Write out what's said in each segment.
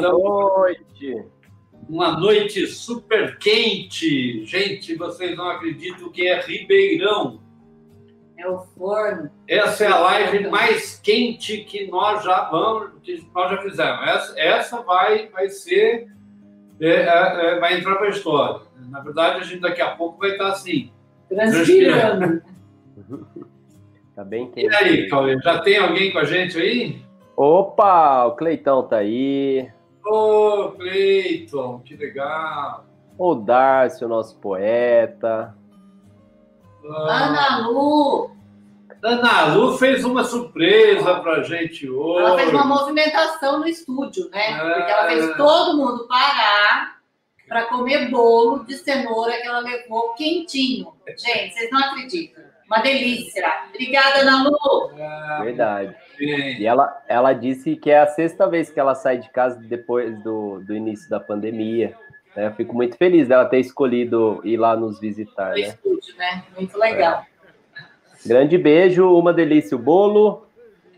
Boa então, noite. uma noite super quente. Gente, vocês não acreditam que é Ribeirão. É o forno. Essa é a live mais quente que nós já vamos, que nós já fizemos. Essa, essa vai, vai ser, é, é, é, vai entrar para a história. Na verdade, a gente daqui a pouco vai estar assim. Transpirando. Tá bem E quente. aí, Cauê, já tem alguém com a gente aí? Opa, o Cleitão tá aí. Ô, Cleiton, que legal. O Darcio, nosso poeta. Ah, Ana Lu, Ana Lu fez uma surpresa pra gente hoje. ela fez uma movimentação no estúdio, né? É. Porque ela fez todo mundo parar para comer bolo de cenoura que ela levou quentinho. Gente, vocês não acreditam. Uma delícia. Obrigada, Ana Lu. Ah, Verdade. E ela, ela disse que é a sexta vez que ela sai de casa depois do, do início da pandemia. né? Eu fico muito feliz dela ter escolhido ir lá nos visitar, No né? estúdio, né? Muito legal. Grande beijo, uma delícia o bolo,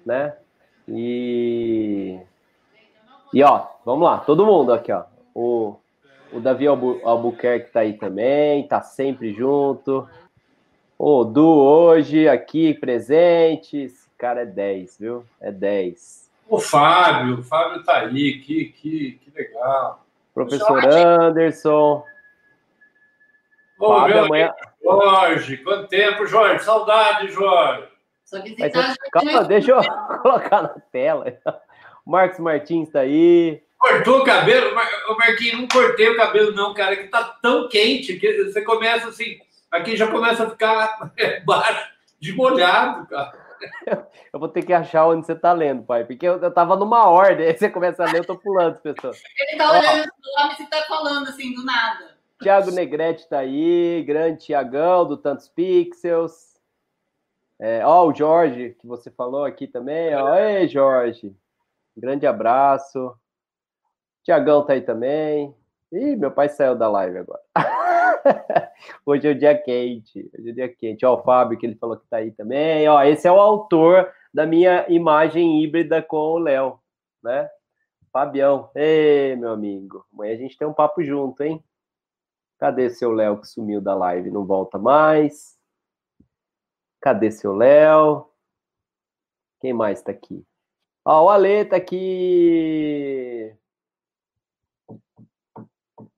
né? E e ó, vamos lá, todo mundo aqui, ó. O, o Davi Albu, Albuquerque tá aí também, tá sempre junto. O Du hoje aqui presente, esse cara é 10, viu? É 10. O Fábio, o Fábio tá aí, que, que, que legal. Professor. Anderson, Ô, Fábio amanhã. Jorge, quanto tempo, Jorge? Saudade, Jorge. Só Mas, calma, deixa eu colocar na tela. O Marcos Martins tá aí. Cortou o cabelo? Mar- Ô, Marquinhos, não cortei o cabelo, não, cara, que tá tão quente que você começa assim, aqui já começa a ficar é, baixo de molhado, cara. Eu vou ter que achar onde você tá lendo, pai, porque eu, eu tava numa ordem, aí você começa a ler, eu tô pulando as pessoas. Ele tá olhando o nome e tá falando assim, do nada. Tiago Negrete tá aí, grande Tiagão, do Tantos Pixels. É, ó, o Jorge, que você falou aqui também, ó. Ei, Jorge. Grande abraço. Tiagão tá aí também. Ih, meu pai saiu da live agora. Hoje é o dia quente. Hoje é o dia quente. Ó, o Fábio, que ele falou que tá aí também. Ó, esse é o autor da minha imagem híbrida com o Léo, né? Fabião. Ei, meu amigo. Amanhã a gente tem um papo junto, hein? Cadê seu Léo que sumiu da live? Não volta mais. Cadê seu Léo? Quem mais tá aqui? Ó, o Ale tá aqui.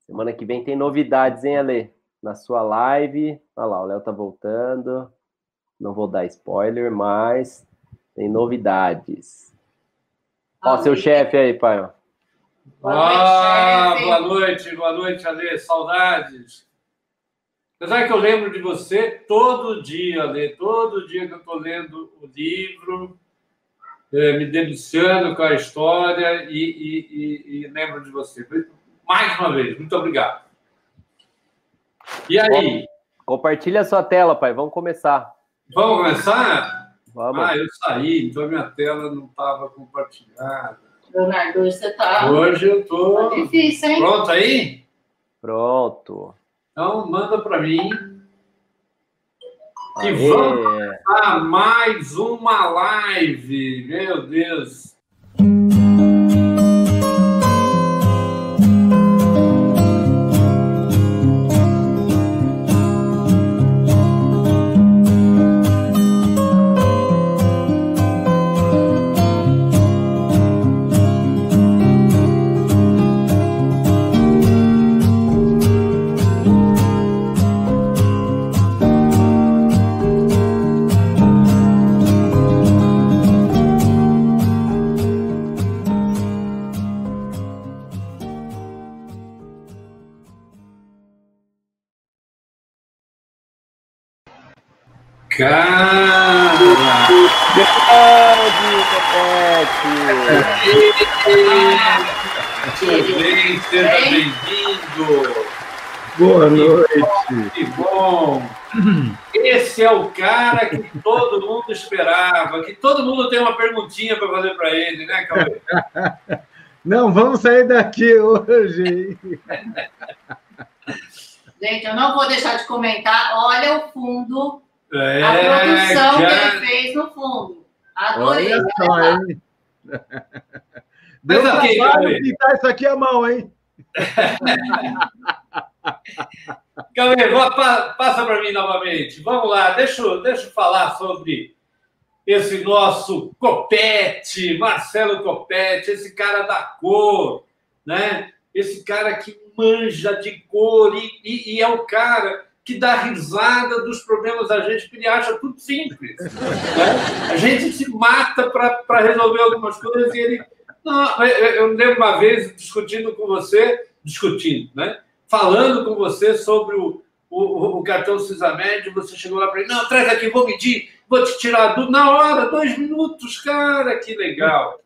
Semana que vem tem novidades, hein, Ale? Na sua live. Olha lá, o Léo tá voltando. Não vou dar spoiler, mas tem novidades. Ó, seu chefe aí, pai. Boa noite, ah, chefe. boa noite, boa noite, Ale. Saudades. Apesar que eu lembro de você todo dia, Ale. Todo dia que eu estou lendo o livro, eh, me deliciando com a história e, e- e- e lembro de você. Mais uma vez, muito obrigado. E aí, Compartilha a sua tela, pai. Vamos começar. vamos começar? Vamos. Ah, eu saí, então minha tela não estava compartilhada. Leonardo, hoje você tá, Hoje eu tá estou. difícil, hein? Pronto aí? Pronto. Então manda para mim. E vamos a mais uma live. Meu Deus. Cara! Tudo bem? Seja bem-vindo. Boa noite. Que bom. Esse é o cara que todo mundo esperava, que todo mundo tem uma perguntinha para fazer para ele, né, Cauê? Não, vamos sair daqui hoje. Gente, eu não vou deixar de comentar. Olha o fundo É, a produção que cara. ele fez no fundo. Adorei. Olha só, hein? Mas Deu ok, trabalho Cauê. pintar isso aqui à mão, hein? Cauê, vou- pa- passa para mim novamente. Vamos lá, deixa, eu- deixa eu falar sobre esse nosso Copete, Marcelo Copete, esse cara da cor, né? Esse cara que manja de cor e, e- e é o cara que dá risada dos problemas da gente, porque ele acha tudo simples. né? A gente se mata para resolver algumas coisas e ele. Não, eu, lembro uma vez discutindo com você, discutindo, né? Falando com você sobre o, o, o cartão Cisamed, você chegou lá para ele, não, traz aqui, vou medir, vou te tirar do na hora, dois minutos, cara, que legal.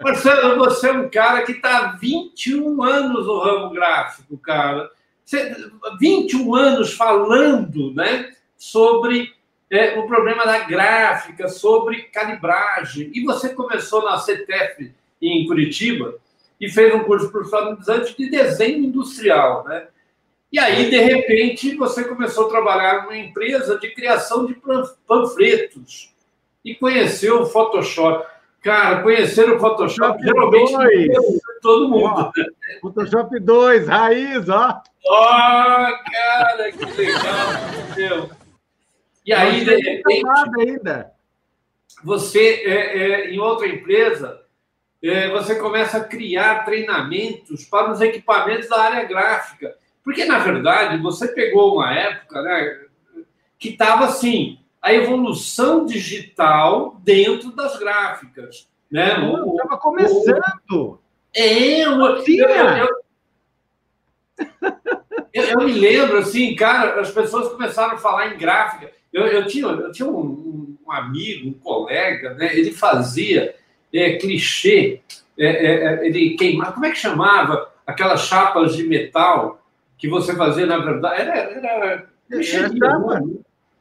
Marcelo, você é um cara que está há 21 anos no ramo gráfico, cara. Você, 21 anos falando né, sobre é, o problema da gráfica, sobre calibragem. E você começou na CTF em Curitiba e fez um curso profissionalizante de desenho industrial, né? E aí, de repente, você começou a trabalhar numa empresa de criação de pan- panfletos e conheceu o Photoshop. Cara, conhecer o Photoshop Photoshop geralmente dois. todo mundo. né? Photoshop 2, raiz, ó. Ó, cara, que legal. Meu. E aí, de repente, ainda. você, é, é, em outra empresa, é, você começa a criar treinamentos para os equipamentos da área gráfica. Porque, na verdade, você pegou uma época né, que estava assim, a evolução digital dentro das gráficas. Né? O- Estava começando. é, eu, eu, Tinha. eu, eu- eu me lembro, assim, cara, as pessoas começaram a falar em gráfica. Eu, eu tinha, eu tinha um, um- um amigo, um colega, né? Ele fazia é, clichê, é, é, é, ele queimava, como é que chamava? Aquelas chapas de metal que você fazia, na verdade, era, era Era chapa.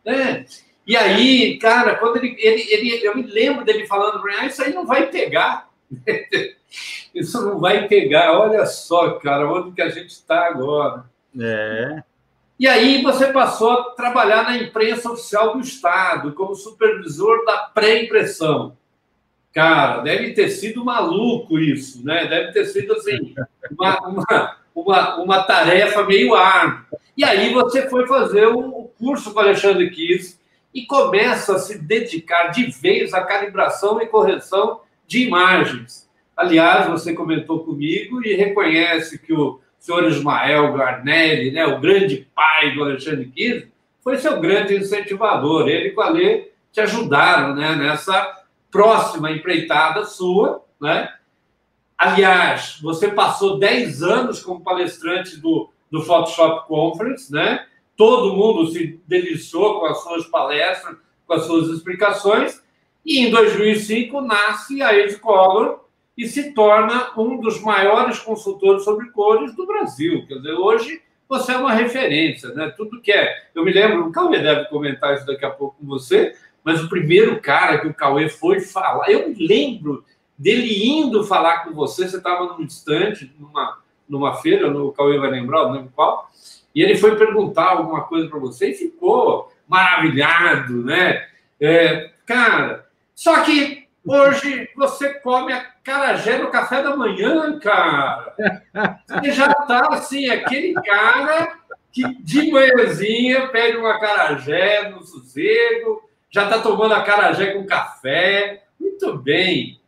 né? E aí, cara, quando ele, ele, ele, eu me lembro dele falando para mim, ah, isso aí não vai pegar. Isso não vai pegar. Olha só, cara, onde que a gente está agora. É. E aí você passou a trabalhar na imprensa oficial do Estado, como supervisor da pré-impressão. Cara, deve ter sido maluco isso, né? Deve ter sido assim, uma, uma, uma, uma tarefa meio árdua. E aí você foi fazer o curso com o Alexandre Kiss e começa a se dedicar de vez à calibração e correção de imagens. Aliás, você comentou comigo e reconhece que o senhor Ismael Garnelli, né, o grande pai do Alexandre Kiss, foi seu grande incentivador. Ele e o Alê te ajudaram né, nessa próxima empreitada sua. Né? Aliás, você passou 10 anos como palestrante do, do Photoshop Conference, né? Todo mundo se deliciou com as suas palestras, com as suas explicações, e em 2005 nasce a Ed Color e se torna um dos maiores consultores sobre cores do Brasil. Quer dizer, hoje você é uma referência, né? Tudo que é. Eu me lembro, o Cauê deve comentar isso daqui a pouco com você, mas o primeiro cara que o Cauê foi falar, eu me lembro dele indo falar com você, você estava num estande, numa, numa feira, o Cauê vai lembrar, não lembro qual, e ele foi perguntar alguma coisa para você e ficou maravilhado, né? É, cara, só que hoje você come a carajé no café da manhã, cara. Você já tá assim, aquele cara que de manhãzinha pede uma carajé no sossego, já tá tomando a carajé com café. Muito bem.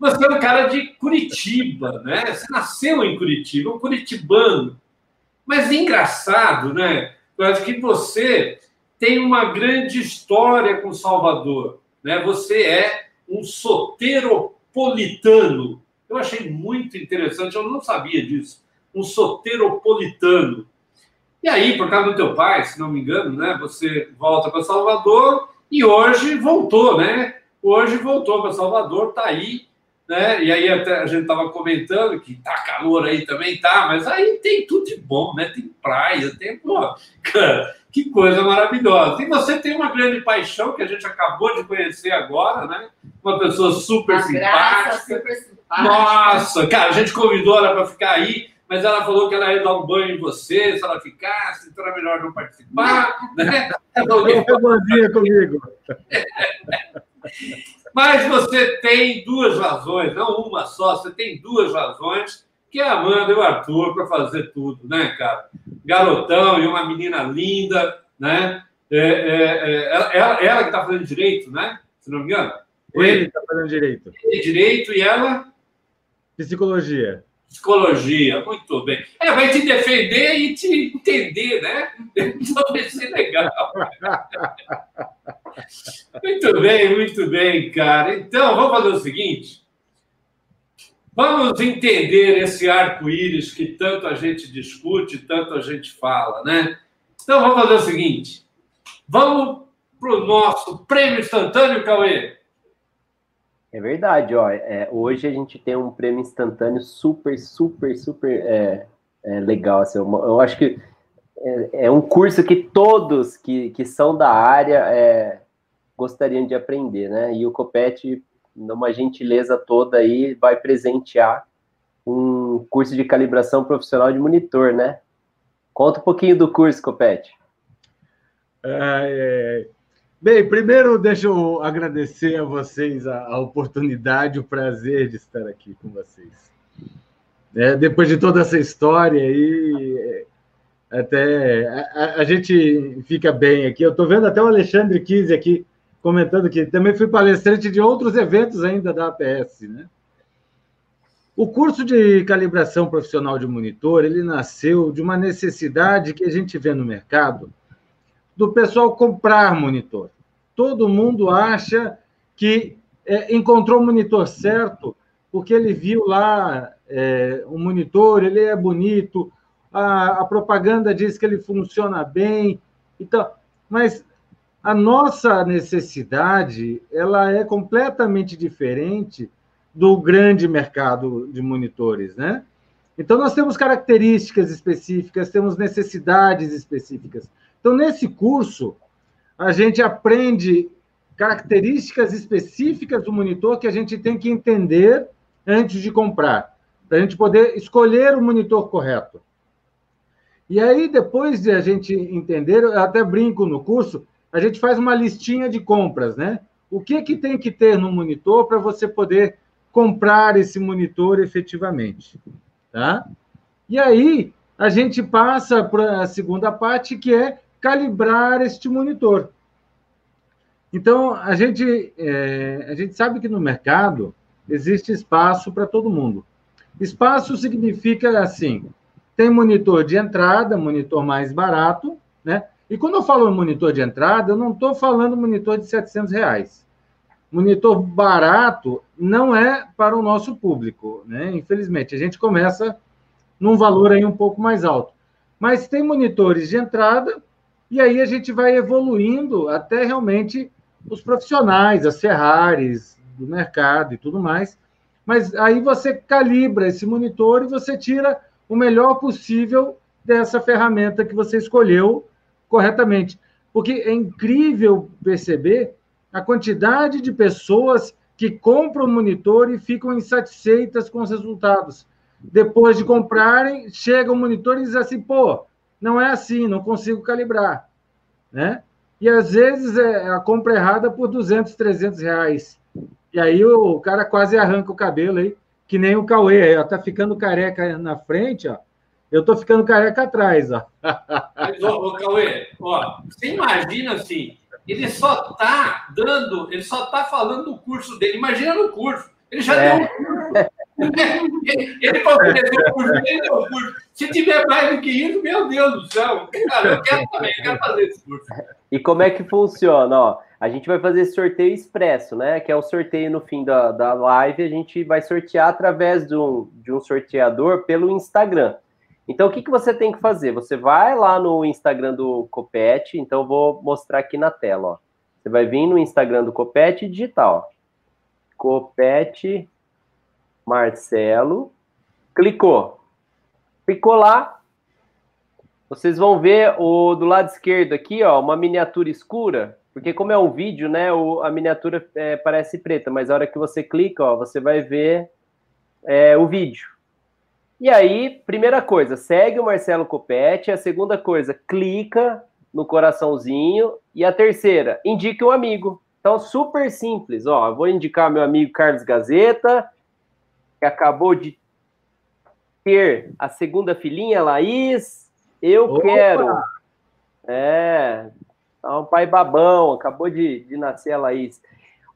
Você é um cara de Curitiba, né? Você nasceu em Curitiba, um curitibano. Mas é engraçado, né? Eu acho que você tem uma grande história com Salvador, né? Você é um soteropolitano. Eu achei muito interessante, eu não sabia disso. Um soteropolitano. E aí, por causa do teu pai, se não me engano, né? Você volta para Salvador e hoje voltou, né? Hoje voltou para Salvador, tá aí, né? E aí até a gente estava comentando que tá calor aí também, tá, mas aí tem tudo de bom, né? Tem praia, tem, pô, cara, que coisa maravilhosa. E você tem uma grande paixão que a gente acabou de conhecer agora, né? Uma pessoa super Uma graça simpática. super simpática. Nossa, cara, a gente convidou ela para ficar aí, mas ela falou que ela ia dar um banho em você, se ela ficasse, então era melhor não participar. Né? Foi bonzinha comigo. Mas você tem duas razões, não uma só, você tem duas razões, que é a Amanda e o Arthur para fazer tudo, né, cara? Garotão e uma menina linda, né? É, é, é, ela, ela, que está fazendo direito, né? Se não me engano. Ele está fazendo direito. Ele direito e ela? Psicologia. Psicologia, muito bem. É, vai te defender e te entender, né? Então vai ser legal. Muito bem, muito bem, cara. Então, vamos fazer o seguinte. Vamos entender esse arco-íris que tanto a gente discute, tanto a gente fala, né? Então, vamos fazer o seguinte. Vamos para o nosso prêmio instantâneo, Cauê. É verdade, ó. É, hoje a gente tem um prêmio instantâneo super, super, super é, é legal. Assim, eu, eu acho que é, é, um curso que todos que, que são da área é, gostariam de aprender, né? E o Copete, numa gentileza toda aí, vai presentear um curso de calibração profissional de monitor, né? Conta um pouquinho do curso, Copete. É, Bem, primeiro deixa eu agradecer a vocês a, a oportunidade, o prazer de estar aqui com vocês. É, depois de toda essa história aí, até a, a gente fica bem aqui. Eu estou vendo até o Alexandre Kise aqui comentando que também fui palestrante de outros eventos ainda da APS, né? O curso de calibração profissional de monitor, ele nasceu de uma necessidade que a gente vê no mercado, do pessoal comprar monitor. Todo mundo acha que é, encontrou o monitor certo porque ele viu lá é, um monitor, ele é bonito, a, a, propaganda diz que ele funciona bem, então, mas a nossa necessidade ela é completamente diferente do grande mercado de monitores, né? Então nós temos características específicas, temos necessidades específicas. Então, nesse curso, a gente aprende características específicas do monitor que a gente tem que entender antes de comprar, para a gente poder escolher o monitor correto. E aí, depois de a gente entender, eu até brinco no curso, a gente faz uma listinha de compras, né? O que, que tem que ter no monitor para você poder comprar esse monitor efetivamente, tá? E aí, a gente passa para a segunda parte, que é calibrar este monitor. Então, a gente, é, a gente sabe que no mercado existe espaço para todo mundo. Espaço significa assim: tem monitor de entrada, monitor mais barato, né? E quando eu falo monitor de entrada, eu não estou falando monitor de 700 reais. Monitor barato não é para o nosso público, né? Infelizmente, a gente começa num valor aí um pouco mais alto. Mas tem monitores de entrada e aí a gente vai evoluindo até realmente os profissionais, as Ferraris do mercado e tudo mais. Mas aí você calibra esse monitor e você tira o melhor possível dessa ferramenta que você escolheu corretamente. Porque é incrível perceber a quantidade de pessoas que compram o monitor e ficam insatisfeitas com os resultados. Depois de comprarem, chega o monitor e diz assim: pô, não é assim, não consigo calibrar, né? E às vezes é a compra errada por 200, 300 reais. E aí o cara quase arranca o cabelo aí, que nem o Cauê ó, tá ficando careca na frente, ó. Eu tô ficando careca atrás, ó. Mas, ó, ô, Cauê, ó, você imagina assim, ele só tá dando, ele só tá falando do curso dele. Imagina no curso. Ele já é. deu um curso. Ele para oferecer o curso, ele deu o curso. Se tiver mais do que isso, meu Deus do céu, cara, eu quero também, eu quero fazer esse curso. E como é que funciona? Ó, a gente vai fazer sorteio expresso, né? Que é o sorteio no fim da, da live, a gente vai sortear através de um, de um sorteador pelo Instagram. Então, o que, que você tem que fazer? Você vai lá no Instagram do Copete, então vou mostrar aqui na tela, ó. Você vai vir no Instagram do Copete digital, ó. Copete Marcelo, clicou. Clicou lá, vocês vão ver o do lado esquerdo aqui, ó, uma miniatura escura, porque como é um vídeo, né, o, a miniatura é, parece preta, mas a hora que você clica, ó, você vai ver é, o vídeo. E aí, primeira coisa, segue o Marcelo Copete. A segunda coisa, clica no coraçãozinho. E a terceira, indique um amigo. Então, super simples. Ó, vou indicar meu amigo Carlos Gazeta, que acabou de ter a segunda filhinha, Laís. Eu Opa! quero. É, tá um pai babão, acabou de, de nascer a Laís.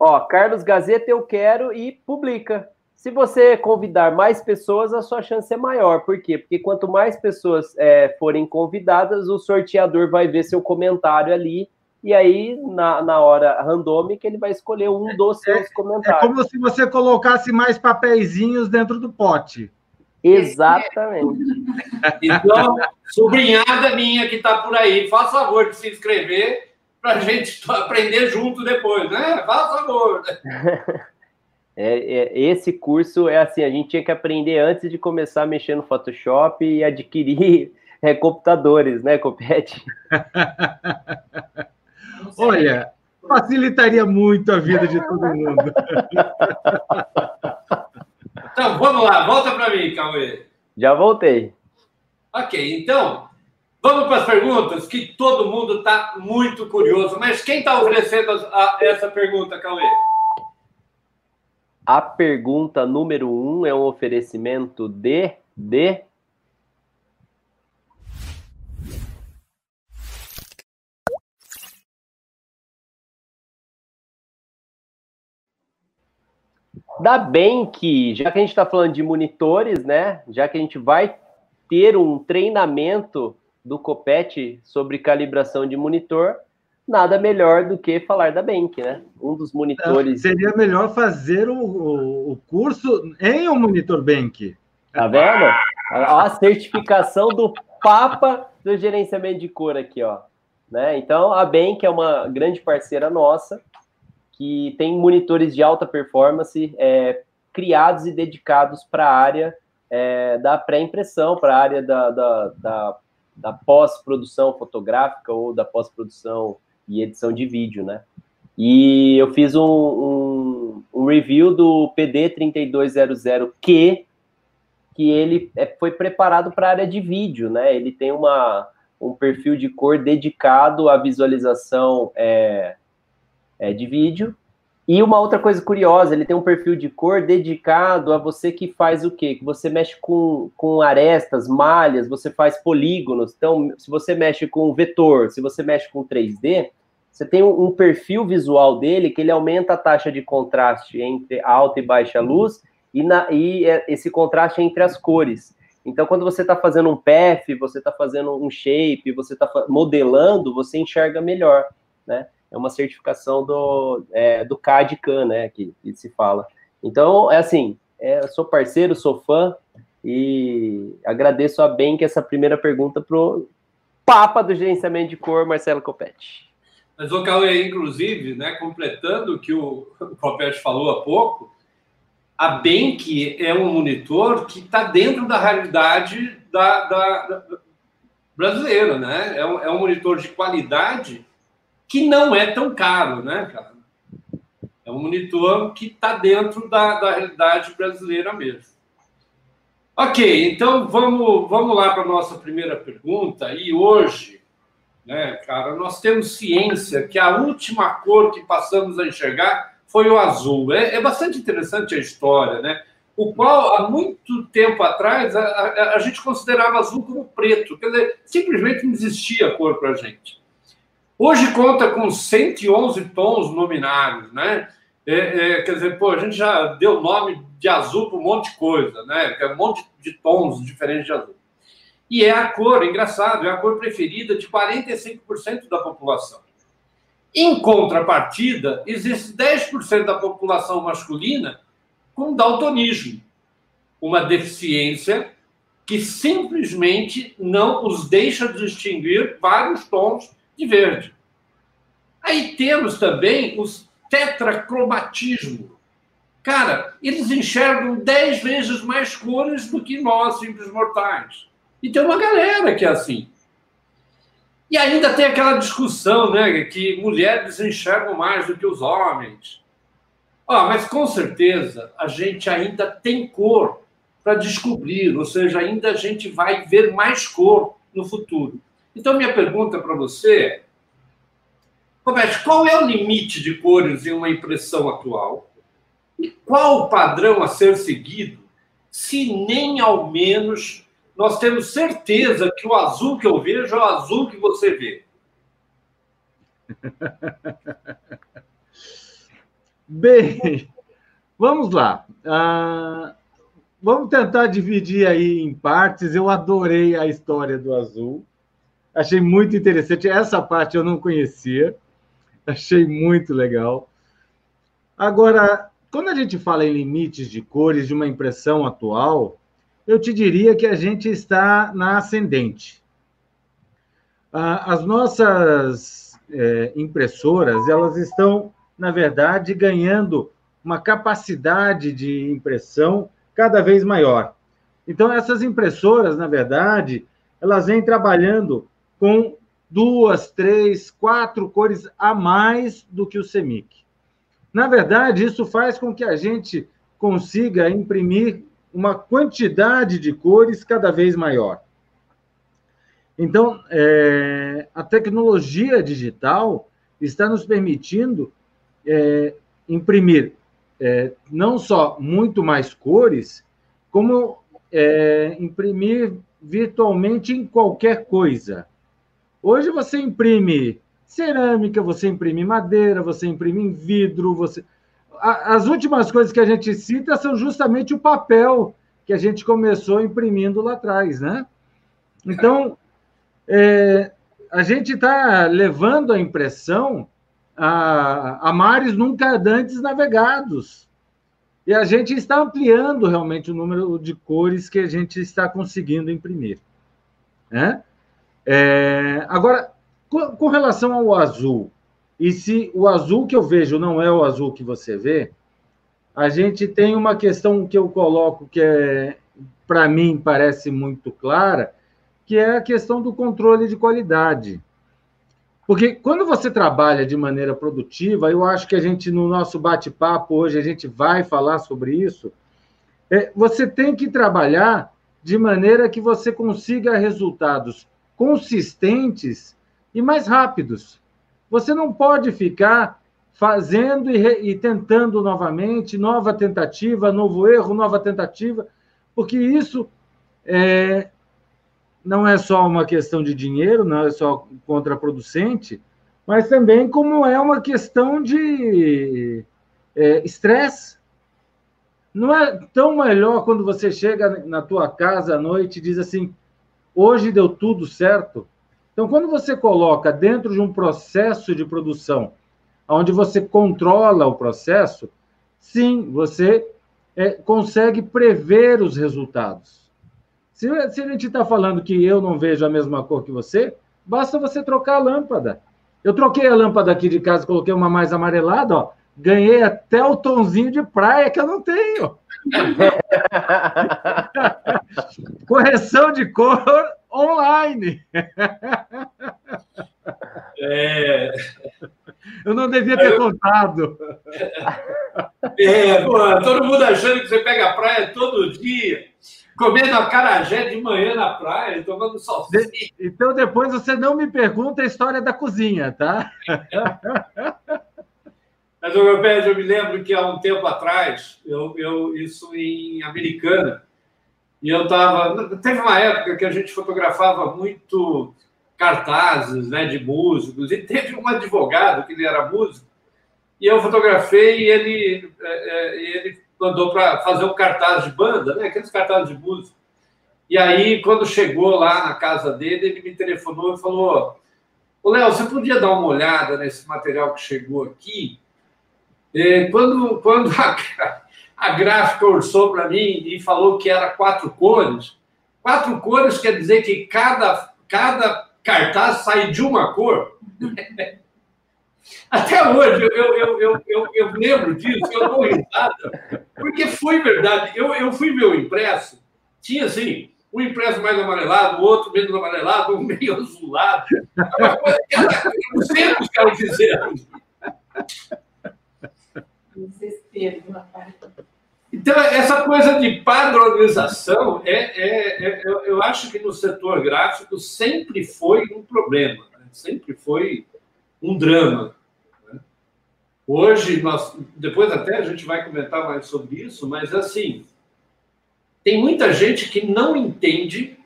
Ó, Carlos Gazeta, eu quero e publica. Se você convidar mais pessoas, a sua chance é maior. Por quê? Porque quanto mais pessoas é, forem convidadas, o sorteador vai ver seu comentário ali. E aí, na, na hora randômica, ele vai escolher um dos seus é, comentários. É como se você colocasse mais papeizinhos dentro do pote. Exatamente. Então, sobrinhada minha que está por aí, faça favor de se inscrever para a gente aprender junto depois, né? Faça favor. É, é, esse curso é assim, a gente tinha que aprender antes de começar a mexer no Photoshop e adquirir é, computadores, né, Copete? Olha, facilitaria muito a vida de todo mundo. Então, vamos lá, volta para mim, Cauê. Já voltei. Ok, então, vamos para as perguntas, que todo mundo está muito curioso. Mas quem está oferecendo a, a, essa pergunta, Cauê? A pergunta número um é um oferecimento de, de Bem que, já que a gente está falando de monitores, né? Já que a gente vai ter um treinamento do Copete sobre calibração de monitor, nada melhor do que falar da Bank, né? Um dos monitores. Seria melhor fazer o, o, o curso em um monitor Bank. Tá vendo? A certificação do Papa do gerenciamento de cor aqui, ó. Né? Então, a Bank é uma grande parceira nossa que tem monitores de alta performance é, criados e dedicados para a área é, da pré-impressão, para a área da, da, da, da pós-produção fotográfica ou da pós-produção e edição de vídeo, né? E eu fiz um, um, um review do PD3200Q, que ele é, foi preparado para a área de vídeo, né? Ele tem uma, um perfil de cor dedicado à visualização é, é, de vídeo. E uma outra coisa curiosa, ele tem um perfil de cor dedicado a você que faz o quê? Que você mexe com, com arestas, malhas, você faz polígonos. Então, se você mexe com vetor, se você mexe com 3D, você tem um, um, perfil visual dele que ele aumenta a taxa de contraste entre alta e baixa luz e, na, e é, esse contraste entre as cores. Então, quando você está fazendo um PF, você está fazendo um shape, você está modelando, você enxerga melhor, né? É uma certificação do, é, do CAD-CAM, né, que, que, se fala. Então, é assim, é, sou parceiro, sou fã, e agradeço a bem que essa primeira pergunta pro Papa do Gerenciamento de Cor, Marcelo Copete. Mas o Cauê, inclusive, né, completando o que o, o falou há pouco, a Bank é um monitor que está dentro da realidade da, da, da brasileira, né? É um, é um, monitor de qualidade que não é tão caro, né, cara? É um monitor que está dentro da, da realidade brasileira mesmo. Ok, então vamos, vamos lá para a nossa primeira pergunta. E hoje né, cara? Nós temos ciência que a última cor que passamos a enxergar foi o azul. É, é bastante interessante a história, né? O qual, há muito tempo atrás, a, a, a gente considerava azul como preto. Quer dizer, simplesmente não existia cor para a gente. Hoje conta com 111 tons nominais, né? É, é, quer dizer, pô, a gente já deu nome de azul para um monte de coisa, né? É um monte de tons diferentes de azul. E é a cor, engraçado, é a cor preferida de 45% da população. Em contrapartida, existe 10% da população masculina com daltonismo, uma deficiência que simplesmente não os deixa distinguir vários tons de verde. Aí temos também os tetracromatismo. Cara, eles enxergam 10 vezes mais cores do que nós, simples mortais. E tem uma galera que é assim. E ainda tem aquela discussão, né, que mulheres enxergam mais do que os homens. Ó, mas com certeza a gente ainda tem cor para descobrir, ou seja, ainda a gente vai ver mais cor no futuro. Então, minha pergunta para você Roberto, qual é o limite de cores em uma impressão atual? E qual o padrão a ser seguido, se nem ao menos nós temos certeza que o azul que eu vejo é o azul que você vê? Bem, vamos lá. Uh, vamos tentar dividir aí em partes. Eu adorei a história do azul. Achei muito interessante. Essa parte eu não conhecia. Achei muito legal. Agora, quando a gente fala em limites de cores de uma impressão atual, eu te diria que a gente está na ascendente. Ah, as nossas é, impressoras, elas estão, na verdade, ganhando uma capacidade de impressão cada vez maior. Então, essas impressoras, na verdade, elas vêm trabalhando com duas, três, quatro cores a mais do que o CEMIC. Na verdade, isso faz com que a gente consiga imprimir uma quantidade de cores cada vez maior. Então, é, a tecnologia digital está nos permitindo é, imprimir é, não só muito mais cores, como é, imprimir virtualmente em qualquer coisa. Hoje você imprime cerâmica, você imprime madeira, você imprime vidro, você. As últimas coisas que a gente cita são justamente o papel que a gente começou imprimindo lá atrás, né? Então, é, a gente está levando a impressão a, a mares nunca antes navegados. E a gente está ampliando realmente o número de cores que a gente está conseguindo imprimir. Né? É, agora, com, com, relação ao azul, e se o azul que eu vejo não é o azul que você vê, a gente tem uma questão que eu coloco que é, para mim parece muito clara, que é a questão do controle de qualidade. Porque quando você trabalha de maneira produtiva, eu acho que a gente, no nosso bate-papo hoje, a gente vai falar sobre isso. É, você tem que trabalhar de maneira que você consiga resultados consistentes e mais rápidos. Você não pode ficar fazendo e, re, e tentando novamente, nova tentativa, novo erro, nova tentativa, porque isso é, não é só uma questão de dinheiro, não é só contraproducente, mas também como é uma questão de é, estresse. não é tão melhor quando você chega na tua casa à noite e diz assim, hoje deu tudo certo? Então, quando você coloca dentro de um processo de produção, onde você controla o processo, sim, você é, consegue prever os resultados. Se, se a gente está falando que eu não vejo a mesma cor que você, basta você trocar a lâmpada. Eu troquei a lâmpada aqui de casa, coloquei uma mais amarelada, ó, ganhei até o tonzinho de praia que eu não tenho. Correção de cor online. É... Eu não devia ter contado. É, pô, todo mundo achando que você pega a praia todo dia comendo acarajé de manhã na praia, tomando salsicha. Então depois você não me pergunta a história da cozinha, tá? Mas, pé, eu me lembro que há um tempo atrás, eu, eu isso em Americana, e eu estava. Teve uma época que a gente fotografava muito cartazes né, de músicos, e teve um advogado que ele era músico, e eu fotografei e ele, é, é, ele mandou para fazer um cartaz de banda, né? aqueles cartazes de música. E aí, quando chegou lá na casa dele, ele me telefonou e falou: Ô, Léo, você podia dar uma olhada nesse material que chegou aqui? E quando quando a, a gráfica orçou para mim e falou que era quatro cores, quatro cores quer dizer que cada, cada cartaz sai de uma cor. Até hoje eu, eu, eu, eu, eu lembro disso, eu dou risada, porque foi verdade. Eu, eu fui ver o impresso, tinha assim, um impresso mais amarelado, o outro menos amarelado, um meio azulado. Uma coisa que era, não sei o que. Então, essa coisa de padronização, é, é, é, eu acho que no setor gráfico sempre foi um problema, né? sempre foi um drama. Né? Hoje, nós, depois até a gente vai comentar mais sobre isso, mas assim, tem muita gente que não entende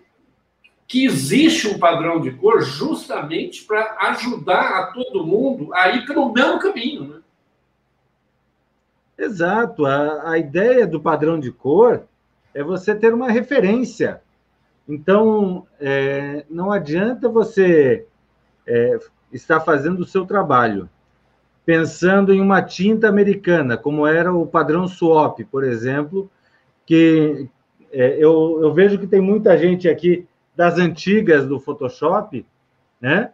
que existe um padrão de cor justamente para ajudar a todo mundo a ir pelo mesmo caminho. Né? Exato. A, a ideia do padrão de cor é você ter uma referência. Então, é, não adianta você é, estar fazendo o seu trabalho pensando em uma tinta americana, como era o padrão SWAP, por exemplo, que é, eu, eu vejo que tem muita gente aqui das antigas do Photoshop, né?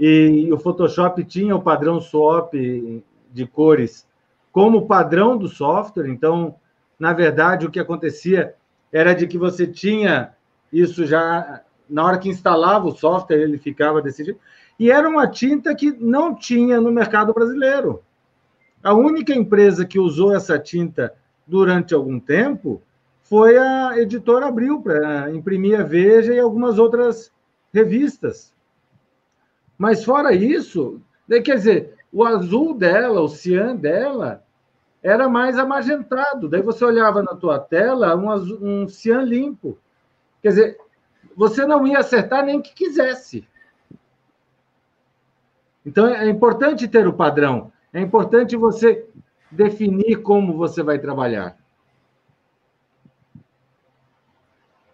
E o Photoshop tinha o padrão SWAP de cores como padrão do software. Então, na verdade, o que acontecia era de que você tinha isso já na hora que instalava o software, ele ficava jeito. E era uma tinta que não tinha no mercado brasileiro. A única empresa que usou essa tinta durante algum tempo foi a editora Abril, para imprimir a Veja e algumas outras revistas. Mas fora isso, quer dizer, o azul dela, o cian dela, era mais amagentado. Daí você olhava na tua tela um, um cian limpo. Quer dizer, você não ia acertar nem que quisesse. Então é importante ter o padrão. É importante você definir como você vai trabalhar.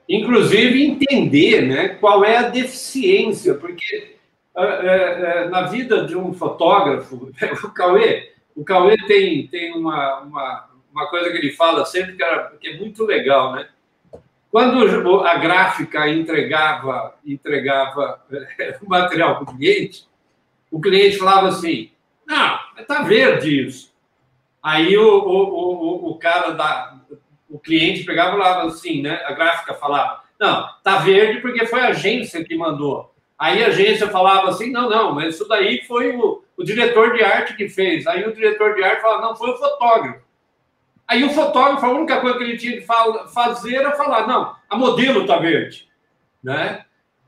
Inclusive entender né, qual é a deficiência, porque é, é, na vida de um fotógrafo, o Cauê, o Cauê tem, tem uma, uma, uma coisa que ele fala sempre que, era, que é muito legal, né? Quando a gráfica entregava, entregava o material para o cliente, o cliente falava assim: não, está verde isso. Aí o, o, o, o cara da. O cliente pegava e falava assim, né? A gráfica falava: não, está verde porque foi a agência que mandou. Aí a agência falava assim: não, não, mas isso daí foi o, o diretor de arte que fez. Aí o diretor de arte falava: não, foi o fotógrafo. Aí o fotógrafo, a única coisa que ele tinha que fazer era falar: não, a modelo está verde. Né?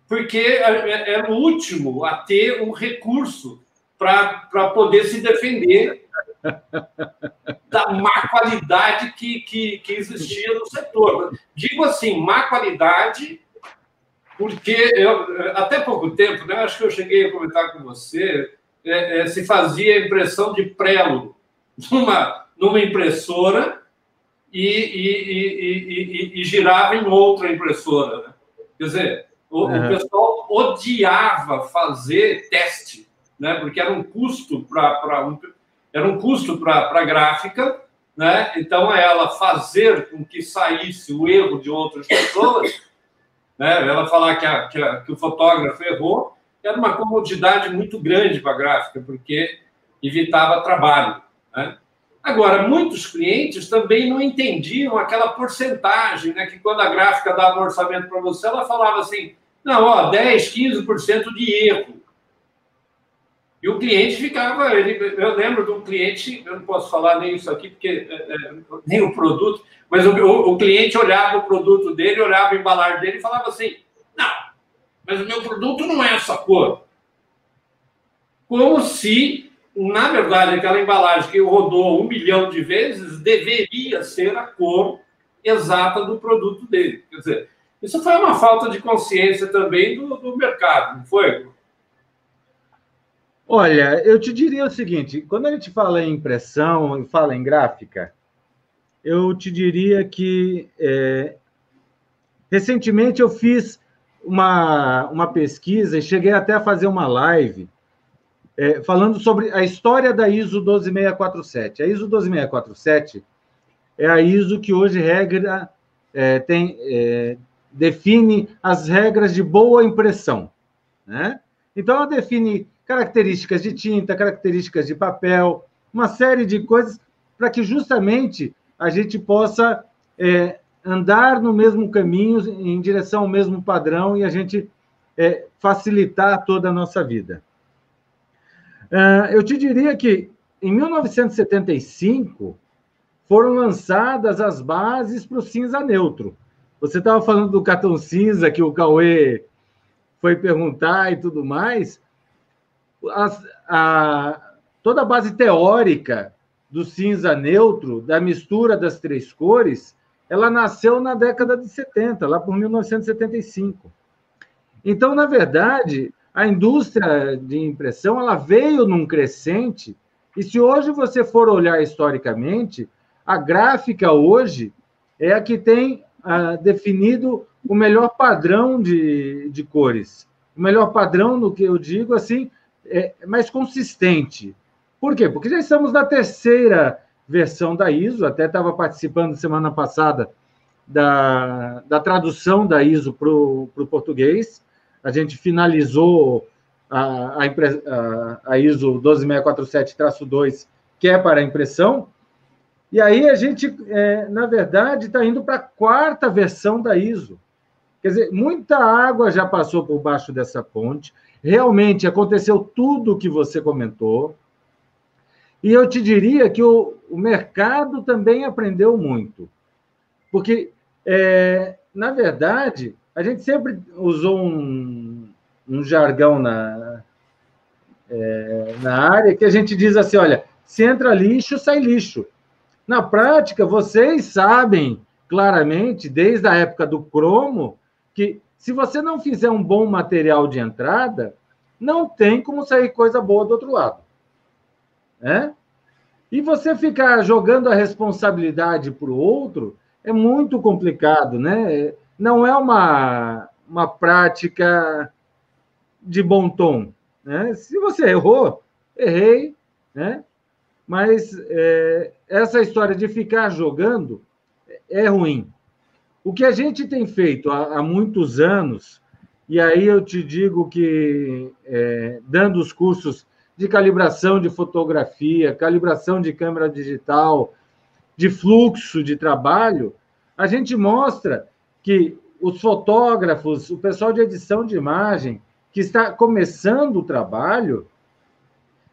Porque era o último a ter um recurso para poder se defender da má qualidade que, que, que existia no setor. Digo assim, má qualidade porque eu, até pouco tempo, né, acho que eu cheguei a comentar com você, é, é, se fazia impressão de prelo numa, numa impressora e, e, e, e, girava em outra impressora. Né? Quer dizer, o, uhum. o, pessoal odiava fazer teste, né? porque era um custo para um, era um custo para a gráfica, né? então ela fazer com que saísse o erro de outras pessoas né? Ela falar que, a, que, a, que o fotógrafo errou era uma comodidade muito grande para a gráfica, porque evitava trabalho. Né? Agora, muitos clientes também não entendiam aquela porcentagem, né? que quando a gráfica dava um orçamento para você, ela falava assim, não, ó, 10, 15% de erro. E o cliente ficava, ele, eu lembro de um cliente, eu não posso falar nem isso aqui, porque é, é, nem o produto, mas o, o, o, cliente olhava o produto dele, olhava o embalar dele e falava assim: não, mas o meu produto não é essa cor. Como se, na verdade, aquela embalagem que rodou um milhão de vezes deveria ser a cor exata do produto dele. Quer dizer, isso foi uma falta de consciência também do, do mercado, não foi? Olha, eu te diria o seguinte: quando a gente fala em impressão e fala em gráfica, eu te diria que é, recentemente eu fiz uma, uma pesquisa e cheguei até a fazer uma live é, falando sobre a história da ISO 12647. A ISO 12647 é a ISO que hoje regra é, tem é, define as regras de boa impressão, né? Então ela define características de tinta, características de papel, uma série de coisas para que justamente a gente possa é, andar no mesmo caminho, em direção ao mesmo padrão e a gente é, facilitar toda a nossa vida. Uh, eu te diria que em 1975 foram lançadas as bases para o cinza neutro. Você estava falando do cartão cinza que o Cauê foi perguntar e tudo mais. a, toda a base teórica do cinza neutro, da mistura das três cores, ela nasceu na década de 70, lá por 1975. Então, na verdade, a indústria de impressão ela veio num crescente, e se hoje você for olhar historicamente, a gráfica hoje é a que tem ah, definido o melhor padrão de, de cores. O melhor padrão, no que eu digo, assim, é mais consistente. Por quê? Porque já estamos na terceira versão da ISO, até estava participando semana passada da, da tradução da ISO para o português. A gente finalizou a, a, a, ISO 12647-2, que é para impressão, e aí a gente, é, na verdade, está indo para a quarta versão da ISO. Quer dizer, muita água já passou por baixo dessa ponte. Realmente aconteceu tudo o que você comentou. E eu te diria que o, o mercado também aprendeu muito. Porque, é, na verdade, a gente sempre usou um, um jargão na, é, na área que a gente diz assim: olha, se entra lixo, sai lixo. Na prática, vocês sabem claramente, desde a época do cromo, que se você não fizer um bom material de entrada, não tem como sair coisa boa do outro lado. Né? E você ficar jogando a responsabilidade para o outro é muito complicado, né? Não é uma, uma prática de bom tom. Né? Se você errou, errei, né? mas é, essa história de ficar jogando é ruim. O que a gente tem feito há, há muitos anos, e aí eu te digo que, é, dando os cursos de calibração de fotografia, calibração de câmera digital, de fluxo de trabalho, a gente mostra que os fotógrafos, o pessoal de edição de imagem, que está começando o trabalho,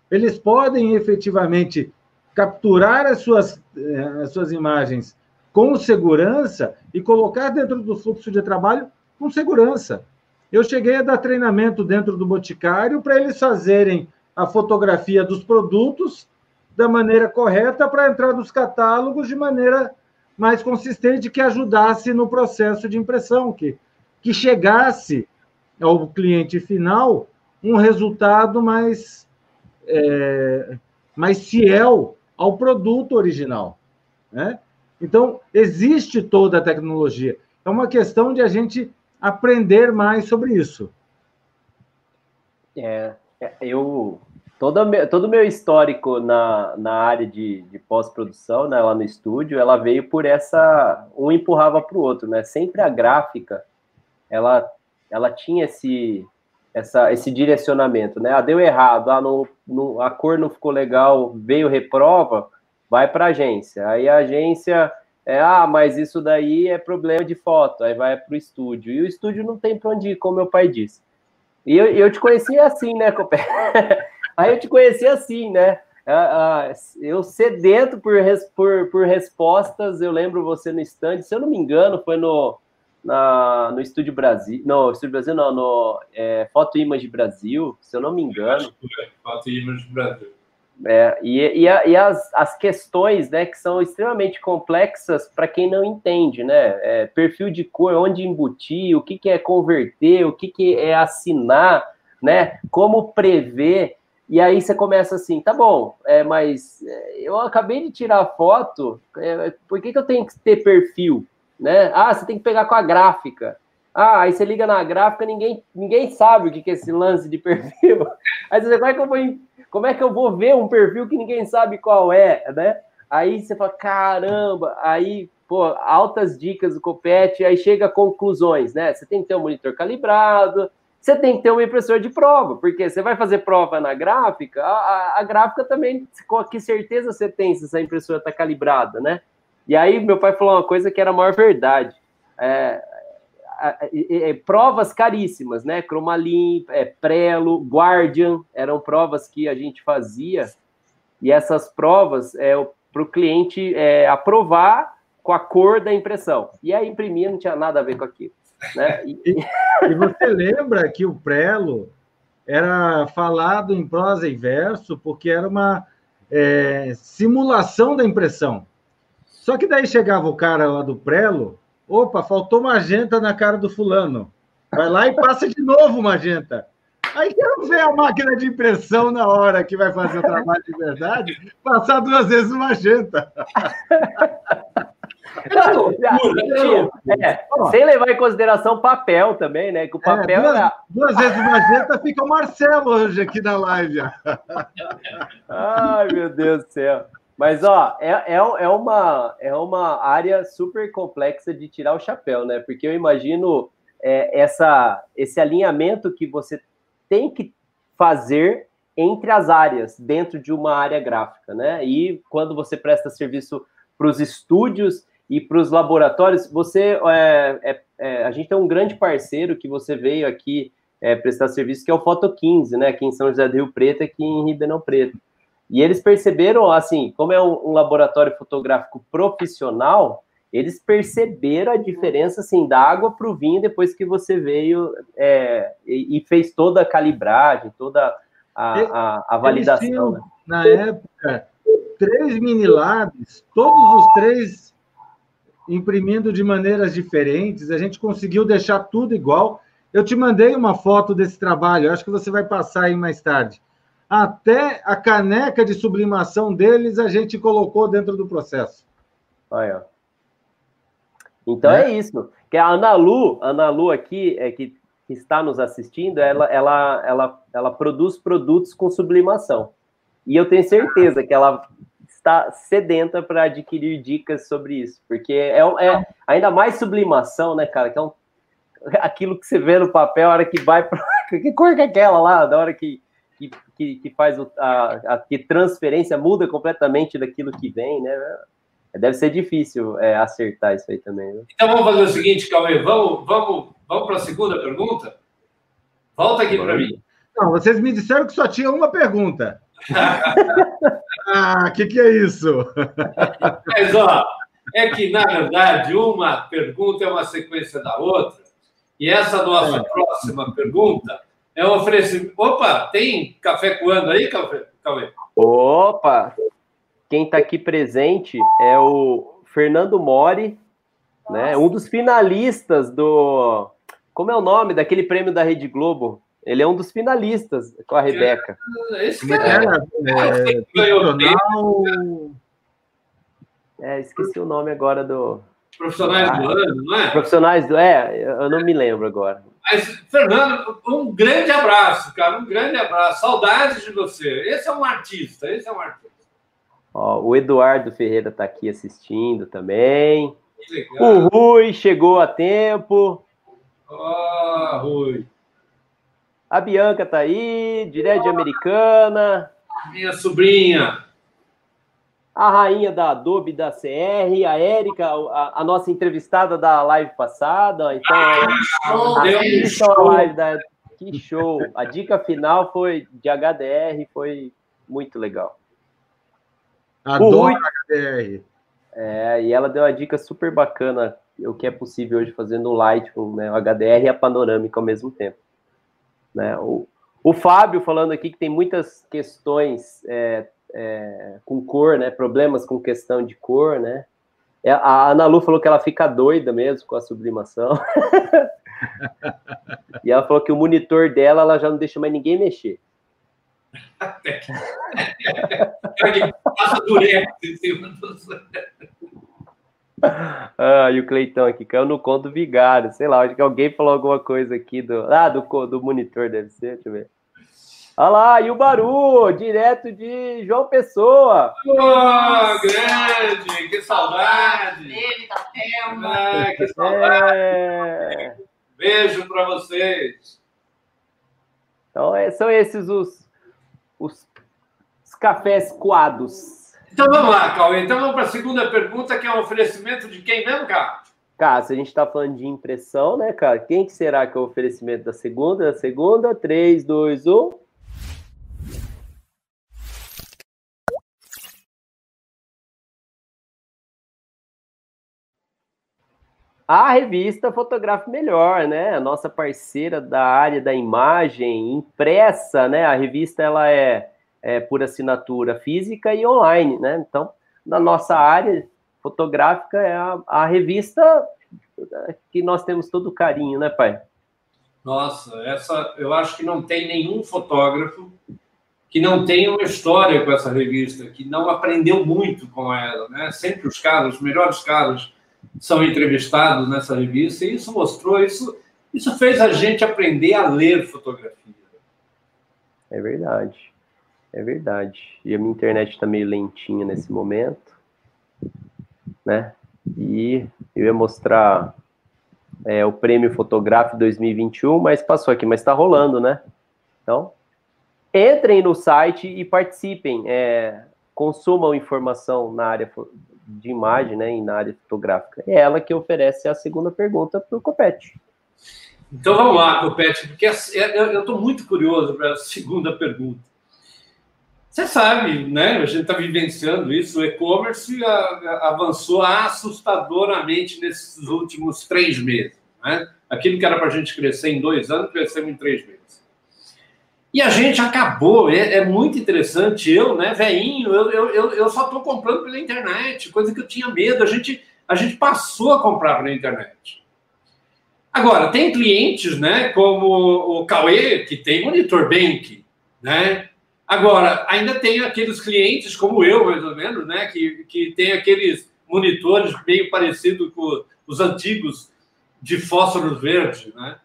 eles podem efetivamente capturar as suas, eh, as suas imagens com segurança e colocar dentro do fluxo de trabalho com segurança. Eu cheguei a dar treinamento dentro do Boticário para eles fazerem a fotografia dos produtos da maneira correta para entrar nos catálogos de maneira mais consistente que ajudasse no processo de impressão, que, que chegasse ao cliente final um resultado mais, é, mais fiel ao produto original. Né? Então, existe toda a tecnologia. É uma questão de a gente aprender mais sobre isso. É, eu todo todo o meu histórico na, na área de, de pós-produção, né, lá no estúdio, ela veio por essa um empurrava para o outro, né? Sempre a gráfica, ela ela tinha esse essa, esse direcionamento, né? Ah, deu errado, ah, não, não, a cor não ficou legal, veio reprova, vai para a agência. Aí a agência é, ah, mas isso daí é problema de foto, aí vai para o estúdio. E o estúdio não tem para onde ir, como meu pai disse. E eu, eu te conheci assim, né, Copé? aí eu te conheci assim, né? Ah, ah, eu sedento por, por, por respostas, eu lembro você no stand, se eu não me engano, foi no na, no Estúdio Brasil, no Estúdio Brasil não, no é, Foto Image Brasil, se eu não me engano. Foto Image Brasil. É, e e, e as, as questões, né, que são extremamente complexas para quem não entende, né? É, perfil de cor, onde embutir, o que, que é converter, o que, que é assinar, né? Como prever. E aí você começa assim, tá bom, é, mas é, eu acabei de tirar a foto, é, por que, que eu tenho que ter perfil? né? Ah, você tem que pegar com a gráfica. Ah, aí você liga na gráfica, ninguém, ninguém sabe o que é esse lance de perfil. Aí você como é que eu vou, como é que eu vou ver um perfil que ninguém sabe qual é, né? Aí você fala, caramba, aí, pô, altas dicas do Copete, aí chega a conclusões, né? Você tem que ter um monitor calibrado, você tem que ter um impressor de prova, porque você vai fazer prova na gráfica, a, a, a gráfica também, com que certeza você tem se essa impressora está calibrada, né? E aí meu pai falou uma coisa que era a maior verdade. É, é, provas caríssimas, né? Cromalin, é, Prelo, Guardian, eram provas que a gente fazia. E essas provas, é, para o cliente é, aprovar com a cor da impressão. E aí imprimir não tinha nada a ver com aquilo. Né? E, e você lembra que o Prelo era falado em prosa e verso porque era uma é, simulação da impressão. Só que daí chegava o cara lá do Prelo, opa, faltou magenta na cara do fulano. Vai lá e passa de novo magenta. Aí quero ver a máquina de impressão na hora que vai fazer o trabalho de verdade, passar duas vezes magenta. É, sem levar em consideração papel também, né? Que o é, papel. É, duas, duas vezes magenta fica o Marcelo hoje aqui na live. Ai, meu Deus do céu. Mas, ó, é, é, é, uma, é uma área super complexa de tirar o chapéu, né? Porque eu imagino é, essa, esse alinhamento que você tem que fazer entre as áreas dentro de uma área gráfica, né? E quando você presta serviço para os estúdios e para os laboratórios, você é, é, é, a gente tem um grande parceiro que você veio aqui é, prestar serviço, que é o Foto 15, né? Aqui em São José do Rio Preto, aqui em Ribeirão Preto. E eles perceberam, assim, como é um, um laboratório fotográfico profissional, eles perceberam a diferença assim da água para o vinho depois que você veio é, e, e, fez toda a calibragem, toda a, a, a validação. Tinham, né? Na época, três mini labs, todos os três imprimindo de maneiras diferentes, a gente conseguiu deixar tudo igual. Eu te mandei uma foto desse trabalho, acho que você vai passar aí mais tarde. Até a caneca de sublimação deles a gente colocou dentro do processo. Olha. Então é, é isso. Que a Ana Lu, Ana Lu aqui, é, que, que está nos assistindo, ela, ela, ela, ela produz produtos com sublimação. E eu tenho certeza que ela está sedenta para adquirir dicas sobre isso, porque é, é, ainda mais sublimação, né, cara? Que é um, aquilo que você vê no papel, a hora que vai para. Que cor que é aquela lá? Da hora que, que, que faz o, a, a que transferência muda completamente daquilo que vem, né? Deve ser difícil é, acertar isso aí também. Né? Então vamos fazer o seguinte, Cauê, vamos, vamos, vamos para a segunda pergunta? Volta aqui para mim. Não, vocês me disseram que só tinha uma pergunta. ah, o que, que é isso? Mas, ó, é que, na verdade, uma pergunta é uma sequência da outra. E essa nossa é. próxima pergunta é um oferecimento. Opa, tem café coando aí, Cauê? Opa! Quem está aqui presente é o Fernando Mori, né? Um dos finalistas do. Como é o nome daquele prêmio da Rede Globo? Ele é um dos finalistas com a Rebeca. Esse cara é, é, esqueci o nome agora do. Profissionais ah, do ano, não é? Profissionais do. É, eu não me lembro agora. Mas, Fernando, um grande abraço, cara. Um grande abraço. Saudades de você. Esse é um artista, esse é um artista. Ó, o Eduardo Ferreira está aqui assistindo também. O Rui chegou a tempo. Oh, Rui. A Bianca tá aí, direto de Americana. Minha sobrinha. A rainha da Adobe da CR, a Érica, a, a, nossa entrevistada da live passada. Então, ah, assistam a live da. Que show! A dica final foi de HDR, foi muito legal. Adoro HDR. É, e ela deu uma dica super bacana, o que é possível hoje fazendo o Lightroom, né, o HDR e a panorâmica ao mesmo tempo. Né? O, o Fábio falando aqui que tem muitas questões é, é, com cor, né? Problemas com questão de cor, né? É, a Ana Lu falou que ela fica doida mesmo com a sublimação. e ela falou que o monitor dela ela já não deixa mais ninguém mexer. Ah, e o Cleitão aqui caiu no conto do vigário, sei lá, acho que alguém falou alguma coisa aqui do. Ah, do, do monitor deve ser, deixa eu ver. Olha lá, e o Baru, direto de João Pessoa. Oh, grande, que saudade. Dele, da Ah, que saudade. É... Beijo para vocês. Então, é, são esses os, os, os cafés coados. Então vamos lá, Cauê. Então vamos para a segunda pergunta, que é um oferecimento de quem mesmo, cara? Cara, se a gente está falando de impressão, né, cara? Quem que será que é o oferecimento da segunda? Da segunda? 3, 2, 1. A revista Fotografe Melhor, né? A nossa parceira da área da imagem impressa, né? A revista ela é, é por assinatura física e online, né? Então, na nossa área fotográfica é a, a revista que nós temos todo carinho, né, pai? Nossa, essa eu acho que não tem nenhum fotógrafo que não tenha uma história com essa revista, que não aprendeu muito com ela, né? Sempre os caras, os melhores caras são entrevistados nessa revista, e isso mostrou, isso, isso fez a gente aprender a ler fotografia. É verdade, é verdade. E a minha internet está meio lentinha nesse momento, né? E eu ia mostrar é, o prêmio Fotográfico 2021, mas passou aqui, mas está rolando, né? Então, entrem no site e participem, é, consumam informação na área de imagem, né, na área fotográfica. É ela que oferece a segunda pergunta para o Copete. Então vamos lá, Copete, porque eu estou muito curioso para a segunda pergunta. Você sabe, né? A gente está vivenciando isso. O e-commerce avançou assustadoramente nesses últimos três meses. Né? Aquilo que era para a gente crescer em dois anos, crescemos em três meses. E a gente acabou, é, é muito interessante. Eu, né, veinho, eu, eu, eu só estou comprando pela internet, coisa que eu tinha medo. A gente, a gente passou a comprar pela internet. Agora, tem clientes, né, como o Cauê, que tem monitor bank, né? Agora, ainda tem aqueles clientes, como eu, mais ou menos, né, que, que tem aqueles monitores meio parecidos com os antigos de fósforos verde, né?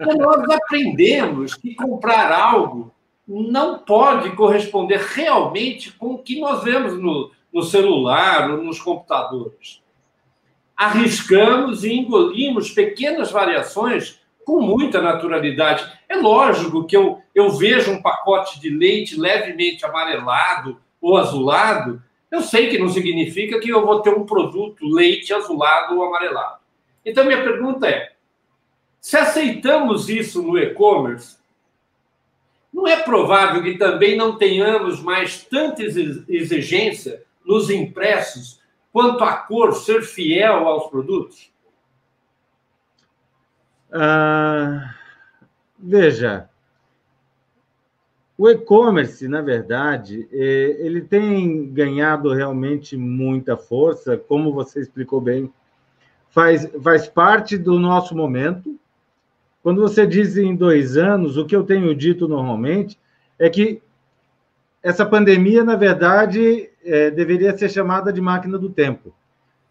Então, nós aprendemos que comprar algo não pode corresponder realmente com o que nós vemos no, no celular ou nos computadores. Arriscamos e engolimos pequenas variações com muita naturalidade. É lógico que eu, eu vejo um pacote de leite levemente amarelado ou azulado, eu sei que não significa que eu vou ter um produto leite azulado ou amarelado. Então, minha pergunta é: se aceitamos isso no e-commerce, não é provável que também não tenhamos mais tanta exigência nos impressos quanto a cor ser fiel aos produtos? Ah, veja, o e-commerce, na verdade, é, ele tem ganhado realmente muita força, como você explicou bem, faz, faz parte do nosso momento, quando você diz em dois anos, o que eu tenho dito normalmente é que essa pandemia, na verdade, é, deveria ser chamada de máquina do tempo.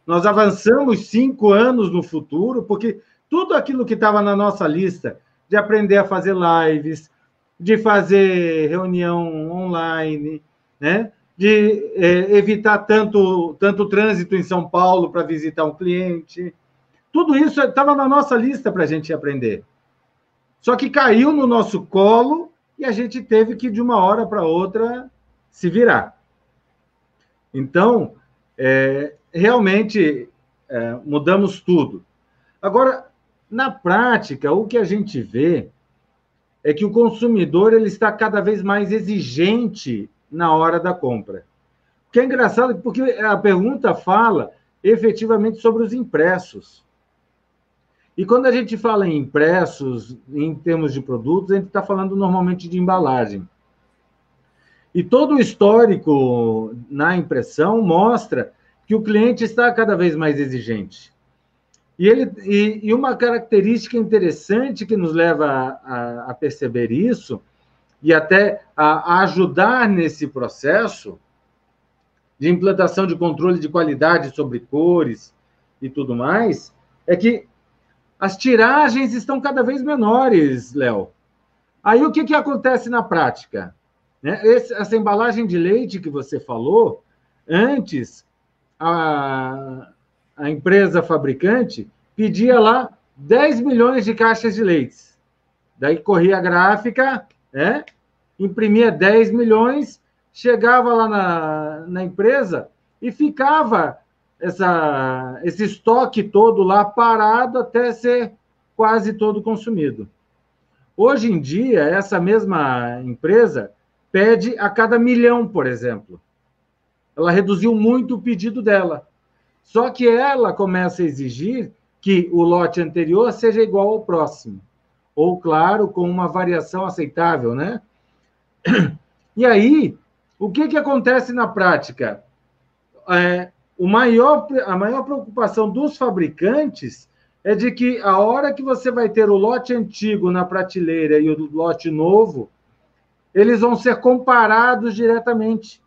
Nós avançamos cinco anos no futuro, porque tudo aquilo que estava na nossa lista de aprender a fazer lives, de fazer reunião online, né? de é, evitar tanto, tanto trânsito em São Paulo para visitar um cliente, tudo isso estava na nossa lista para a gente aprender. Só que caiu no nosso colo e a gente teve que, de uma hora para outra, se virar. Então, é, realmente, é, mudamos tudo. Agora, na prática, o que a gente vê é que o consumidor ele está cada vez mais exigente na hora da compra. O que é engraçado, porque a pergunta fala efetivamente sobre os impressos. E quando a gente fala em impressos, em termos de produtos, a gente está falando normalmente de embalagem. E todo o histórico na impressão mostra que o cliente está cada vez mais exigente. E, ele, e, e uma característica interessante que nos leva a, a, perceber isso, e até a, a ajudar nesse processo de implantação de controle de qualidade sobre cores e tudo mais, é que as tiragens estão cada vez menores, Léo. Aí o que, que acontece na prática? Né? Esse, essa embalagem de leite que você falou, antes a, a empresa fabricante pedia lá 10 milhões de caixas de leite. Daí corria a gráfica, né? imprimia 10 milhões, chegava lá na, na empresa e ficava essa, esse estoque todo lá parado até ser quase todo consumido. Hoje em dia, essa mesma empresa pede a cada milhão, por exemplo. Ela reduziu muito o pedido dela. Só que ela começa a exigir que o lote anterior seja igual ao próximo. Ou, claro, com uma variação aceitável, né? E aí, o que, que acontece na prática? É, o maior, a maior preocupação dos fabricantes é de que a hora que você vai ter o lote antigo na prateleira e o lote novo, eles vão ser comparados diretamente.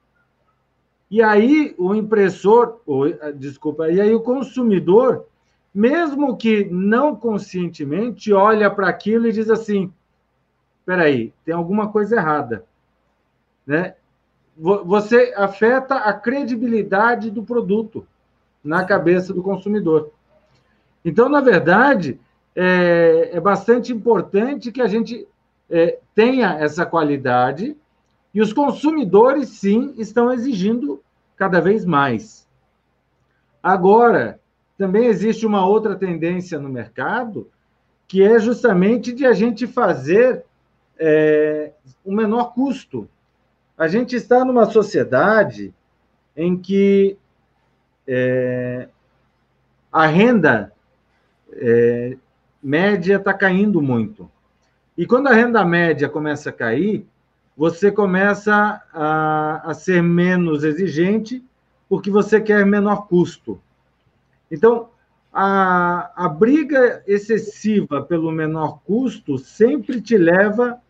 E aí o impressor, ou, desculpa, e aí o consumidor, mesmo que não conscientemente, olha para aquilo e diz assim: espera aí, tem alguma coisa errada, né? Você afeta a credibilidade do produto na cabeça do consumidor. Então, na verdade, é, é bastante importante que a gente é, tenha essa qualidade e os consumidores, sim, estão exigindo cada vez mais. Agora, também existe uma outra tendência no mercado, que é justamente de a gente fazer é, o menor custo. A gente está numa sociedade em que é, a renda é, média está caindo muito. E quando a renda média começa a cair, você começa a, a ser menos exigente porque você quer menor custo. Então, a, a briga excessiva pelo menor custo sempre te leva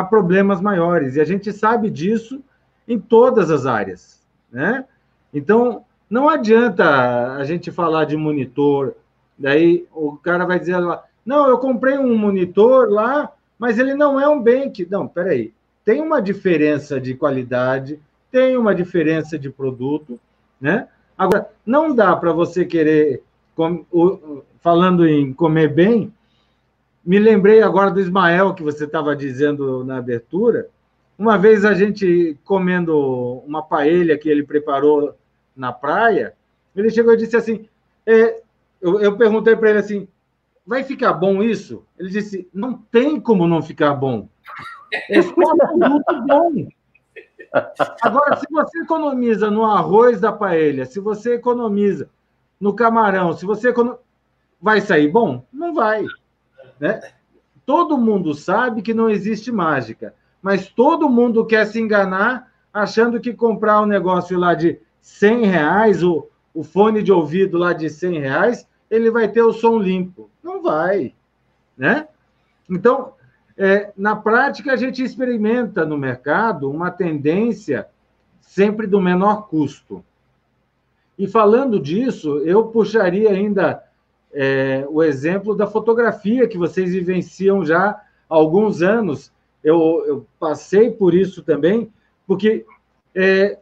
a problemas maiores. E a gente sabe disso em todas as áreas. Né? Então, não adianta a gente falar de monitor, daí o cara vai dizer lá, não, eu comprei um monitor lá, mas ele não é um que. Não, peraí tem uma diferença de qualidade, tem uma diferença de produto, né? Agora, não dá para você querer, falando em comer bem, me lembrei agora do Ismael, que você estava dizendo na abertura. Uma vez a gente comendo uma paella que ele preparou na praia, ele chegou e disse assim: é, eu, eu perguntei para ele assim, vai ficar bom isso? Ele disse: não tem como não ficar bom. É só produto bom. Agora, se você economiza no arroz da paella, se você economiza no camarão, se você economiza... vai sair bom? Não vai. Né? Todo mundo sabe que não existe mágica, mas todo mundo quer se enganar achando que comprar um negócio lá de 100 reais, o, o fone de ouvido lá de 100 reais, ele vai ter o som limpo. Não vai. Né? Então, é, na prática, a gente experimenta no mercado uma tendência sempre do menor custo. E falando disso, eu puxaria ainda é, o exemplo da fotografia, que vocês vivenciam já há alguns anos. Eu, eu passei por isso também, porque é,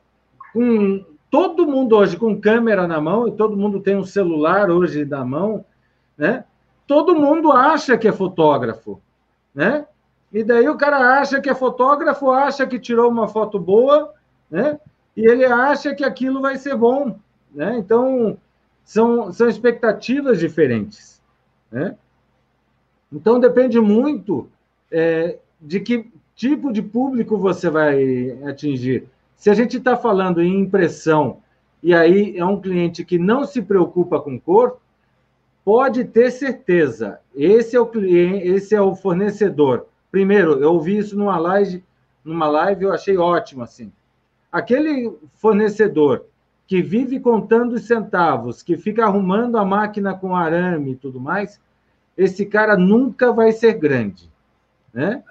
com todo mundo hoje com câmera na mão, e todo mundo tem um celular hoje na mão, né? todo mundo acha que é fotógrafo né? E daí o cara acha que é fotógrafo, acha que tirou uma foto boa, né? E ele acha que aquilo vai ser bom, né? Então são, são expectativas diferentes, né? Então depende muito é, de que tipo de público você vai atingir. Se a gente está falando em impressão e aí é um cliente que não se preocupa com cor, pode ter certeza, esse é o cliente, esse é o fornecedor. Primeiro, eu ouvi isso numa live, numa live eu achei ótimo assim. Aquele fornecedor que vive contando os centavos, que fica arrumando a máquina com arame e tudo mais, esse cara nunca vai ser grande, né?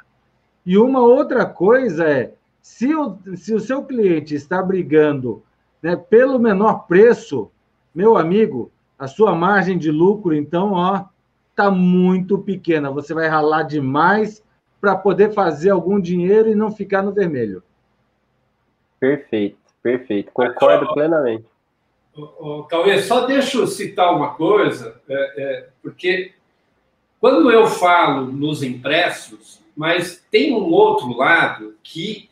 E uma outra coisa é, se o, se o seu cliente está brigando né, pelo menor preço, meu amigo, a sua margem de lucro, então, ó, tá muito pequena. Você vai ralar demais para poder fazer algum dinheiro e não ficar no vermelho. Perfeito, perfeito. Concordo plenamente. Cauê, só deixa eu citar uma coisa, é, é, porque quando eu falo nos impressos, mas tem um outro lado que,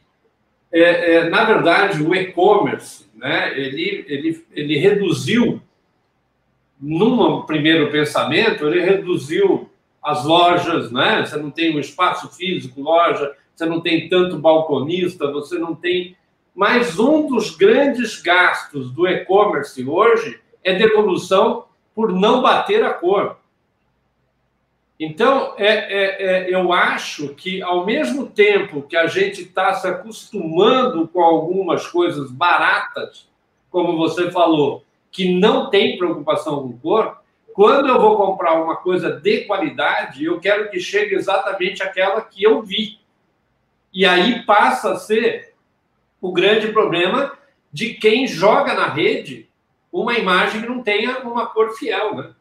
é, é na verdade, o e-commerce, né, ele, ele, ele reduziu num primeiro pensamento, ele reduziu as lojas, né? Você não tem um espaço físico, loja, você não tem tanto balconista, você não tem. Mas um dos grandes gastos do e-commerce hoje é devolução por não bater a cor. Então, é, é, é, eu acho que, ao mesmo tempo que a gente está se acostumando com algumas coisas baratas, como você falou, que não tem preocupação com cor, quando eu vou comprar uma coisa de qualidade, eu quero que chegue exatamente aquela que eu vi. E aí passa a ser o grande problema de quem joga na rede uma imagem que não tenha uma cor fiel, né?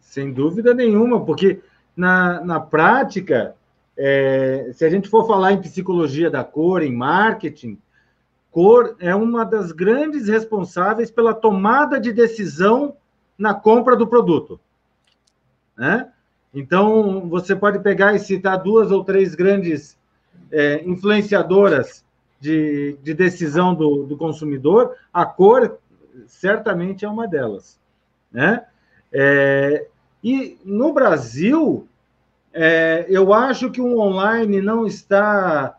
Sem dúvida nenhuma, porque na, na prática, é, se a gente for falar em psicologia da cor, em marketing, cor é uma das grandes responsáveis pela tomada de decisão na compra do produto. Né? Então, você pode pegar e citar duas ou três grandes é, influenciadoras de, de decisão do, do, consumidor, a cor certamente é uma delas. Né? É, e no Brasil, é, eu acho que o online não está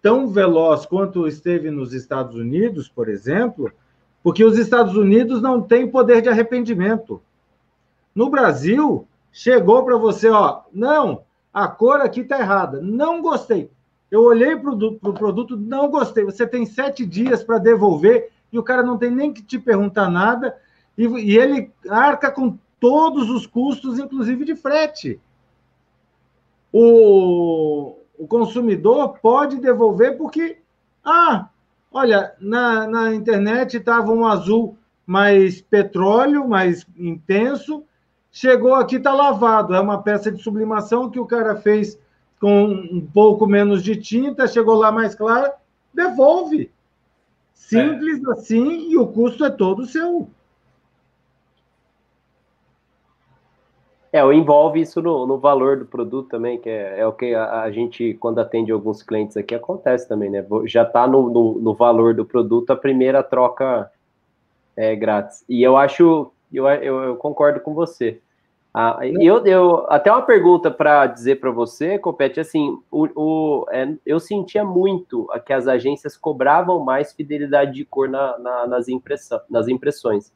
tão veloz quanto esteve nos Estados Unidos, por exemplo, porque os Estados Unidos não têm poder de arrependimento. No Brasil, chegou para você, ó, não, a cor aqui está errada, não gostei. Eu olhei para o produto, não gostei. Você tem sete dias para devolver e o cara não tem nem que te perguntar nada e, e ele arca com todos os custos, inclusive de frete. O, o consumidor pode devolver porque, ah, olha, na, na internet estava um azul mais petróleo, mais intenso, chegou aqui, está lavado. É uma peça de sublimação que o cara fez com um pouco menos de tinta, chegou lá mais clara, devolve. Simples é. assim, e o custo é todo seu. É, envolve isso no, no, valor do produto também, que é, é o que a, a, gente, quando atende alguns clientes aqui, acontece também, né? Já está no, no, no, valor do produto a primeira troca é grátis. E eu acho, eu, eu, eu concordo com você. Ah, eu, eu, até uma pergunta para dizer para você, Copete, assim, o, o é, eu sentia muito que as agências cobravam mais fidelidade de cor na, na, nas, nas impressões.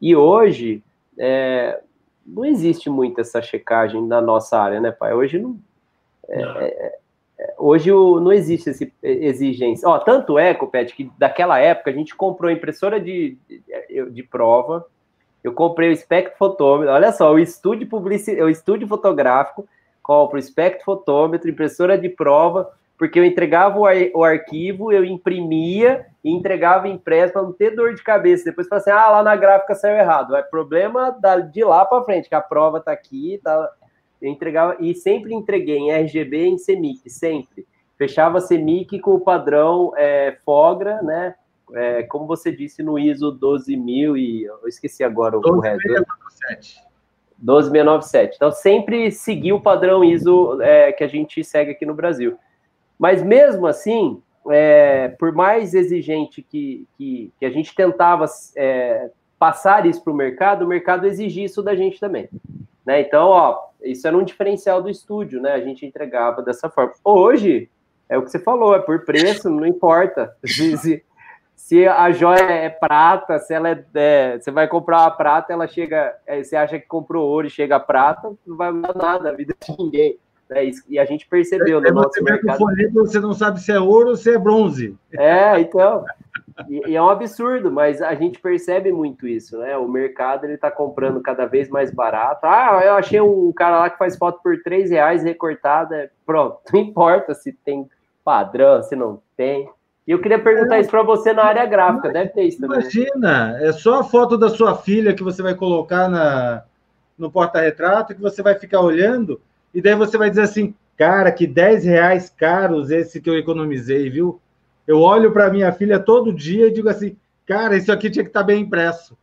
E hoje, é, não existe muito essa checagem na nossa área, né, pai? Hoje não. É, não. É, é, hoje o, não existe essa exigência. Ó, tanto é, Copete, que daquela época a gente comprou impressora de, de, de prova, eu comprei o espectrofotômetro, olha só, o estúdio publici, o estúdio fotográfico, compro o espectrofotômetro, impressora de prova, porque eu entregava o, ar, o arquivo, eu imprimia e entregava impresso para não ter dor de cabeça. Depois fala assim: ah, lá na gráfica saiu errado. É problema da, de lá para frente, que a prova está aqui, tá. Eu entregava e sempre entreguei em RGB e em CMYK, sempre. Fechava CMYK com o padrão é, FOGRA, né? É, como você disse no ISO 12000 e eu esqueci agora o, 12697. 12697. Então sempre segui o padrão ISO é, que a gente segue aqui no Brasil. Mas mesmo assim, é, por mais exigente que, que, que a gente tentava é, passar isso para o mercado, o mercado exigia isso da gente também. Né? Então, ó, isso era um diferencial do estúdio, né? A gente entregava dessa forma. Hoje, é o que você falou, é por preço, não importa. Se, se a joia é prata, se ela é, é, Você vai comprar uma prata, ela chega. É, você acha que comprou ouro e chega prata, não vai mudar nada a vida de ninguém. Né? E a gente percebeu no nosso mercado. Folheto, você não sabe se é ouro ou se é bronze. É, então. E, e, é um absurdo, mas a gente percebe muito isso, né? O mercado ele está comprando cada vez mais barato. Ah, eu achei um cara lá que faz foto por três reais recortada. Pronto, não importa se tem padrão, se não tem. E eu queria perguntar é, isso para você na área gráfica, deve ter isso também. Imagina, é só a foto da sua filha que você vai colocar na, no porta-retrato que você vai ficar olhando e daí você vai dizer assim, cara, que 10 reais caros esse que eu economizei, viu? Eu olho para minha filha todo dia e digo assim, cara, isso aqui tinha que estar tá bem impresso.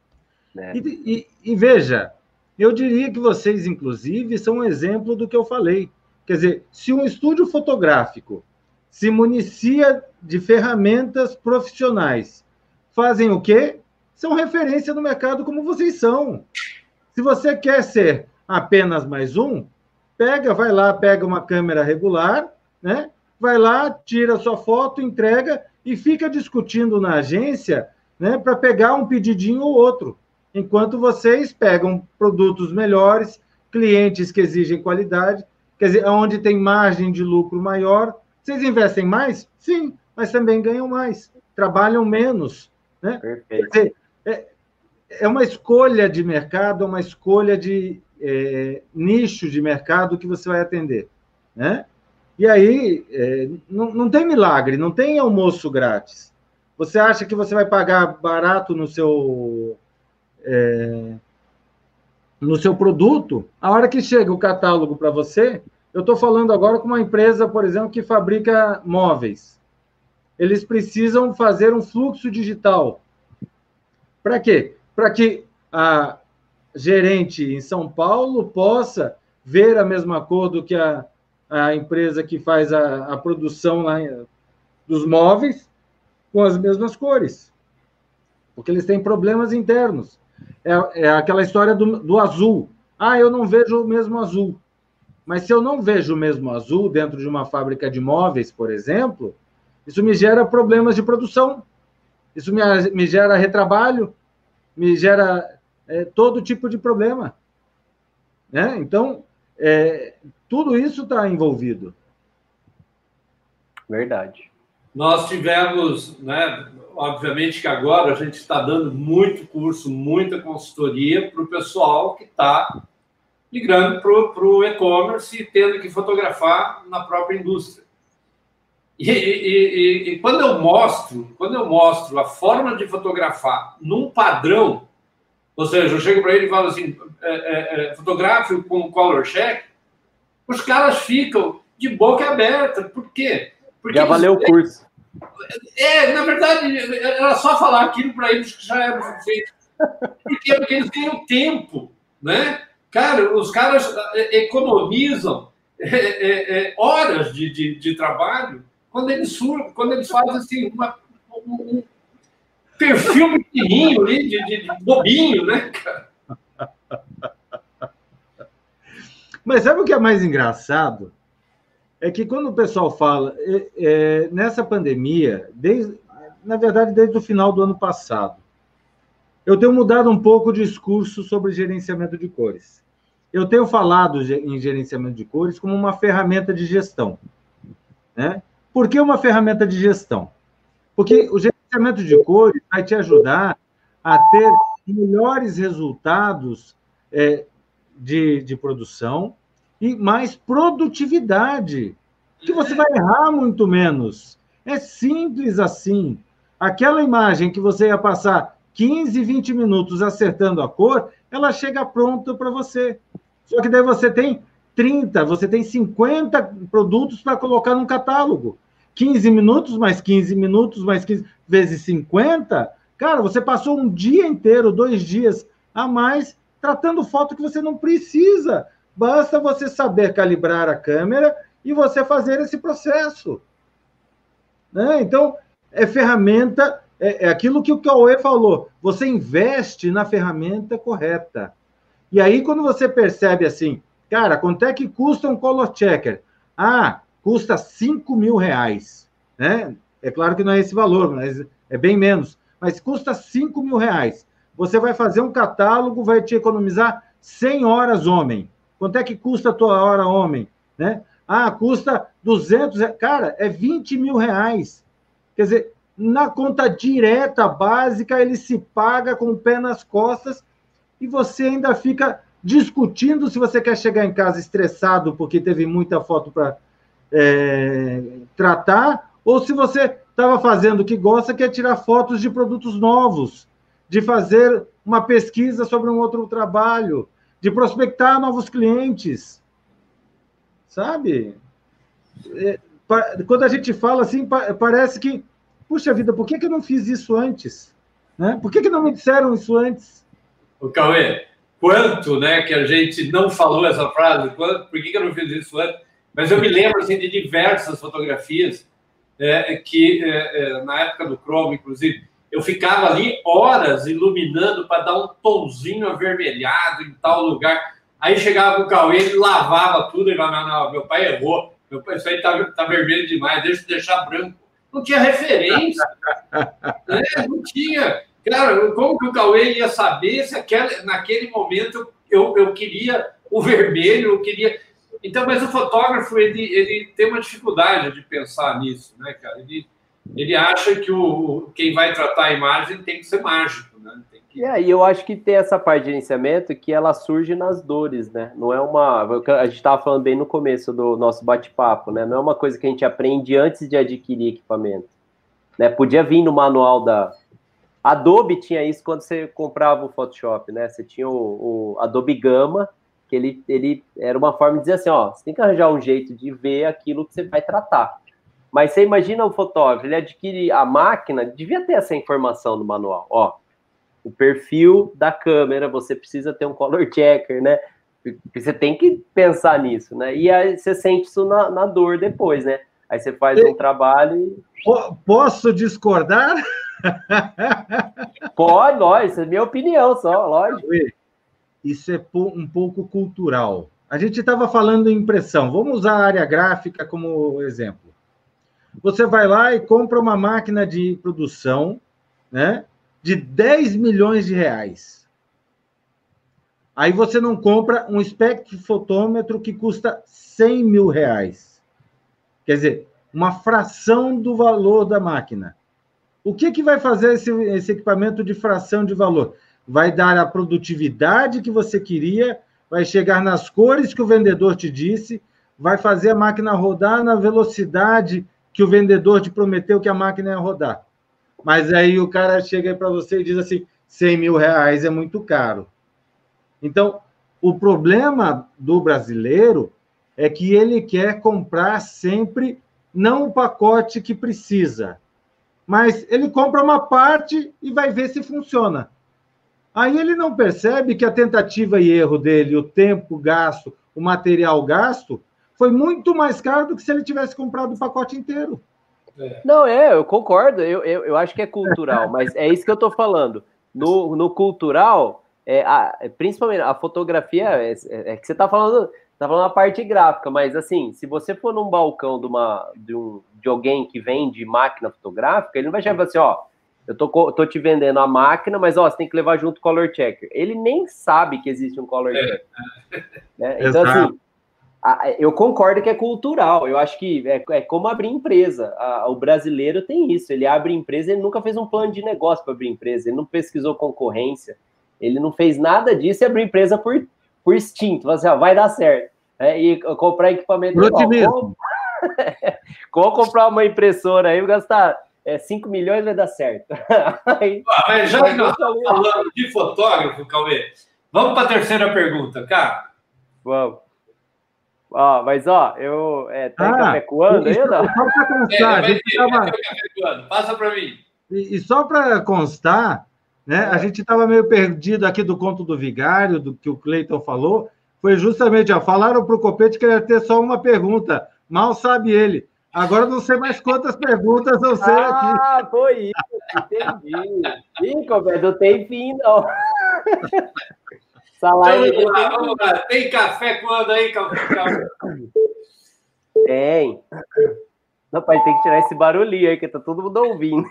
É. E, e, e, veja, eu diria que vocês, inclusive, são um exemplo do que eu falei. Quer dizer, se um estúdio fotográfico se municia de ferramentas profissionais, fazem o quê? São referência no mercado como vocês são. Se você quer ser apenas mais um, pega, vai lá, pega uma câmera regular, né? Vai lá, tira sua foto, entrega e fica discutindo na agência né, para pegar um pedidinho ou outro, enquanto vocês pegam produtos melhores, clientes que exigem qualidade, quer dizer, onde tem margem de lucro maior, vocês investem mais? Sim, mas também ganham mais, trabalham menos. Né? Perfeito. Quer dizer, é, é uma escolha de mercado, é uma escolha de é, nicho de mercado que você vai atender. Né? E aí, é, não, não tem milagre, não tem almoço grátis. Você acha que você vai pagar barato no seu é, no seu produto? A hora que chega o catálogo para você, eu estou falando agora com uma empresa, por exemplo, que fabrica móveis. Eles precisam fazer um fluxo digital. Para quê? Para que a gerente em São Paulo possa ver a mesma cor do que a, a empresa que faz a, a produção lá dos móveis com as mesmas cores. Porque eles têm problemas internos. É, é aquela história do, do azul. Ah, eu não vejo o mesmo azul. Mas se eu não vejo o mesmo azul dentro de uma fábrica de móveis, por exemplo, isso me gera problemas de produção. Isso me, me gera retrabalho, me gera é, todo tipo de problema. Né? Então, é, tudo isso está envolvido. Verdade. Nós tivemos, né, obviamente que agora a gente está dando muito curso, muita consultoria para o pessoal que está migrando para o e-commerce e tendo que fotografar na própria indústria. E, e, e, e, quando eu mostro, quando eu mostro a forma de fotografar num padrão, ou seja, eu chego para ele e falo assim, é, é, é, fotografe com color check, os caras ficam de boca aberta. Por quê? Porque já valeu eles, o curso. É, na verdade, era só falar aquilo para eles que já era suficiente. Porque eles têm tempo, né? Cara, os caras é, economizam é, é, é, horas de, de, de, trabalho quando eles, quando eles fazem assim, uma, um perfil pequenininho ali, de, de, de bobinho, né, cara? Mas sabe o que é mais engraçado? É que quando o pessoal fala, é, é, nessa pandemia, desde, na verdade, desde o final do ano passado, eu tenho mudado um pouco o discurso sobre gerenciamento de cores. Eu tenho falado em gerenciamento de cores como uma ferramenta de gestão. Né? Por que uma ferramenta de gestão? Porque o gerenciamento de cores vai te ajudar a ter melhores resultados é, de, de produção e mais produtividade, que você vai errar muito menos. É simples assim. Aquela imagem que você ia passar 15, 20 minutos acertando a cor, ela chega pronta para você. Só que daí você tem 30, você tem 50 produtos para colocar num catálogo. 15 minutos, mais 15 minutos, mais 15 vezes 50. Cara, você passou um dia inteiro, dois dias a mais, tratando foto que você não precisa. Basta você saber calibrar a câmera e você fazer esse processo. Né? Então, é ferramenta, é, é aquilo que o Cauê falou. Você investe na ferramenta correta. E aí, quando você percebe assim, cara, quanto é que custa um color checker? Ah, custa 5 mil reais. Né? É claro que não é esse valor, mas é bem menos. Mas custa 5 mil reais. Você vai fazer um catálogo, vai te economizar 100 horas homem. Quanto é que custa a tua hora homem? Né? Ah, custa 200. Cara, é 20 mil reais. Quer dizer, na conta direta básica, ele se paga com o pé nas costas e você ainda fica discutindo se você quer chegar em casa estressado porque teve muita foto para é, tratar, ou se você estava fazendo o que gosta, que é tirar fotos de produtos novos, de fazer uma pesquisa sobre um outro trabalho, de prospectar novos clientes. Sabe? É, quando a gente fala assim, parece que, puxa vida, por que, que eu não fiz isso antes? Né? Por que, que não me disseram isso antes? O Cauê, quanto né, que a gente não falou essa frase, quanto, por que, que eu não fiz isso antes? Mas eu me lembro assim, de diversas fotografias é, que, é, é, na época do Chrome, inclusive, eu ficava ali horas iluminando para dar um tonzinho avermelhado em tal lugar. Aí chegava o Cauê, ele lavava tudo e falava, não, não, meu pai errou, meu pai, isso aí tá, tá vermelho demais, deixa eu deixar branco. Não tinha referência, né? não tinha Cara, como que o Cauê ia saber se aquela, naquele momento eu, eu queria o vermelho, eu queria. Então, mas o fotógrafo ele, ele tem uma dificuldade de pensar nisso, né, cara? Ele, ele acha que o, quem vai tratar a imagem tem que ser mágico, né? Que... É, e eu acho que tem essa parte de gerenciamento que ela surge nas dores, né? Não é uma. A gente estava falando bem no começo do nosso bate-papo, né? Não é uma coisa que a gente aprende antes de adquirir equipamento. Né? Podia vir no manual da. Adobe tinha isso quando você comprava o Photoshop, né? Você tinha o, o Adobe Gama, que ele, ele era uma forma de dizer assim: ó, você tem que arranjar um jeito de ver aquilo que você vai tratar. Mas você imagina o fotógrafo, ele adquire a máquina, devia ter essa informação no manual. Ó, o perfil da câmera, você precisa ter um color checker, né? Você tem que pensar nisso, né? E aí você sente isso na, na dor depois, né? Aí você faz um trabalho e... Posso discordar? Pode, lógico, é minha opinião só, lógico. Isso é um pouco cultural. A gente estava falando em impressão, vamos usar a área gráfica como exemplo. Você vai lá e compra uma máquina de produção, né? de 10 milhões de reais. Aí você não compra um espectrofotômetro que custa 100 mil reais. Quer dizer, uma fração do valor da máquina. O que, que vai fazer esse, esse equipamento de fração de valor? Vai dar a produtividade que você queria, vai chegar nas cores que o vendedor te disse, vai fazer a máquina rodar na velocidade que o vendedor te prometeu que a máquina ia rodar. Mas aí o cara chega para você e diz assim: 100 mil reais é muito caro. Então, o problema do brasileiro é que ele quer comprar sempre não o pacote que precisa, mas ele compra uma parte e vai ver se funciona. Aí ele não percebe que a tentativa e erro dele, o tempo gasto, o material gasto, foi muito mais caro do que se ele tivesse comprado o pacote inteiro. É. Não, é, eu concordo, eu, eu, eu, acho que é cultural, mas é isso que eu tô falando. No, no cultural, é, a, é, principalmente a fotografia, é, é, é que você tá falando, tá falando a parte gráfica, mas assim, se você for num balcão de, uma, de, um, de alguém que vende máquina fotográfica, ele não vai chegar assim, ó, eu tô, tô te vendendo a máquina, mas ó, você tem que levar junto o color checker. Ele nem sabe que existe um color checker. Né? Então, assim, eu concordo que é cultural. Eu acho que é, é como abrir empresa. o brasileiro tem isso. Ele abre empresa, ele nunca fez um plano de negócio para abrir empresa. Ele não pesquisou concorrência. Ele não fez nada disso e abriu empresa por, por instinto. Assim, ó, vai dar certo. É, e comprar equipamento. Como, como comprar uma impressora aí, gastar é, 5 milhões vai dar certo. aí, ah, mas já que nós estamos falando de fotógrafo, Cauê, vamos para a terceira pergunta, cara. Vamos. Ó, mas ó, eu. É, tá ah, café coando aí, não? Só para constar, é, a gente tava... Passa para mim. E, e só para constar, né, é. a gente estava meio perdido aqui do conto do vigário, do que o Cleiton falou. Foi justamente, ó, falaram para o Copete que ele ia ter só uma pergunta. Mal sabe ele. Agora não sei mais quantas perguntas vão ser ah, aqui. Ah, foi isso, entendi. Ih, Copete, não tem fim, não. Salário então, lá, vamos lá. Tem café quando aí, café? Tem. Não, pai, tem que tirar esse barulhinho aí, que tá todo mundo ouvindo.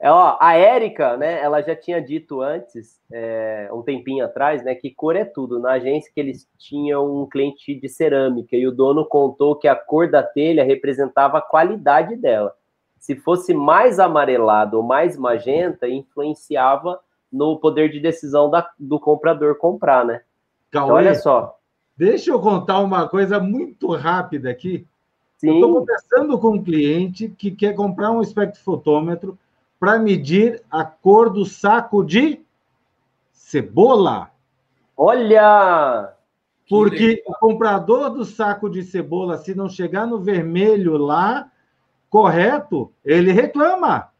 É, ó, a Érica, né, ela já tinha dito antes, é, um tempinho atrás, né, que cor é tudo. Na agência que eles tinham um cliente de cerâmica e o dono contou que a cor da telha representava a qualidade dela. Se fosse mais amarelado ou mais magenta, influenciava no poder de decisão da, do comprador comprar, né? Cauê, então, olha só. Deixa eu contar uma coisa muito rápida aqui. Sim. Eu estou conversando com um cliente que quer comprar um espectrofotômetro para medir a cor do saco de cebola. Olha! Porque o comprador do saco de cebola, se não chegar no vermelho lá, correto, ele reclama.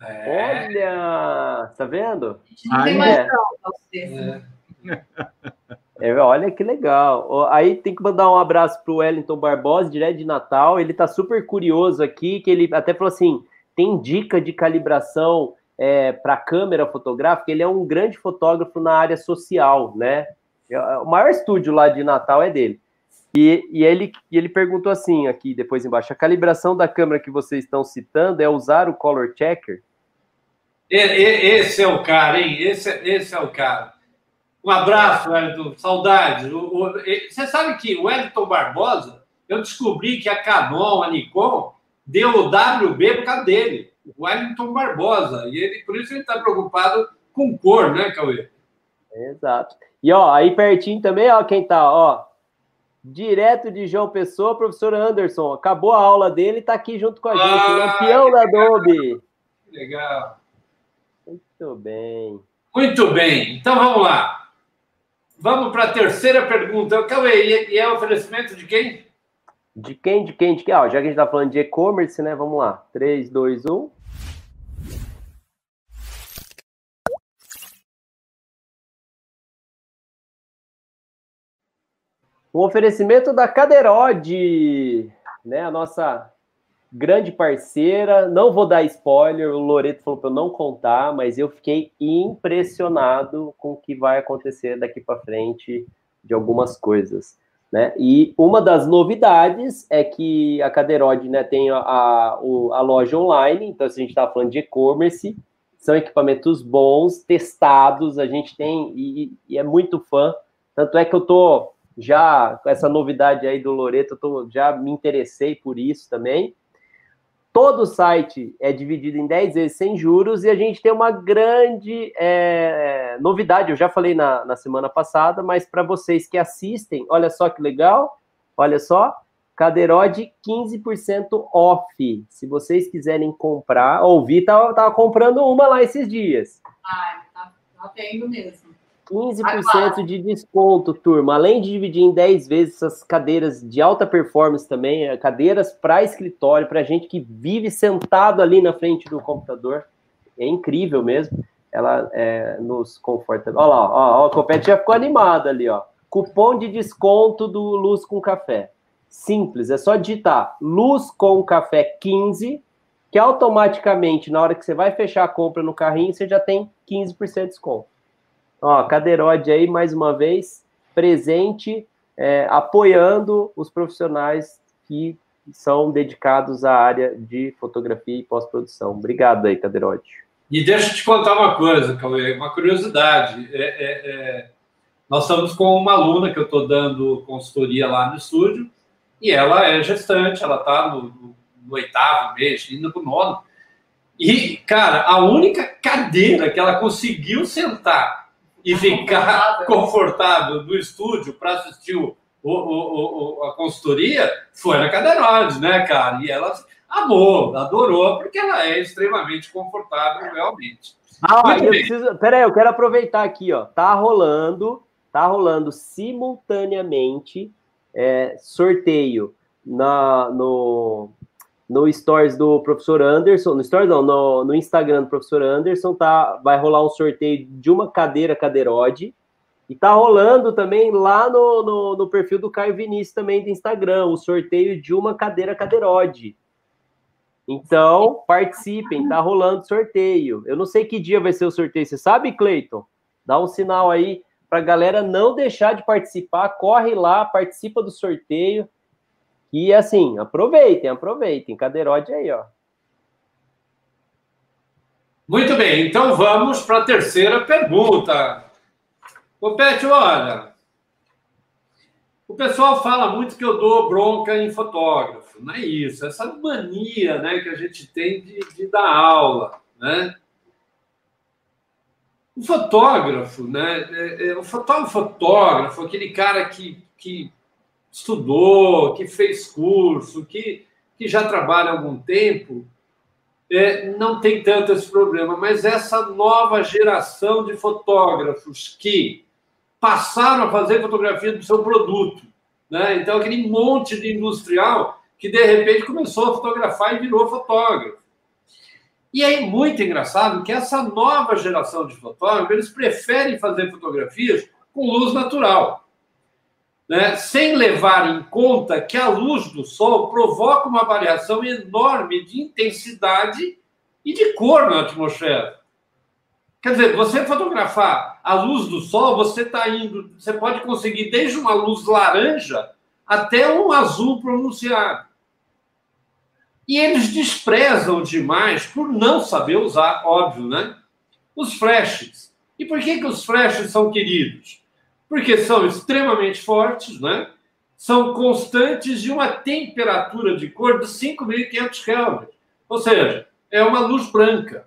É. Olha, tá vendo? Não tem mais é. É, olha que legal. Aí tem que mandar um abraço para o Wellington Barbosa, direto de Natal. Ele está super curioso aqui, que ele até falou assim: tem dica de calibração é, para câmera fotográfica. Ele é um grande fotógrafo na área social, né? É, o maior estúdio lá de Natal é dele. E, e, ele, ele perguntou assim aqui depois embaixo: a calibração da câmera que vocês estão citando é usar o color checker? Esse é o cara, hein? Esse, esse é o cara. Um abraço, Wellington. Saudades. você sabe que o Wellington Barbosa, eu descobri que a Canon, a Nikon, deu o WB por causa dele. O Wellington Barbosa. E ele, por isso ele está preocupado com cor, né, Cauê? Exato. E ó, aí pertinho também, ó, quem tá, ó, direto de João Pessoa, professor Anderson. Acabou a aula dele e tá aqui junto com a gente, ah, campeão da Adobe. Legal. Muito bem. Muito bem. Então vamos lá. Vamos para a terceira pergunta. Cauê, e é oferecimento de quem? De quem, de quem, de quem? Já que a gente está falando de e-commerce, né? Vamos lá. 3, 2, 1. Um oferecimento da Caderode, né? A nossa grande parceira. Não vou dar spoiler, o Loreto falou para eu não contar, mas eu fiquei impressionado com o que vai acontecer daqui para frente de algumas coisas. Né? E uma das novidades é que a Caderode né, tem a, a, a loja online, então se a gente está falando de e-commerce, são equipamentos bons, testados, a gente tem e, e, é muito fã. Tanto é que eu tô já com essa novidade aí do Loreto, eu tô, já me interessei por isso também. Todo o site é dividido em 10 vezes sem juros e a gente tem uma grande é, novidade. Eu já falei na, na semana passada, mas para vocês que assistem, olha só que legal, olha só, Cadeirode 15% off. Se vocês quiserem comprar, ouvir, tava, tava comprando uma lá esses dias. Ai, tá, tá vendo mesmo. 15% de desconto, turma. Além de dividir em 10 vezes essas cadeiras de alta performance também, é, cadeiras para escritório, para gente que vive sentado ali na frente do computador. É incrível mesmo. Ela é, nos conforta. Olha lá, ó, ó, o Copete já ficou animado ali, ó. Cupom de desconto do Luz com Café. Simples, é só digitar Luz com Café 15, que automaticamente, na hora que você vai fechar a compra no carrinho, você já tem 15% de desconto. Ó, Cadeirode aí, mais uma vez, presente, é, apoiando os profissionais que são dedicados à área de fotografia e pós-produção. Obrigado aí, Cadeirode. E deixa eu te contar uma coisa, Cauê, uma curiosidade. É, é, é nós estamos com uma aluna que eu estou dando consultoria lá no estúdio, e ela é gestante, ela está no, no, no, oitavo mês, indo para o nono. E, cara, a única cadeira que ela conseguiu sentar e ficar confortável no estúdio para assistir o, o, o, a consultoria foi na Cadeirões, né, cara? E ela amou, adorou, porque ela é extremamente confortável, realmente. Ah, eu preciso. Peraí, eu quero aproveitar aqui, ó. Tá rolando, tá rolando simultaneamente é, sorteio na, no, no stories do professor Anderson, no stories não, no, no Instagram do professor Anderson, tá, vai rolar um sorteio de uma cadeira cadeirode, e tá rolando também lá no, no, no, perfil do Caio Vinícius também do Instagram, o sorteio de uma cadeira cadeirode. Então, participem, tá rolando sorteio. Eu não sei que dia vai ser o sorteio, você sabe, Cleiton? Dá um sinal aí pra galera não deixar de participar, corre lá, participa do sorteio. E assim, aproveitem, aproveitem. Cadeirote aí, ó. Muito bem, então vamos para a terceira pergunta. Ô, Pet, olha. O pessoal fala muito que eu dou bronca em fotógrafo. Não é isso. Essa mania né, que a gente tem de, de dar aula. Né? O fotógrafo, né? É, é, o fotógrafo, aquele cara que, que estudou, que fez curso, que, que já trabalha há algum tempo, é, não tem tanto esse problema. Mas essa nova geração de fotógrafos que passaram a fazer fotografia do seu produto, né? Então, aquele monte de industrial que de repente começou a fotografar e virou fotógrafo. E é muito engraçado que essa nova geração de fotógrafos, eles preferem fazer fotografias com luz natural né, sem levar em conta que a luz do sol provoca uma variação enorme de intensidade e de cor na atmosfera. Quer dizer, você fotografar a luz do sol, você está indo, você pode conseguir desde uma luz laranja até um azul pronunciado. E eles desprezam demais por não saber usar, óbvio, né? os flashes. E por que, que os flashes são queridos? Porque são extremamente fortes, né? são constantes de uma temperatura de cor de 5.500 Kelvin. Ou seja, é uma luz branca.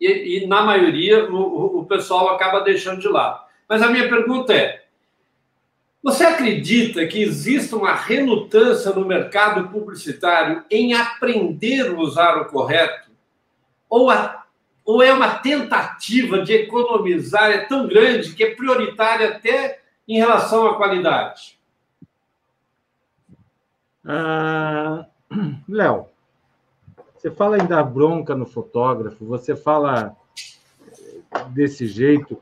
E, e na maioria, o, o pessoal acaba deixando de lado. Mas a minha pergunta é: você acredita que existe uma relutância no mercado publicitário em aprender a usar o correto? Ou, a, ou é uma tentativa de economizar é tão grande que é prioritária até em relação à qualidade? Ah, Léo, você fala em dar bronca no fotógrafo, você fala desse jeito.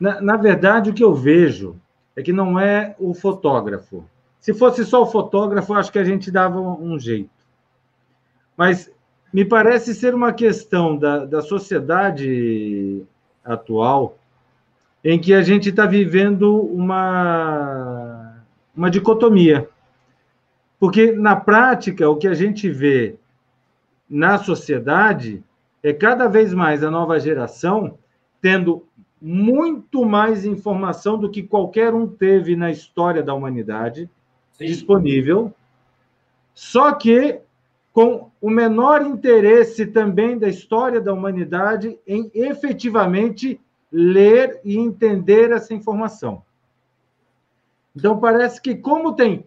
Na, na verdade, o que eu vejo é que não é o fotógrafo. Se fosse só o fotógrafo, acho que a gente dava um jeito. Mas me parece ser uma questão da, da sociedade atual em que a gente está vivendo uma, uma dicotomia. Porque, na prática, o que a gente vê na sociedade é cada vez mais a nova geração tendo muito mais informação do que qualquer um teve na história da humanidade Sim. disponível, só que com o menor interesse também da história da humanidade em efetivamente ler e entender essa informação. Então parece que como tem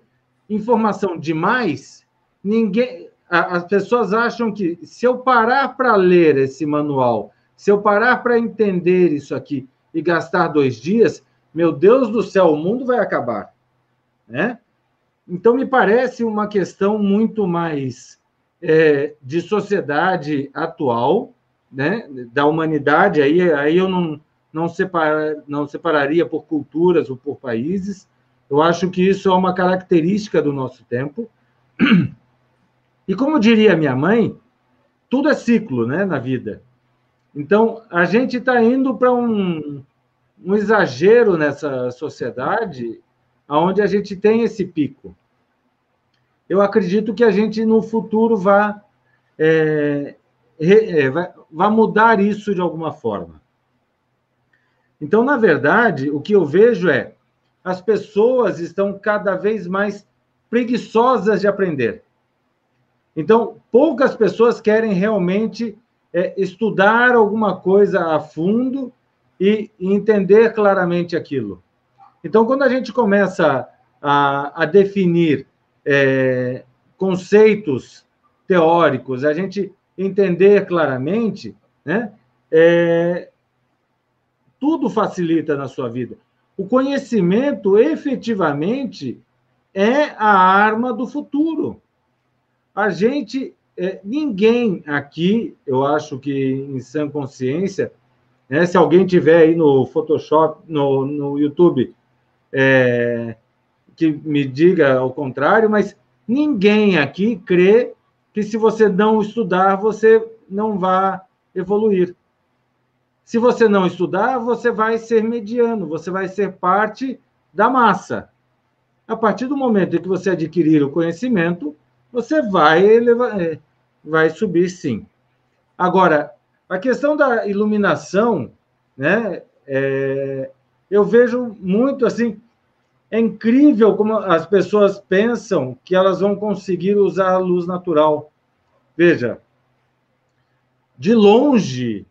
informação demais, ninguém as pessoas acham que se eu parar para ler esse manual, se eu parar para entender isso aqui e gastar dois dias, meu Deus do céu, o mundo vai acabar, né? Então me parece uma questão muito mais é, de sociedade atual, né? Da humanidade. Aí, aí eu não não, separa, não separaria por culturas ou por países. Eu acho que isso é uma característica do nosso tempo. E como diria minha mãe, tudo é ciclo né, na vida. Então, a gente está indo para um, um exagero nessa sociedade onde a gente tem esse pico. Eu acredito que a gente, no futuro, vá, é, é, vai, mudar isso de alguma forma. Então, na verdade, o que eu vejo é as pessoas estão cada vez mais preguiçosas de aprender. Então, poucas pessoas querem realmente é, estudar alguma coisa a fundo e, e, entender claramente aquilo. Então, quando a gente começa a, a definir é, conceitos teóricos, a gente entender claramente, né, é, tudo facilita na sua vida. O conhecimento, efetivamente, é a arma do futuro a gente, é, ninguém aqui, eu acho que em sã consciência, né, se alguém tiver aí no Photoshop, no, no YouTube, é, que me diga ao contrário, mas ninguém aqui crê que se você não estudar, você não vai evoluir. Se você não estudar, você vai ser mediano, você vai ser parte da massa. A partir do momento em que você adquirir o conhecimento, você vai elevar, é, vai subir sim. Agora, a questão da iluminação, né? É, eu vejo muito assim, é incrível como as pessoas pensam que elas vão conseguir usar a luz natural. Veja, de longe,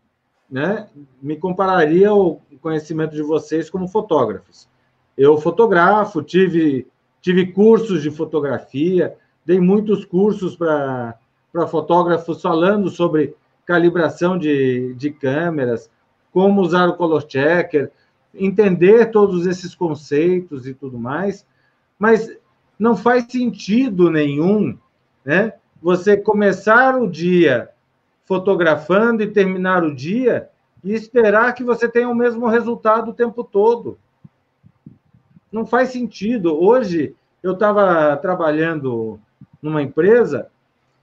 né, me compararia ao conhecimento de vocês como fotógrafos. Eu fotografo, tive, tive cursos de fotografia, dei muitos cursos para fotógrafos falando sobre calibração de, de câmeras, como usar o color checker, entender todos esses conceitos e tudo mais, mas não faz sentido nenhum, né? Você começar o dia fotografando e terminar o dia e esperar que você tenha o mesmo resultado o tempo todo. Não faz sentido. Hoje eu estava trabalhando numa empresa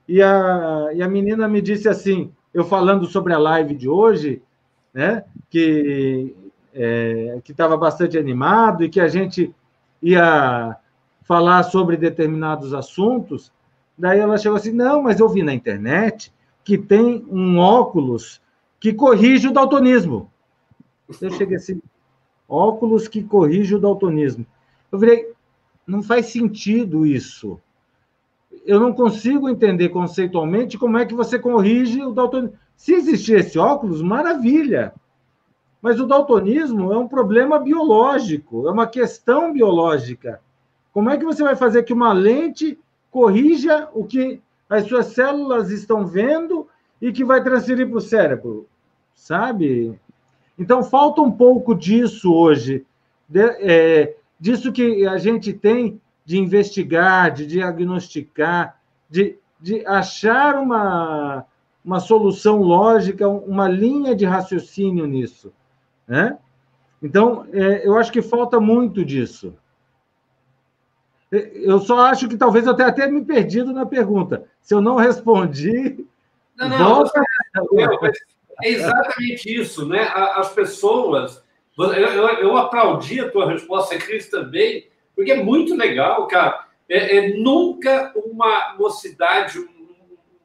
e a, e a menina me disse assim, eu falando sobre a live de hoje, né, que é, que estava bastante animado e que a gente ia falar sobre determinados assuntos. Daí ela chegou assim: não, mas eu vi na internet que tem um óculos que corrige o daltonismo. Eu cheguei assim, óculos que corrige o daltonismo. Eu virei, não faz sentido isso. Eu não consigo entender conceitualmente como é que você corrige o daltonismo. Se existir esse óculos, maravilha. Mas o daltonismo é um problema biológico, é uma questão biológica. Como é que você vai fazer que uma lente corrija o que as suas células estão vendo e que vai transferir para o cérebro? Sabe? Então, falta um pouco disso hoje, de, é, disso que a gente tem de investigar, de diagnosticar, de, de achar uma, uma solução lógica, uma linha de raciocínio nisso. Né? Então, é, eu acho que falta muito disso. Eu só acho que talvez eu tenha até me perdido na pergunta. Se eu não respondi. Não, não, volta... é exatamente isso, né? As pessoas. Eu, eu, eu aplaudi a tua resposta, Cris, também, porque é muito legal, cara. É, é, nunca uma mocidade, um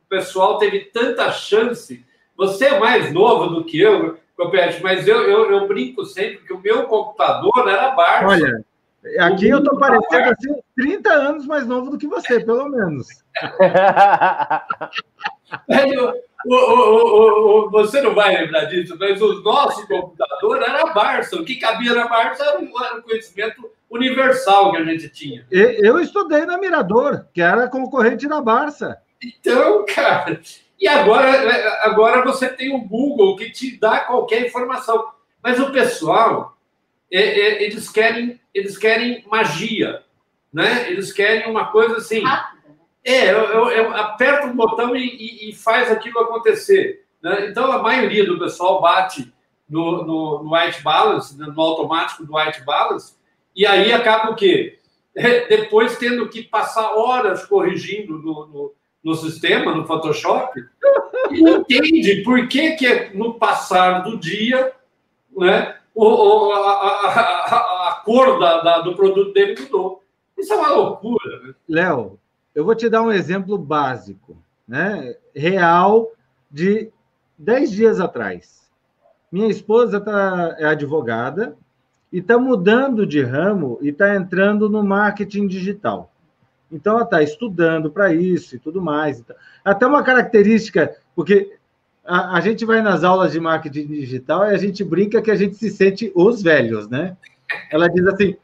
pessoal teve tanta chance. Você é mais novo do que eu, Copete, mas eu, eu, eu, brinco sempre que o meu computador era Barça. Olha, Aqui eu estou parecendo assim 30 anos mais novo do que você, pelo menos. o, o, o, você não vai lembrar disso, mas o nosso computador era Barça. O que cabia na Barça era um conhecimento universal que a gente tinha. Eu estudei na Mirador, que era concorrente da Barça. Então, cara, e agora, agora você tem o Google que te dá qualquer informação. Mas o pessoal, é, é, eles querem eles querem magia, né? Eles querem uma coisa assim. É, eu, eu, eu aperto um botão e, e, e, faz aquilo acontecer. Né? Então a maioria do pessoal bate no, no, no white balance, né? no automático do white balance, e aí acaba o quê? É, depois tendo que passar horas corrigindo no, no, no sistema, no Photoshop, e não entende por que, que no passar do dia, né? o, a, a, a, cor da, da, do produto dele mudou. Isso é uma loucura. Né? Léo, eu vou te dar um exemplo básico, né? real, de 10 dias atrás. Minha esposa tá, é advogada e está mudando de ramo e está entrando no marketing digital. Então, ela está estudando para isso e tudo mais. Até uma característica, porque a, a, gente vai nas aulas de marketing digital e a gente brinca que a gente se sente os velhos, né? Ela diz assim: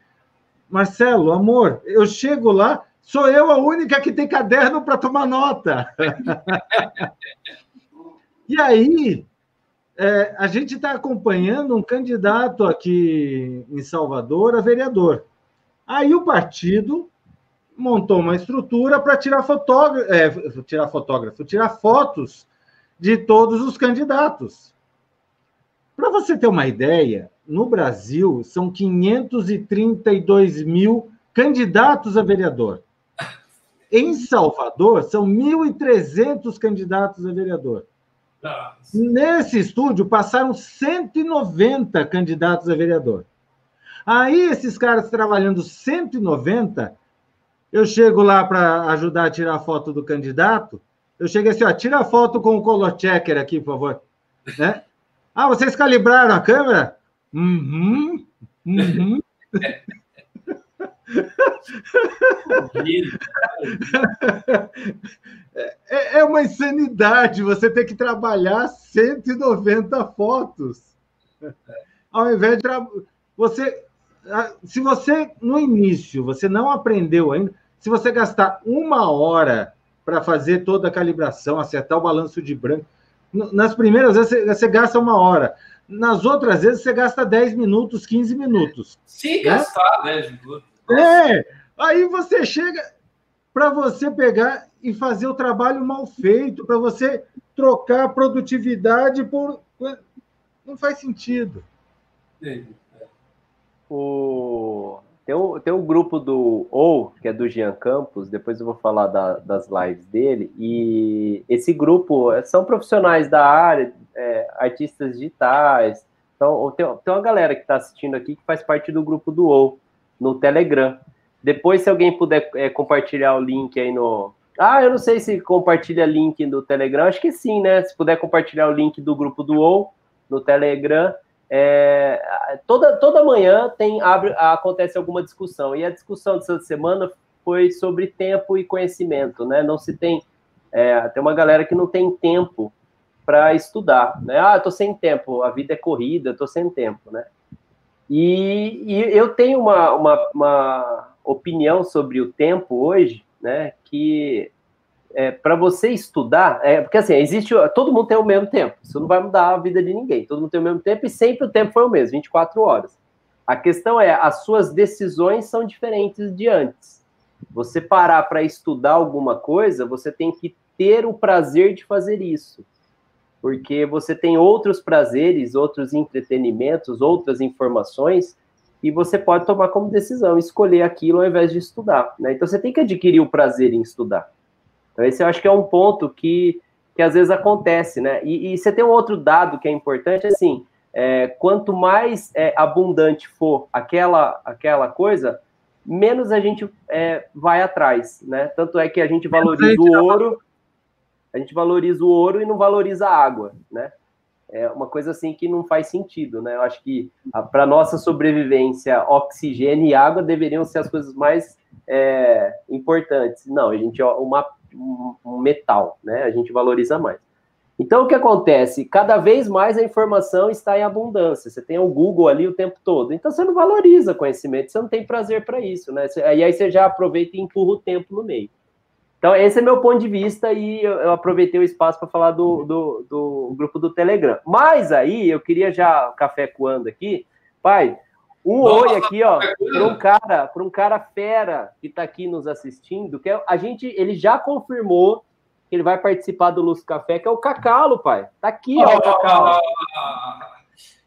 Marcelo, amor, eu chego lá, sou eu a única que tem caderno para tomar nota. e aí, é, a gente está acompanhando um candidato aqui em Salvador a vereador. Aí o partido montou uma estrutura para tirar fotógrafo, é, tirar fotógrafo, tirar fotos de todos os candidatos. Para você ter uma ideia, no Brasil são 532 mil candidatos a vereador. Em Salvador, são 1.300 candidatos a vereador. Nossa. Nesse estúdio, passaram 190 candidatos a vereador. Aí, esses caras trabalhando 190, eu chego lá para ajudar a tirar a foto do candidato, eu cheguei assim, ó, tira a foto com o color checker aqui, por favor. Né? Ah, vocês calibraram a câmera? Uhum, uhum. É, é uma insanidade você ter que trabalhar 190 fotos. Ao invés de você se você no início você não aprendeu ainda, se você gastar uma hora para fazer toda a calibração, acertar o balanço de branco. Nas primeiras vezes você, você gasta uma hora. Nas outras vezes você gasta 10 minutos, 15 minutos. Se né? gastar 10 minutos. É, aí você chega para você pegar e fazer o trabalho mal feito, para você trocar produtividade por. Não faz sentido. O... Tem o, tem o grupo do OU, que é do Jean Campos, depois eu vou falar da, das lives dele, e esse grupo é, são profissionais da área, é, artistas digitais, então tem, tem uma galera que está assistindo aqui que faz parte do grupo do OU, no Telegram. Depois, se alguém puder é, compartilhar o link aí no, Ah, eu não sei se compartilha link do Telegram, acho que sim, né? Se puder compartilhar o link do grupo do OU no Telegram. É, toda, toda manhã tem abre, acontece alguma discussão, e a discussão dessa semana foi sobre tempo e conhecimento, né? Não se tem. É, tem uma galera que não tem tempo para estudar, né? Ah, tô sem tempo, a vida é corrida, tô sem tempo, né? E, e eu tenho uma, uma, uma, opinião sobre o tempo hoje, né? Que é, para você estudar, é, porque assim, existe, todo mundo tem o mesmo tempo, isso não vai mudar a vida de ninguém, todo mundo tem o mesmo tempo e sempre o tempo foi o mesmo, 24 horas. A questão é, as suas decisões são diferentes de antes. Você parar para estudar alguma coisa, você tem que ter o prazer de fazer isso. Porque você tem outros prazeres, outros entretenimentos, outras informações, e você pode tomar como decisão escolher aquilo ao invés de estudar. Né? Então você tem que adquirir o prazer em estudar. Então, esse eu acho que é um ponto que, que às vezes acontece, né? E, e você tem um outro dado que é importante, assim, é, quanto mais é, abundante for aquela, aquela coisa, menos a gente é, vai atrás, né? Tanto é que a gente valoriza o ouro, a gente valoriza o ouro e não valoriza a água, né? É uma coisa assim que não faz sentido, né? Eu acho que para nossa sobrevivência, oxigênio e água deveriam ser as coisas mais é, importantes. Não, a gente uma um metal, né? A gente valoriza mais. Então, o que acontece? Cada vez mais a informação está em abundância. Você tem o Google ali o tempo todo. Então, você não valoriza conhecimento, você não tem prazer para isso, né? E aí você já aproveita e empurra o tempo no meio. Então, esse é meu ponto de vista e eu, aproveitei o espaço para falar do, do, do, grupo do Telegram. Mas aí, eu queria já, café coando aqui, pai, um Nossa, oi aqui, ó, para um cara, para um cara fera que está aqui nos assistindo, que é, a gente, ele já confirmou que ele vai participar do Luz Café, que é o Cacalo, pai. Tá aqui, ó, o Cacalo.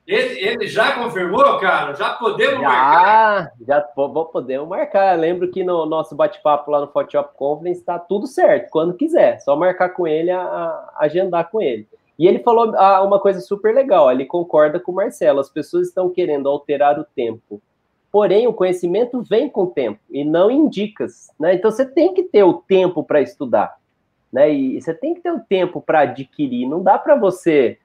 Ele, ele, já confirmou, cara? Já podemos já, marcar? Já podemos marcar. Lembro que no nosso bate-papo lá no Photoshop Conference está tudo certo, quando quiser. Só marcar com ele, a, a, agendar com ele. E ele falou ah, uma coisa super legal, ele concorda com o Marcelo, as pessoas estão querendo alterar o tempo. Porém, o conhecimento vem com o tempo e não em dicas, né? Então você tem que ter o tempo para estudar, né? E você tem que ter o tempo para adquirir. Não dá para você,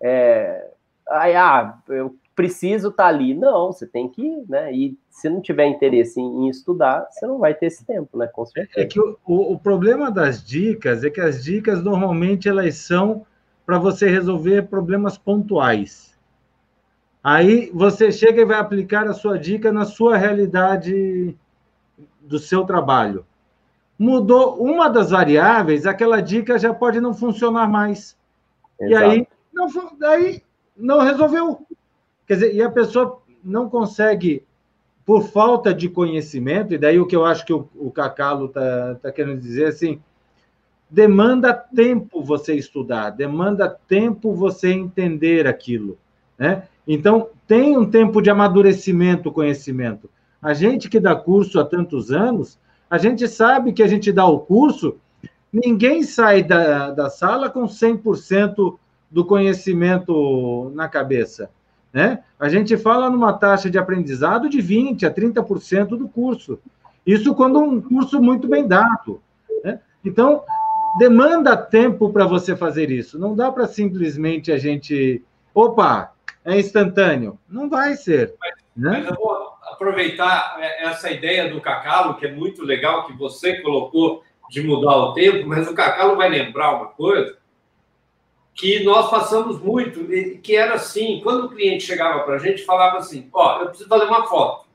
é, ah, eu preciso estar tá ali. Não, você tem que, né? E se não tiver interesse em, em, estudar, você não vai ter esse tempo, né? Com certeza. É que o, o, o problema das dicas é que as dicas normalmente elas são para você resolver problemas pontuais. Aí você chega e vai aplicar a sua dica na sua realidade do seu trabalho. Mudou uma das variáveis, aquela dica já pode não funcionar mais. Exato. E aí não, daí não resolveu. Quer dizer, e a pessoa não consegue, por falta de conhecimento, e daí o que eu acho que o, o Cacalo está tá querendo dizer assim, demanda tempo você estudar, demanda tempo você entender aquilo, né? Então, tem um tempo de amadurecimento o conhecimento. A gente que dá curso há tantos anos, a gente sabe que a gente dá o curso, ninguém sai da, da sala com 100% do conhecimento na cabeça, né? A gente fala numa taxa de aprendizado de 20% a 30% do curso. Isso quando um curso muito bem dado. Né? Então, demanda tempo para você fazer isso. Não dá para simplesmente a gente. Opa, é instantâneo. Não vai ser. Mas, né? mas eu vou aproveitar é, essa ideia do Cacalo, que é muito legal, que você colocou de mudar o tempo, mas o Cacalo vai lembrar uma coisa que nós passamos muito, que era assim, quando o cliente chegava para a gente, falava assim, ó, oh, eu preciso fazer uma foto.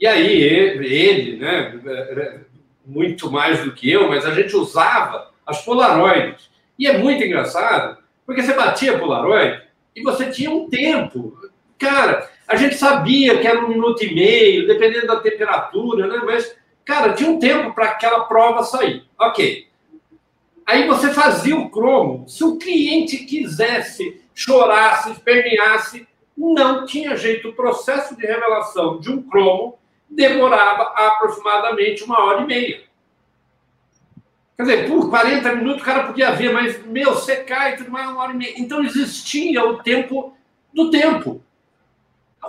E aí ele, ele né, muito mais do que eu, mas a gente usava as Polaroids. E é muito engraçado, porque você batia Polaroid e você tinha um tempo. Cara, a gente sabia que era um minuto e meio, dependendo da temperatura, né? Mas, cara, tinha um tempo para aquela prova sair. Ok. Aí você fazia o cromo. Se o cliente quisesse, chorasse, esperneasse, não tinha jeito. O processo de revelação de um cromo demorava aproximadamente uma hora e meia. Quer dizer, por 40 minutos o cara podia ver, mas, meu, você cai tudo mais uma hora e meia. Então existia o tempo do tempo.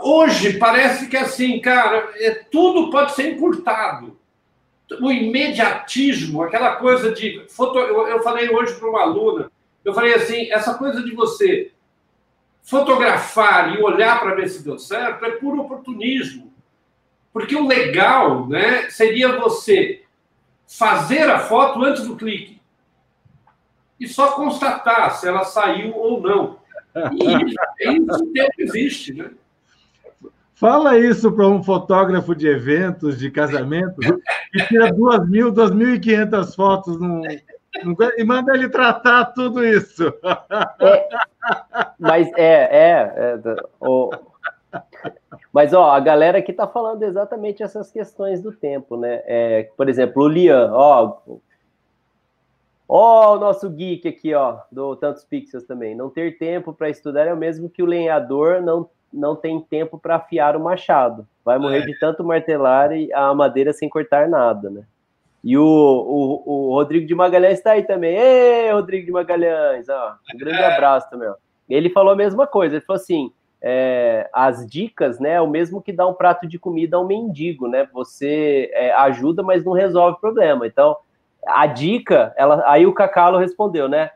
Hoje parece que assim, cara, é, tudo pode ser encurtado. o imediatismo, aquela coisa de. Foto... Eu falei hoje para uma aluna, eu falei assim: essa coisa de você fotografar e olhar para ver se deu certo é puro oportunismo. Porque o legal né, seria você fazer a foto antes do clique e só constatar se ela saiu ou não. E isso, tempo existe, né? Fala isso para um fotógrafo de eventos, de casamentos, que tira 2.000, 2.500 fotos num, num, e manda ele tratar tudo isso. É, mas é, é, é o, mas ó, a galera aqui está falando exatamente essas questões do tempo, né? É, por exemplo, o Lian, ó, ó, o nosso geek aqui, ó, do Tantos Pixels também. Não ter tempo para estudar é o mesmo que o lenhador não não tem tempo para afiar o machado. Vai morrer é. de tanto martelar a madeira sem cortar nada, né? E o, o, o Rodrigo de Magalhães está aí também. Ei, Rodrigo de Magalhães, ó, um grande é. abraço também. Ó. Ele falou a mesma coisa. Ele falou assim: é, as dicas, né, é o mesmo que dar um prato de comida ao mendigo, né? Você é, ajuda, mas não resolve o problema. Então, a dica, ela, aí o Cacalo respondeu, né?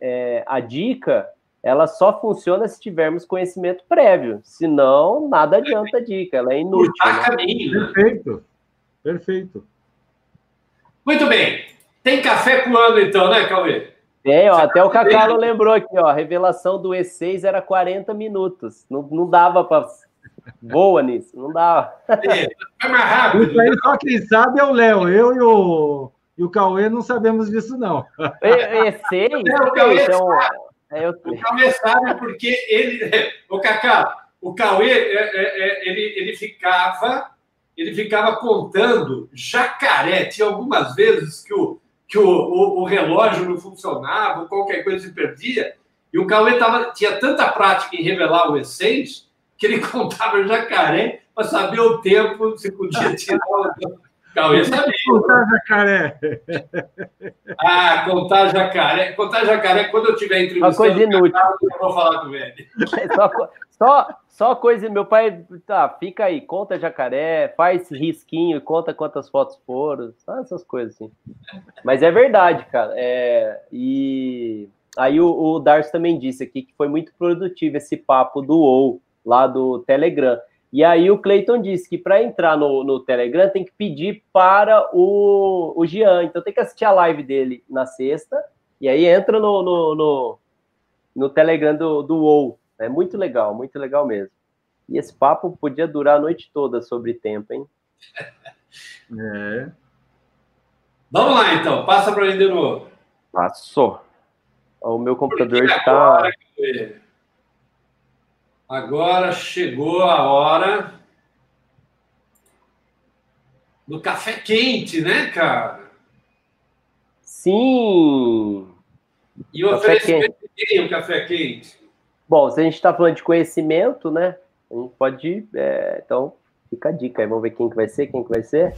É, a dica ela só funciona se tivermos conhecimento prévio. Senão, nada adianta a dica, ela é inútil. Né? Né? Perfeito. Perfeito. Muito bem. Tem café coando, então, né, Cauê? Tem, ó, até o Cacalo lembrou aqui, ó, a revelação do E6 era 40 minutos. Não, não dava para. Boa nisso, não dava. É, mais rápido. Isso aí só quem sabe é o Léo. Eu e o, e o Cauê não sabemos disso, não. E6? É, o Cauê então, é, eu... O Cauê sabe porque ele. O Cacá, o Cauê, é, é, é, ele, ele ficava. Ele ficava contando jacaré. Tinha algumas vezes que o, que o, o, o relógio não funcionava, qualquer coisa se perdia. E o Cauê tava, tinha tanta prática em revelar o E6 que ele contava jacaré para saber o tempo, se podia tirar o Cauê sabia. Contar jacaré. Ah, contar jacaré. Contar jacaré, quando eu tiver entrevistando... Uma coisa inútil. eu vou falar com ele. Só, só, só coisa... Meu pai, tá, fica aí, conta jacaré, faz risquinho conta quantas fotos foram, só essas coisas assim. Mas é verdade, cara. É, e aí o, o também disse aqui que foi muito produtivo esse papo do OU, lá do Telegram. E aí o Cleiton disse que para entrar no, no, Telegram tem que pedir para o, o Jean. Então tem que assistir a live dele na sexta. E aí entra no, no, no, no Telegram do, do WoW. É muito legal, muito legal mesmo. E esse papo podia durar a noite toda sobre tempo, hein? É. Vamos lá, então. Passa para ele de novo. Passou. O meu computador está... Agora chegou a hora do café quente, né, cara? Sim! E o oferecimento de o café quente? Bom, se a gente está falando de conhecimento, né? A gente pode. É, então, fica a dica aí. Vamos ver quem que vai ser, quem que vai ser.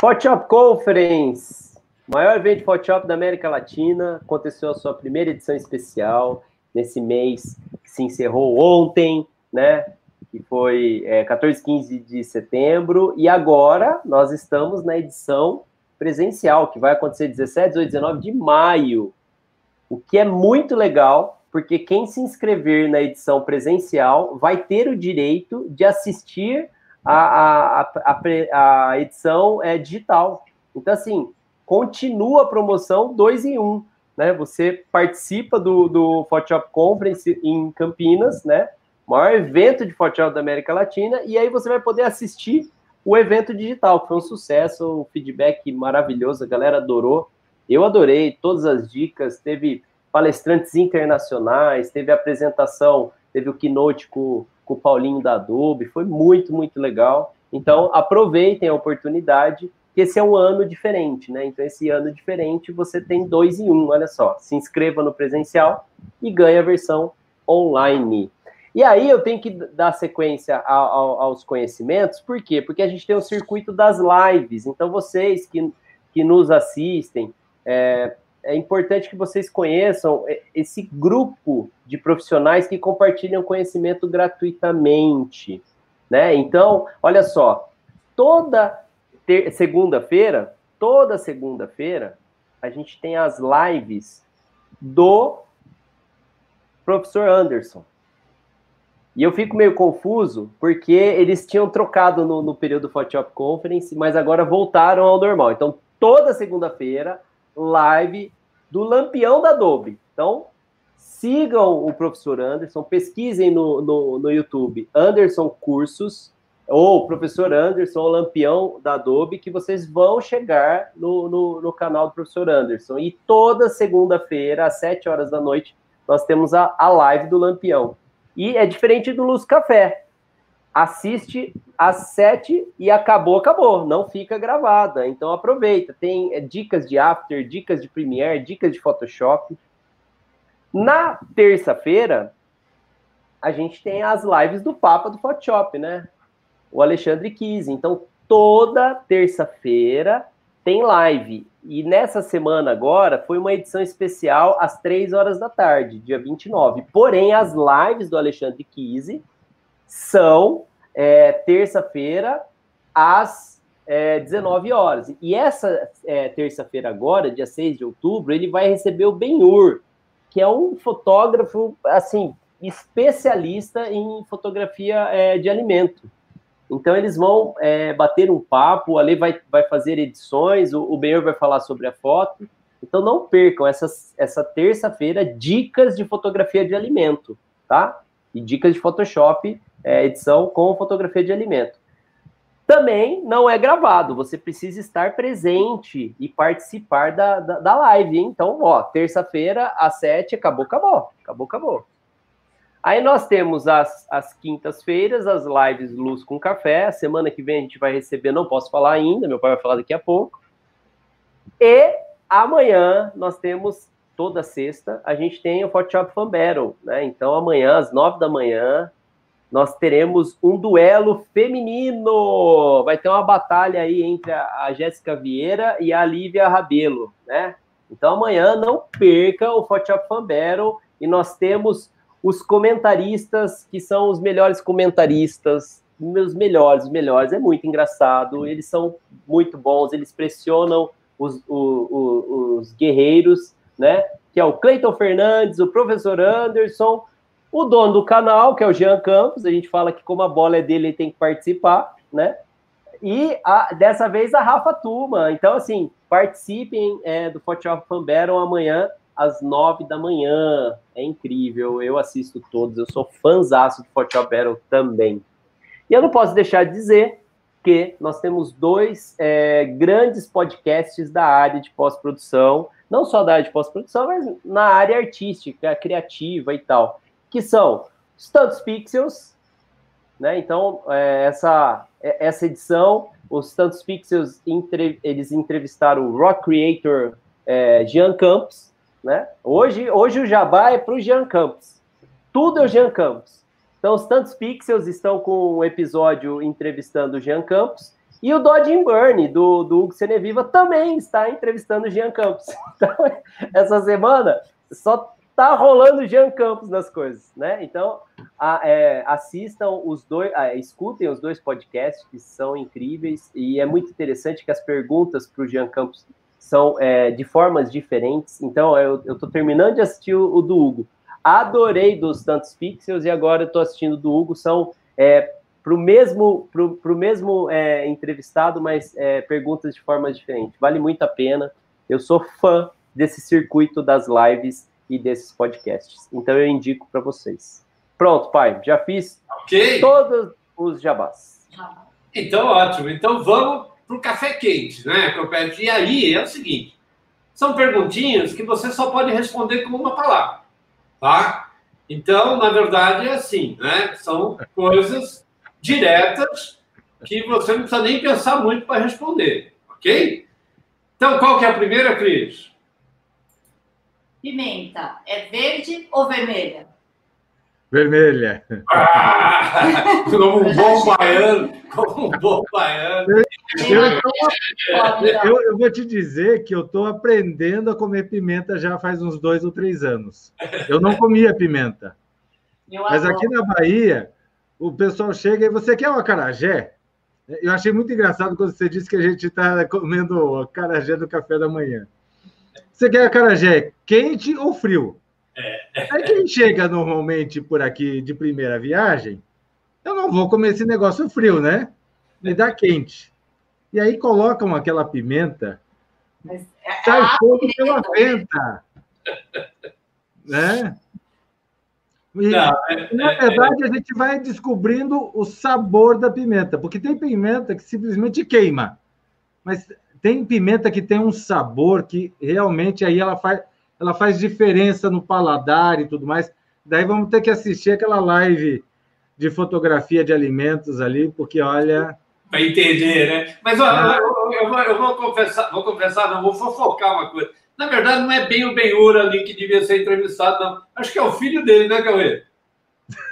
Photoshop Conference, maior evento de Photoshop da América Latina, aconteceu a sua primeira edição especial nesse mês que se encerrou ontem, né? Que foi é, 14, 15 de setembro, e agora nós estamos na edição presencial, que vai acontecer 17, 18, 19 de maio. O que é muito legal, porque quem se inscrever na edição presencial vai ter o direito de assistir a, a, a, a edição é digital. Então, assim, continua a promoção 2 em 1. Um, né? Você participa do, do Photoshop Conference em Campinas, né? Maior evento de Photoshop da América Latina, e aí você vai poder assistir o evento digital, que foi um sucesso, um feedback maravilhoso, a galera adorou. Eu adorei todas as dicas, teve palestrantes internacionais, teve apresentação, teve o keynote com com o Paulinho da Adobe, foi muito, muito legal. Então, aproveitem a oportunidade, que esse é um ano diferente, né? Então, esse ano diferente, você tem dois em um, olha só. Se inscreva no presencial e ganhe a versão online. E aí eu tenho que dar sequência aos conhecimentos, por quê? Porque a gente tem o circuito das lives. Então, vocês que, que nos assistem, é, é importante que vocês conheçam esse grupo de profissionais que compartilham conhecimento gratuitamente, né? Então, olha só, toda segunda-feira, toda segunda-feira, a gente tem as lives do professor Anderson. E eu fico meio confuso, porque eles tinham trocado no, no período Photoshop Conference, mas agora voltaram ao normal. Então, toda segunda-feira, live do Lampião da Adobe. Então, sigam o professor Anderson, pesquisem no, no, no YouTube Anderson Cursos, ou professor Anderson, o Lampião da Adobe, que vocês vão chegar no, no, no canal do professor Anderson. E toda segunda-feira, às 7 horas da noite, nós temos a, a live do Lampião. E é diferente do Luz Café. Assiste às 7 e acabou, acabou. Não fica gravada. Então aproveita. Tem é, dicas de After, dicas de Premiere, dicas de Photoshop. Na terça-feira, a gente tem as lives do Papa do Photoshop, né? o Alexandre quis. Então, toda terça-feira tem live. E nessa semana agora foi uma edição especial às 3 horas da tarde, dia 29. Porém, as lives do Alexandre Kise são é, terça-feira às é, 19 horas. E essa é, terça-feira agora, dia 6 de outubro, ele vai receber o Benhur, que é um fotógrafo, assim, especialista em fotografia é, de alimento. Então eles vão é, bater um papo, o Ale vai, vai fazer edições, o, o Benhor vai falar sobre a foto. Então não percam essa, essa terça-feira dicas de fotografia de alimento, tá? E dicas de Photoshop, é, edição com fotografia de alimento. Também não é gravado, você precisa estar presente e participar da, da, da live. Hein? Então, ó, terça-feira, às sete, acabou, acabou. Acabou, acabou. Aí nós temos as, as quintas-feiras, as lives Luz com Café. A semana que vem a gente vai receber, não posso falar ainda, meu pai vai falar daqui a pouco. E amanhã nós temos, toda sexta, a gente tem o Photoshop Fan Battle, né? Então amanhã, às nove da manhã, nós teremos um duelo feminino. Vai ter uma batalha aí entre a, Jéssica Vieira e a Lívia Rabelo, né? Então amanhã não perca o Photoshop Fan Battle e nós temos os comentaristas, que são os melhores comentaristas, meus melhores, os melhores, é muito engraçado, eles são muito bons, eles pressionam os, os, os guerreiros, né? Que é o Cleiton Fernandes, o professor Anderson, o dono do canal, que é o Jean Campos, a gente fala que como a bola é dele, ele tem que participar, né? E a, dessa vez a Rafa Tuma. Então, assim, participem é, do Photoshop Fan Battle amanhã às nove da manhã. É incrível, eu assisto todos, eu sou fãzaço de Photoshop Battle também. E eu não posso deixar de dizer que nós temos dois é, grandes podcasts da área de pós-produção, não só da área de pós-produção, mas na área artística, criativa e tal, que são os Tantos Pixels, né? Então, é, essa, é, essa edição, os Tantos Pixels, entre, eles entrevistaram o rock creator é, Jean Campos, né? Hoje, hoje o jabá é para o Jean Campos. Tudo é o Jean Campos. Então, os Tantos Pixels estão com um episódio entrevistando o Jean Campos. E o Dodge Burn, do, do Hugo Seneviva, também está entrevistando o Jean Campos. Então, essa semana só tá rolando Jean Campos nas coisas, né? Então, a, é, assistam os dois, a, escutem os dois podcasts que são incríveis e é muito interessante que as perguntas para o Jean Campos são é, de formas diferentes. Então, eu estou terminando de assistir o, o, do Hugo. Adorei dos tantos pixels e agora estou assistindo do Hugo. São é, para o mesmo, pro, pro mesmo é, entrevistado, mas é, perguntas de formas diferentes. Vale muito a pena. Eu sou fã desse circuito das lives e desses podcasts. Então, eu indico para vocês. Pronto, pai. Já fiz okay. todos os jabás. Então, ótimo. Então, vamos para o café quente, né? Que eu peço. E aí é o seguinte: são perguntinhas que você só pode responder com uma palavra, tá? Então, na verdade, é assim, né? São coisas diretas que você não precisa nem pensar muito para responder, ok? Então, qual que é a primeira, Cris? Pimenta, é verde ou vermelha? Vermelha. Ah, como um bom baiano, como um bom baiano. Eu, eu, eu, vou te dizer que eu estou aprendendo a comer pimenta já faz uns dois ou três anos. Eu não comia pimenta. Mas aqui na Bahia, o pessoal chega e você quer um acarajé? Eu achei muito engraçado quando você disse que a gente está comendo acarajé no café da manhã. Você quer acarajé quente ou frio? É. Aí quem chega normalmente por aqui de primeira viagem, eu não vou comer esse negócio frio, né? Me dá quente. E aí colocam aquela pimenta, Mas, é sai fogo pela venta. Né? E, não, é, na é, verdade, a gente vai descobrindo o sabor da pimenta, porque tem pimenta que simplesmente queima, mas tem pimenta que tem um sabor que realmente aí ela faz, ela faz diferença no paladar e tudo mais. Daí vamos ter que assistir aquela live de fotografia de alimentos ali, porque olha. Para entender, né? Mas ó, ah. eu, eu, eu, eu, vou confessar, vou confessar, não, vou fofocar uma coisa. Na verdade, não é bem o Benhur ali que devia ser entrevistado, não. Acho que é o filho dele, né, Cauê?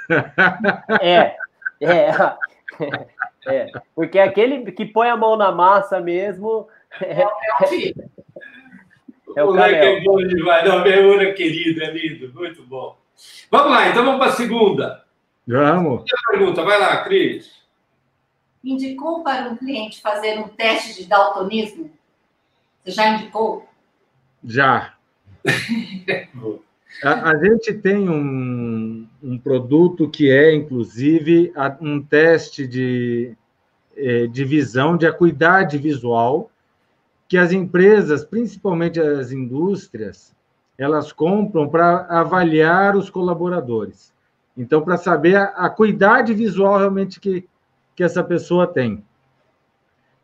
É, é, é. Porque aquele que põe a mão na massa mesmo. É, é o filho. É o, o moleque é bom demais. Não, Benhur é querido, é lindo, muito bom. Vamos lá, então vamos para a segunda. Vamos. Pergunta, vai lá, Cris. Indicou para um cliente fazer um teste de daltonismo? Você já indicou? Já. a, a, gente tem um, um produto que é, inclusive, um teste de, é, de visão, de acuidade visual, que as empresas, principalmente as indústrias, elas compram para avaliar os colaboradores. Então, para saber a, a acuidade visual realmente que, que essa pessoa tem.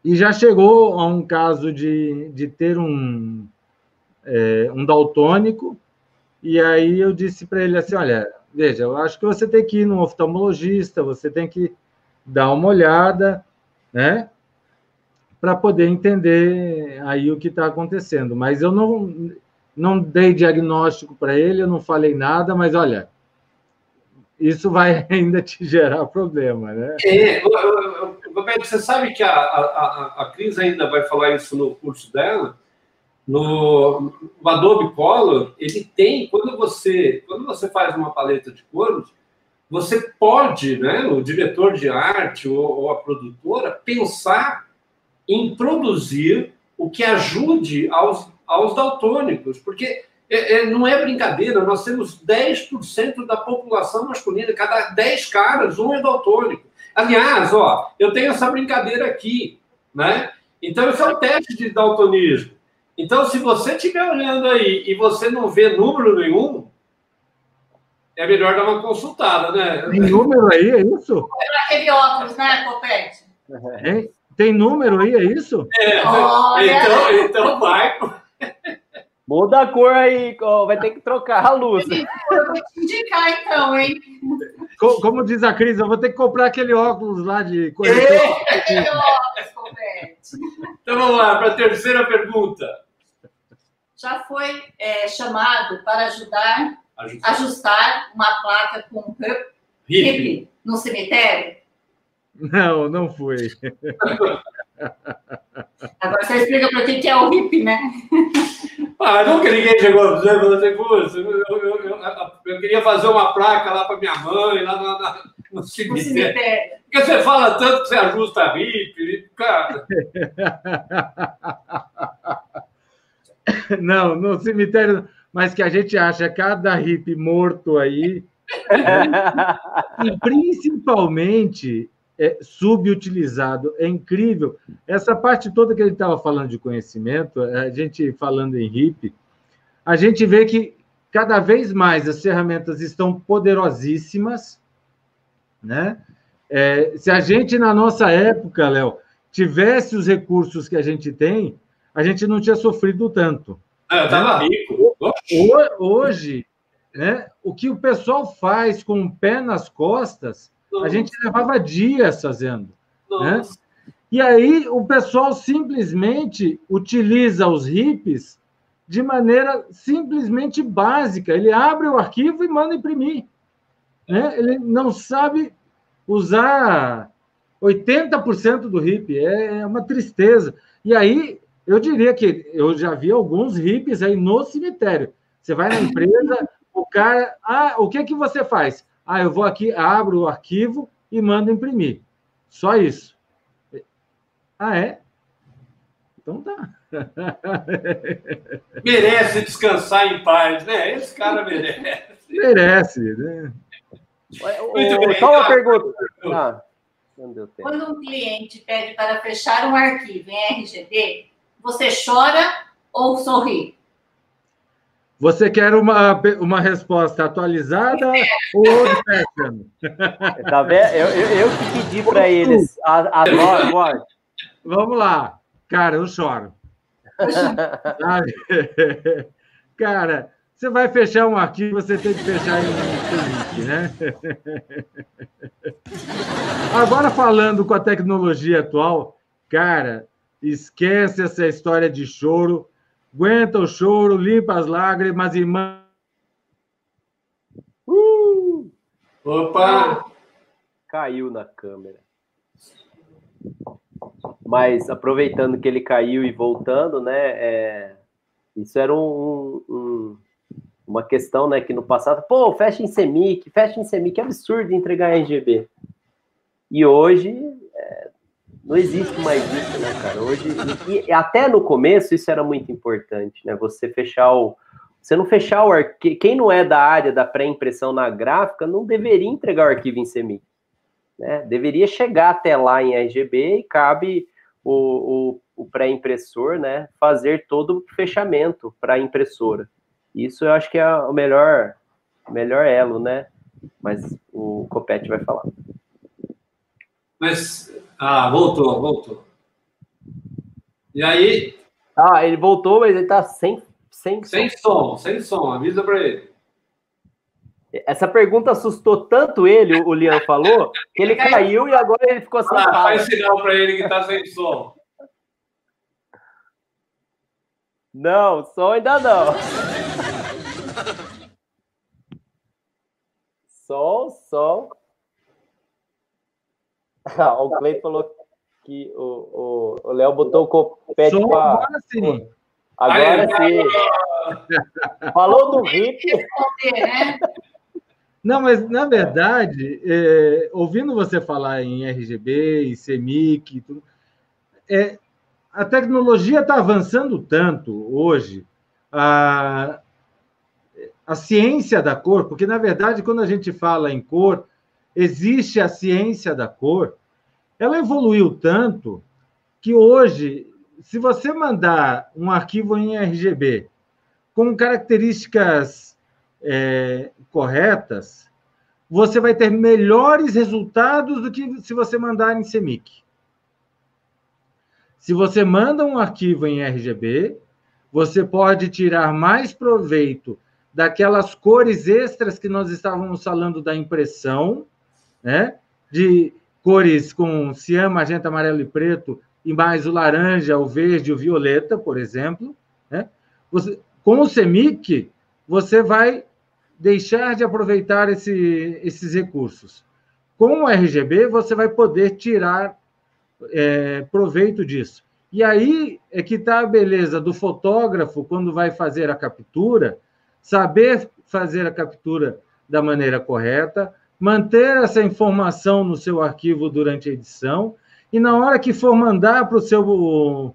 E já chegou a um caso de, de ter um, é, um daltônico, e aí eu disse para ele assim: olha, veja, eu acho que você tem que ir no oftalmologista, você tem que dar uma olhada, né? Para poder entender aí o que está acontecendo. Mas eu não, não dei diagnóstico para ele, eu não falei nada, mas olha, isso vai ainda te gerar problema, né? É, Roberto, você sabe que a, a, a Cris ainda vai falar isso no curso dela. No, no Adobe Color, ele tem, quando você, quando você faz uma paleta de cores, você pode, né, o diretor de arte ou, ou a produtora, pensar em produzir o que ajude aos, aos daltônicos, porque é, é, não é brincadeira, nós temos 10% da população masculina, cada 10 caras, um é daltônico. Aliás, ó, eu tenho essa brincadeira aqui, né? Então, isso é um teste de daltonismo. Então, se você estiver olhando aí e você não vê número nenhum, é melhor dar uma consultada, né? Tem número aí, é isso? É aquele óculos, né, Copete? Tem número aí, é isso? É, então, então vai. Muda a cor aí, vai ter que trocar a luz. Eu vou te indicar, então, hein? Como, como diz a Cris, eu vou ter que comprar aquele óculos lá de corretor. É, óculos, Então vamos lá, para a terceira pergunta. Já foi é, chamado para ajudar ajustar. ajustar uma placa com hip no cemitério? Não, não foi. Agora você explica para quem que é o hip, né? Ah, nunca ninguém chegou a dizer, falou assim, eu, eu, eu, eu, queria fazer uma placa lá para minha mãe, lá no, no, no cemitério. Porque você fala tanto que você ajusta a hip, cara. Não, no cemitério, mas que a gente acha cada hip morto aí. e principalmente é, subutilizado. É incrível. Essa parte toda que ele estava falando de conhecimento, a gente falando em RIP, a gente vê que cada vez mais as ferramentas estão poderosíssimas, né? É, se a gente, na nossa época, Léo, tivesse os recursos que a gente tem, a gente não tinha sofrido tanto. É, estava né? rico. Hoje, né, o que o pessoal faz com o pé nas costas a gente levava dias fazendo. Né? E aí o pessoal simplesmente utiliza os hips de maneira simplesmente básica. Ele abre o arquivo e manda imprimir. Né? Ele não sabe usar 80% do hippie. É, é uma tristeza. E aí, eu diria que eu já vi alguns hippies aí no cemitério. Você vai na empresa, o cara. Ah, o que, que você faz? Ah, eu vou aqui, abro o arquivo e mando imprimir. Só isso. Ah, é? Então tá. Merece descansar em paz, né? Esse cara merece. Merece, né? Muito bem. Só uma pergunta. Ah, Quando um cliente pede para fechar um arquivo em RGB, você chora ou sorri? Você quer uma, uma resposta atualizada ou old fashion? Tá vendo? Eu, eu, eu que pedi para eles a, a nós. Vamos lá. Cara, eu choro. Cara, você vai fechar um arquivo, você tem que fechar em link, né? Agora, falando com a tecnologia atual, cara, esquece essa história de choro, aguenta o choro, limpa as lágrimas e manda. Uh! Opa! Caiu na câmera. Mas aproveitando que ele caiu e voltando, né? É, isso era um, um, uma questão, né? Que no passado, pô, fecha em Semic, fecha em Semic, é absurdo entregar RGB. E hoje não existe mais isso, né, cara? Hoje, e, e, até no começo isso era muito importante, né? Você fechar o. Você não fechar o arquivo. Quem não é da área da pré-impressão na gráfica não deveria entregar o arquivo em Semic. Né? Deveria chegar até lá em RGB e cabe o, o, o pré-impressor né, fazer todo o fechamento para a impressora. Isso eu acho que é o melhor, melhor elo, né? Mas o Copete vai falar. Mas, ah, voltou, voltou. E aí? Ah, ele voltou, mas ele tá sem, sem, sem som. som. Sem som, avisa para ele. Essa pergunta assustou tanto ele, o Lian falou, que ele caiu e agora ele ficou sem ah, Faz sinal para ele que tá sem som. Não, som ainda não. Som, som. O Clay falou que o Léo botou o copete para. Agora sim. Agora sim. Falou do hip. Não, mas na verdade, é, ouvindo você falar em RGB, em CMYK, tudo, é, a tecnologia está avançando tanto hoje, a, a ciência da cor, porque na verdade, quando a gente fala em cor, existe a ciência da cor, ela evoluiu tanto que hoje, se você mandar um arquivo em RGB com características é, corretas, você vai ter melhores resultados do que se você mandar em CMYK. Se você manda um arquivo em RGB, você pode tirar mais proveito daquelas cores extras que nós estávamos falando da impressão, né? De cores com cian, magenta, amarelo e preto, e mais o laranja, o verde, o violeta, por exemplo. Né? Você, com o CEMIC, você vai deixar de aproveitar esse, esses recursos. Com o RGB, você vai poder tirar é, proveito disso. E aí é que está a beleza do fotógrafo, quando vai fazer a captura, saber fazer a captura da maneira correta, manter essa informação no seu arquivo durante a edição, e na hora que for mandar para o seu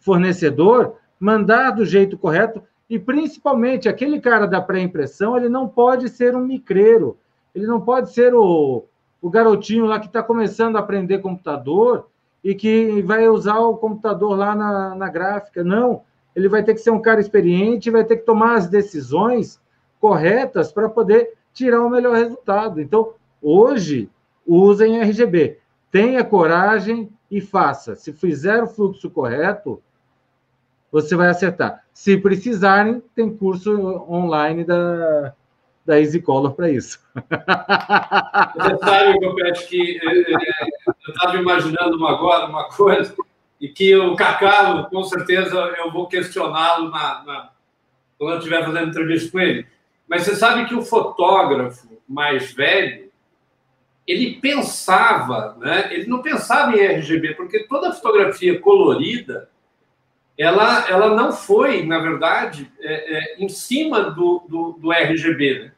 fornecedor, mandar do jeito correto, e principalmente aquele cara da pré-impressão, ele não pode ser um micreiro, ele não pode ser o, o garotinho lá que está começando a aprender computador e que vai usar o computador lá na, na gráfica. Não, ele vai ter que ser um cara experiente, vai ter que tomar as decisões corretas para poder tirar o melhor resultado. Então, hoje, usem RGB. Tenha coragem e faça. Se fizer o fluxo correto, você vai acertar. Se precisarem, tem curso online da, da Easy Color para isso. Você sabe, Copete, que eu estava imaginando uma, agora uma coisa, e que o Cacalo, com certeza, eu vou questioná-lo na, na, quando eu estiver fazendo entrevista com ele. Mas você sabe que o fotógrafo mais velho, ele pensava, né? ele não pensava em RGB, porque toda fotografia colorida, ela, ela não foi, na verdade, é, é, em cima do, do, do RGB. Né?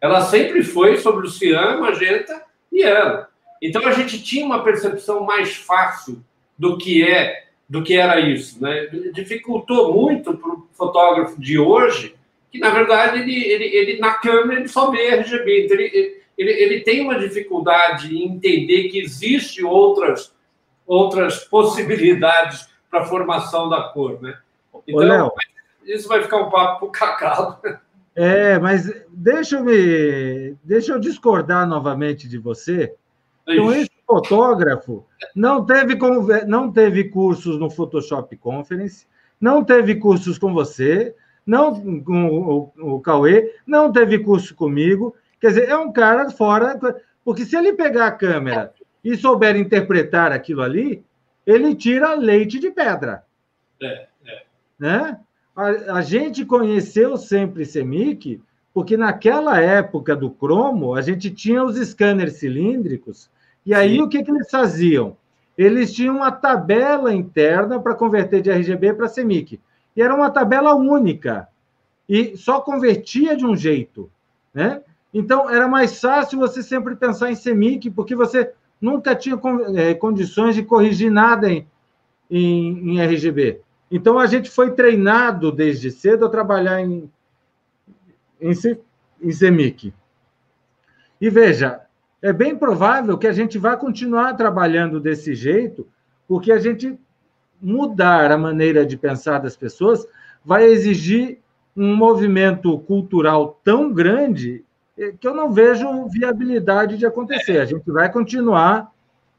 Ela sempre foi sobre o cian, magenta e ela. Então a gente tinha uma percepção mais fácil do que é do que era isso, né? Dificultou muito para o fotógrafo de hoje, que na verdade ele, ele, ele na câmera ele só vê RGB, então ele, ele, ele tem uma dificuldade em entender que existe outras outras possibilidades para a formação da cor, né? Então Ô, isso vai ficar um papo para o cacau. É, mas deixa eu me deixa eu discordar novamente de você. Então, esse fotógrafo não teve, não teve cursos no Photoshop Conference, não teve cursos com você, não com o, o Cauê, não teve curso comigo. Quer dizer, é um cara fora. Porque se ele pegar a câmera e souber interpretar aquilo ali, ele tira leite de pedra. É, é. Né? A, a gente conheceu sempre Semic porque naquela época do cromo, a gente tinha os scanners cilíndricos e aí, Sim. o que, que eles faziam? Eles tinham uma tabela interna para converter de RGB para CMYK. E era uma tabela única. E só convertia de um jeito. Né? Então, era mais fácil você sempre pensar em CMYK, porque você nunca tinha é, condições de corrigir nada em, em, em, RGB. Então, a gente foi treinado desde cedo a trabalhar em, em, em CMYK. E veja, é bem provável que a gente vá continuar trabalhando desse jeito, porque a gente mudar a maneira de pensar das pessoas vai exigir um movimento cultural tão grande que eu não vejo viabilidade de acontecer. A gente vai continuar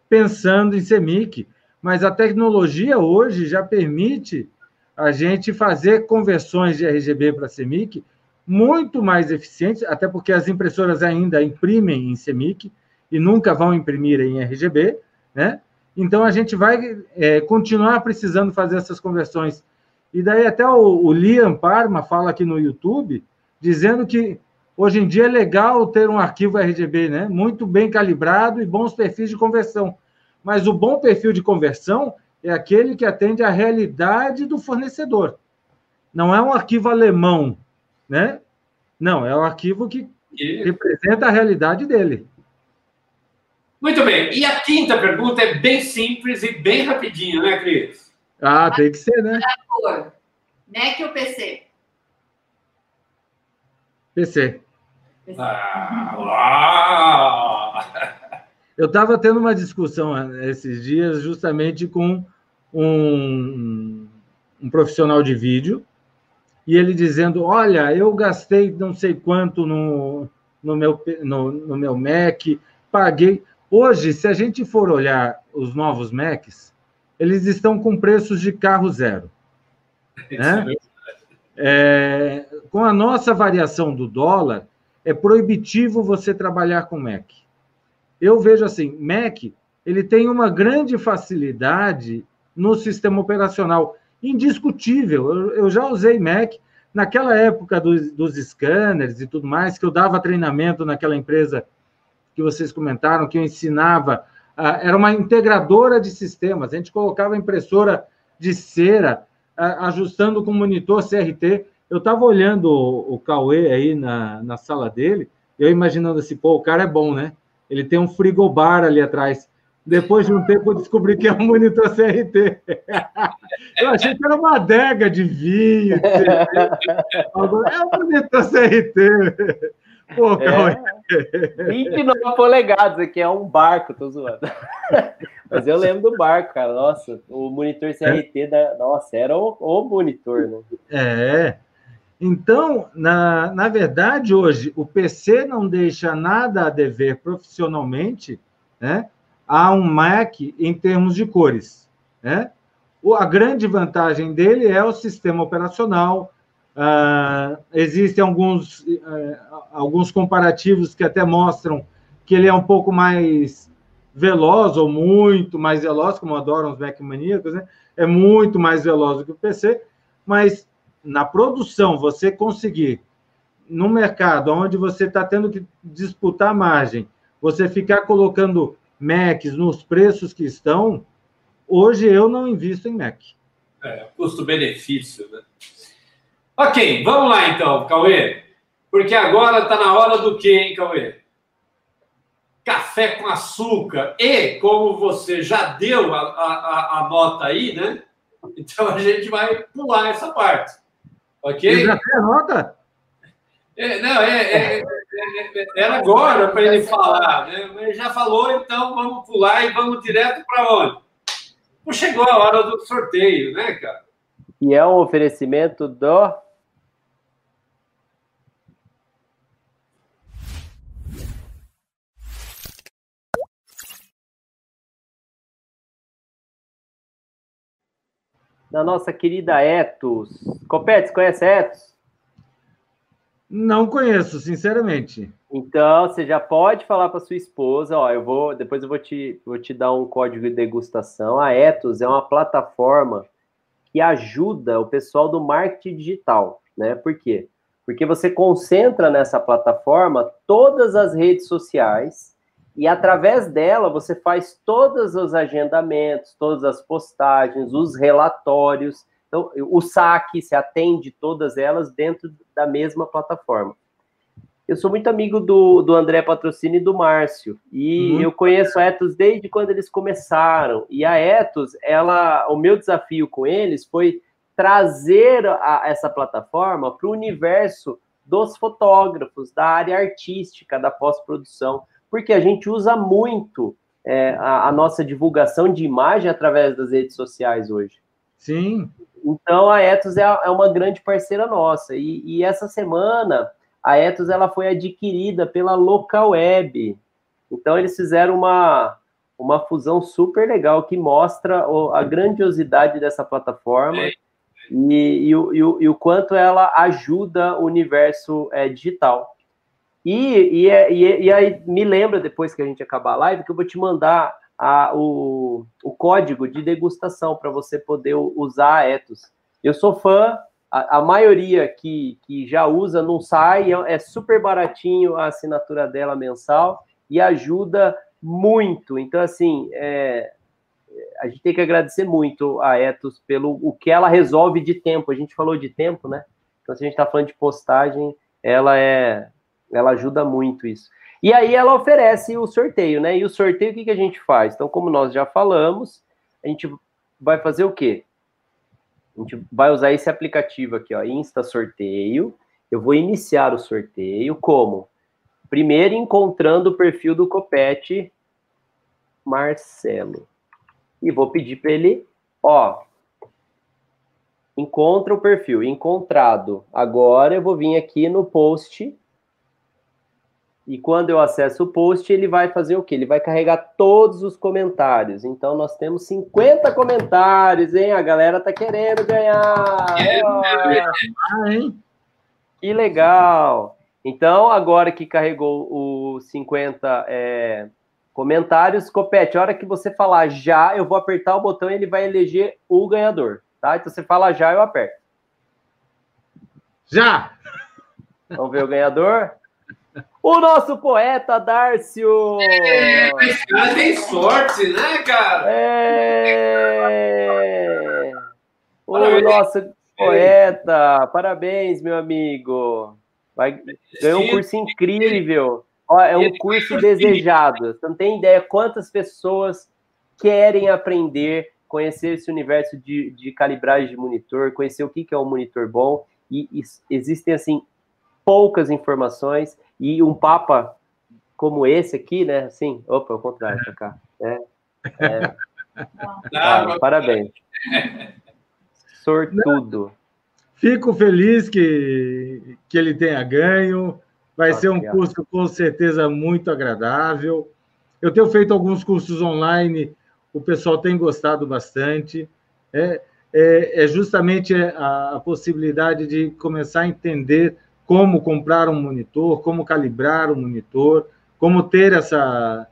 pensando em CEMIC, mas a tecnologia hoje já permite a gente fazer conversões de RGB para CEMIC muito mais eficientes, até porque as impressoras ainda imprimem em CMYK e nunca vão imprimir em RGB, né? Então a gente vai é, continuar precisando fazer essas conversões. E daí até o, o Liam Parma fala aqui no YouTube, dizendo que hoje em dia é legal ter um arquivo RGB, né? Muito bem calibrado e bons perfis de conversão. Mas o bom perfil de conversão é aquele que atende à realidade do fornecedor. Não é um arquivo alemão, né? Não, é o arquivo que representa a realidade dele. Muito bem. E a quinta pergunta é bem simples e bem rapidinho, né, Cris? Ah, tem que ser, né? Mac ou PC? PC. PC. Ah, Eu estava tendo uma discussão esses dias justamente com um, um profissional de vídeo e ele dizendo: Olha, eu gastei não sei quanto no, no, meu, no, no meu Mac, paguei. Hoje, se a gente for olhar os novos Macs, eles estão com preços de carro zero. Né? É, com a nossa variação do dólar, é proibitivo você trabalhar com Mac. Eu vejo assim, Mac ele tem uma grande facilidade no sistema operacional indiscutível. Eu, eu já usei Mac naquela época dos, dos scanners e tudo mais, que eu dava treinamento naquela empresa que vocês comentaram, que eu ensinava. Uh, era uma integradora de sistemas. A gente colocava impressora de cera, uh, ajustando com monitor CRT. Eu estava olhando o, o Cauê aí na, na sala dele, eu imaginando assim, pô, o cara é bom, né? Ele tem um frigobar ali atrás. Depois de um tempo, eu descobri que é um monitor CRT. Eu achei que era uma adega de vinho. é um monitor CRT. Pô, é, 29 polegadas aqui, é um barco, tô zoando. Mas eu lembro do barco, cara. Nossa, o monitor CRT da. Nossa, era o, o monitor, né? É. Então, na, na verdade, hoje, o PC não deixa nada a dever profissionalmente, né? a um Mac em termos de cores. Né? A grande vantagem dele é o sistema operacional. Uh, existem alguns, uh, alguns comparativos que até mostram que ele é um pouco mais veloz, ou muito mais veloz, como adoram os Mac maníacos, né? é muito mais veloz do que o PC, mas na produção, você conseguir, no mercado onde você está tendo que disputar margem, você ficar colocando Macs nos preços que estão, hoje eu não invisto em Mac. É, custo-benefício, né? Ok, vamos lá então, Cauê. Porque agora está na hora do quê, hein, Cauê? Café com açúcar. E, como você já deu a, a, a nota aí, né? Então a gente vai pular essa parte. Ok? já tem a nota? É, não, é, é, é, é era agora para ele falar, né? Mas já falou, então vamos pular e vamos direto para onde? Chegou a hora do sorteio, né, cara? E é um oferecimento do da nossa querida Etos. Copete, conhece a Etos? Não conheço, sinceramente. Então, você já pode falar para sua esposa, ó, eu vou, depois eu vou te, vou te dar um código de degustação. A Etos é uma plataforma que ajuda o pessoal do marketing digital, né? Por quê? Porque você concentra nessa plataforma todas as redes sociais e através dela você faz todos os agendamentos, todas as postagens, os relatórios. Então, o saque se atende todas elas dentro da mesma plataforma. Eu sou muito amigo do, do André Patrocínio e do Márcio, e uhum. eu conheço a Etos desde quando eles começaram. E a Etos, ela, o meu desafio com eles foi trazer a, essa plataforma para o universo dos fotógrafos, da área artística, da pós-produção porque a gente usa muito é, a, a, nossa divulgação de imagem através das redes sociais hoje. Sim. Então a Etos é, é uma grande parceira nossa e, e, essa semana a Etos ela foi adquirida pela Local Web. Então eles fizeram uma uma fusão super legal que mostra a grandiosidade dessa plataforma. É. E, e, e, o, e, o, quanto ela ajuda o universo é, digital. E, e, é, e, e, aí me lembra, depois que a gente acabar a live, que eu vou te mandar a, o, o código de degustação para você poder usar a Etos. Eu sou fã, a, a, maioria que, que já usa não sai, é, é super baratinho a assinatura dela mensal e ajuda muito. Então, assim, é, a gente tem que agradecer muito a Etos pelo o que ela resolve de tempo. A gente falou de tempo, né? Então, se a gente está falando de postagem, ela é ela ajuda muito isso. E aí ela oferece o sorteio, né? E o sorteio, o que, que a gente faz? Então, como nós já falamos, a gente vai fazer o quê? A gente vai usar esse aplicativo aqui, ó, Insta Sorteio. Eu vou iniciar o sorteio como? Primeiro, encontrando o perfil do Copete Marcelo. E vou pedir para ele, ó, encontra o perfil, encontrado. Agora eu vou vir aqui no post e quando eu acesso o post, ele vai fazer o quê? Ele vai carregar todos os comentários. Então nós temos 50 comentários, hein? A galera tá querendo ganhar. É, ah, hein? Que legal. Então, agora que carregou os 50 é, comentários, Copete, a hora que você falar já, eu vou apertar o botão e ele vai eleger o ganhador, tá? Então você fala já, eu aperto. Já! Vamos ver o ganhador? O nosso poeta Dárcio! É, cara tem sorte, né, cara? É! O nosso poeta! Parabéns, meu amigo! Vai, ganhou um curso incrível. Ó, é um curso desejado. Você não tem ideia quantas pessoas querem aprender, conhecer esse universo de, de calibragem de monitor, conhecer o que, que é um monitor bom. E, e existem, assim, poucas informações e um Papa como esse aqui, né? Assim, opa, ao contrário, pra cá. É, é, ah, parabéns. Sortudo. Fico feliz que, que ele tenha ganho. Vai ser um curso com certeza muito agradável. Eu tenho feito alguns cursos online, o pessoal tem gostado bastante. É, é, é justamente a, a possibilidade de começar a entender como comprar um monitor, como calibrar um monitor, como ter essa,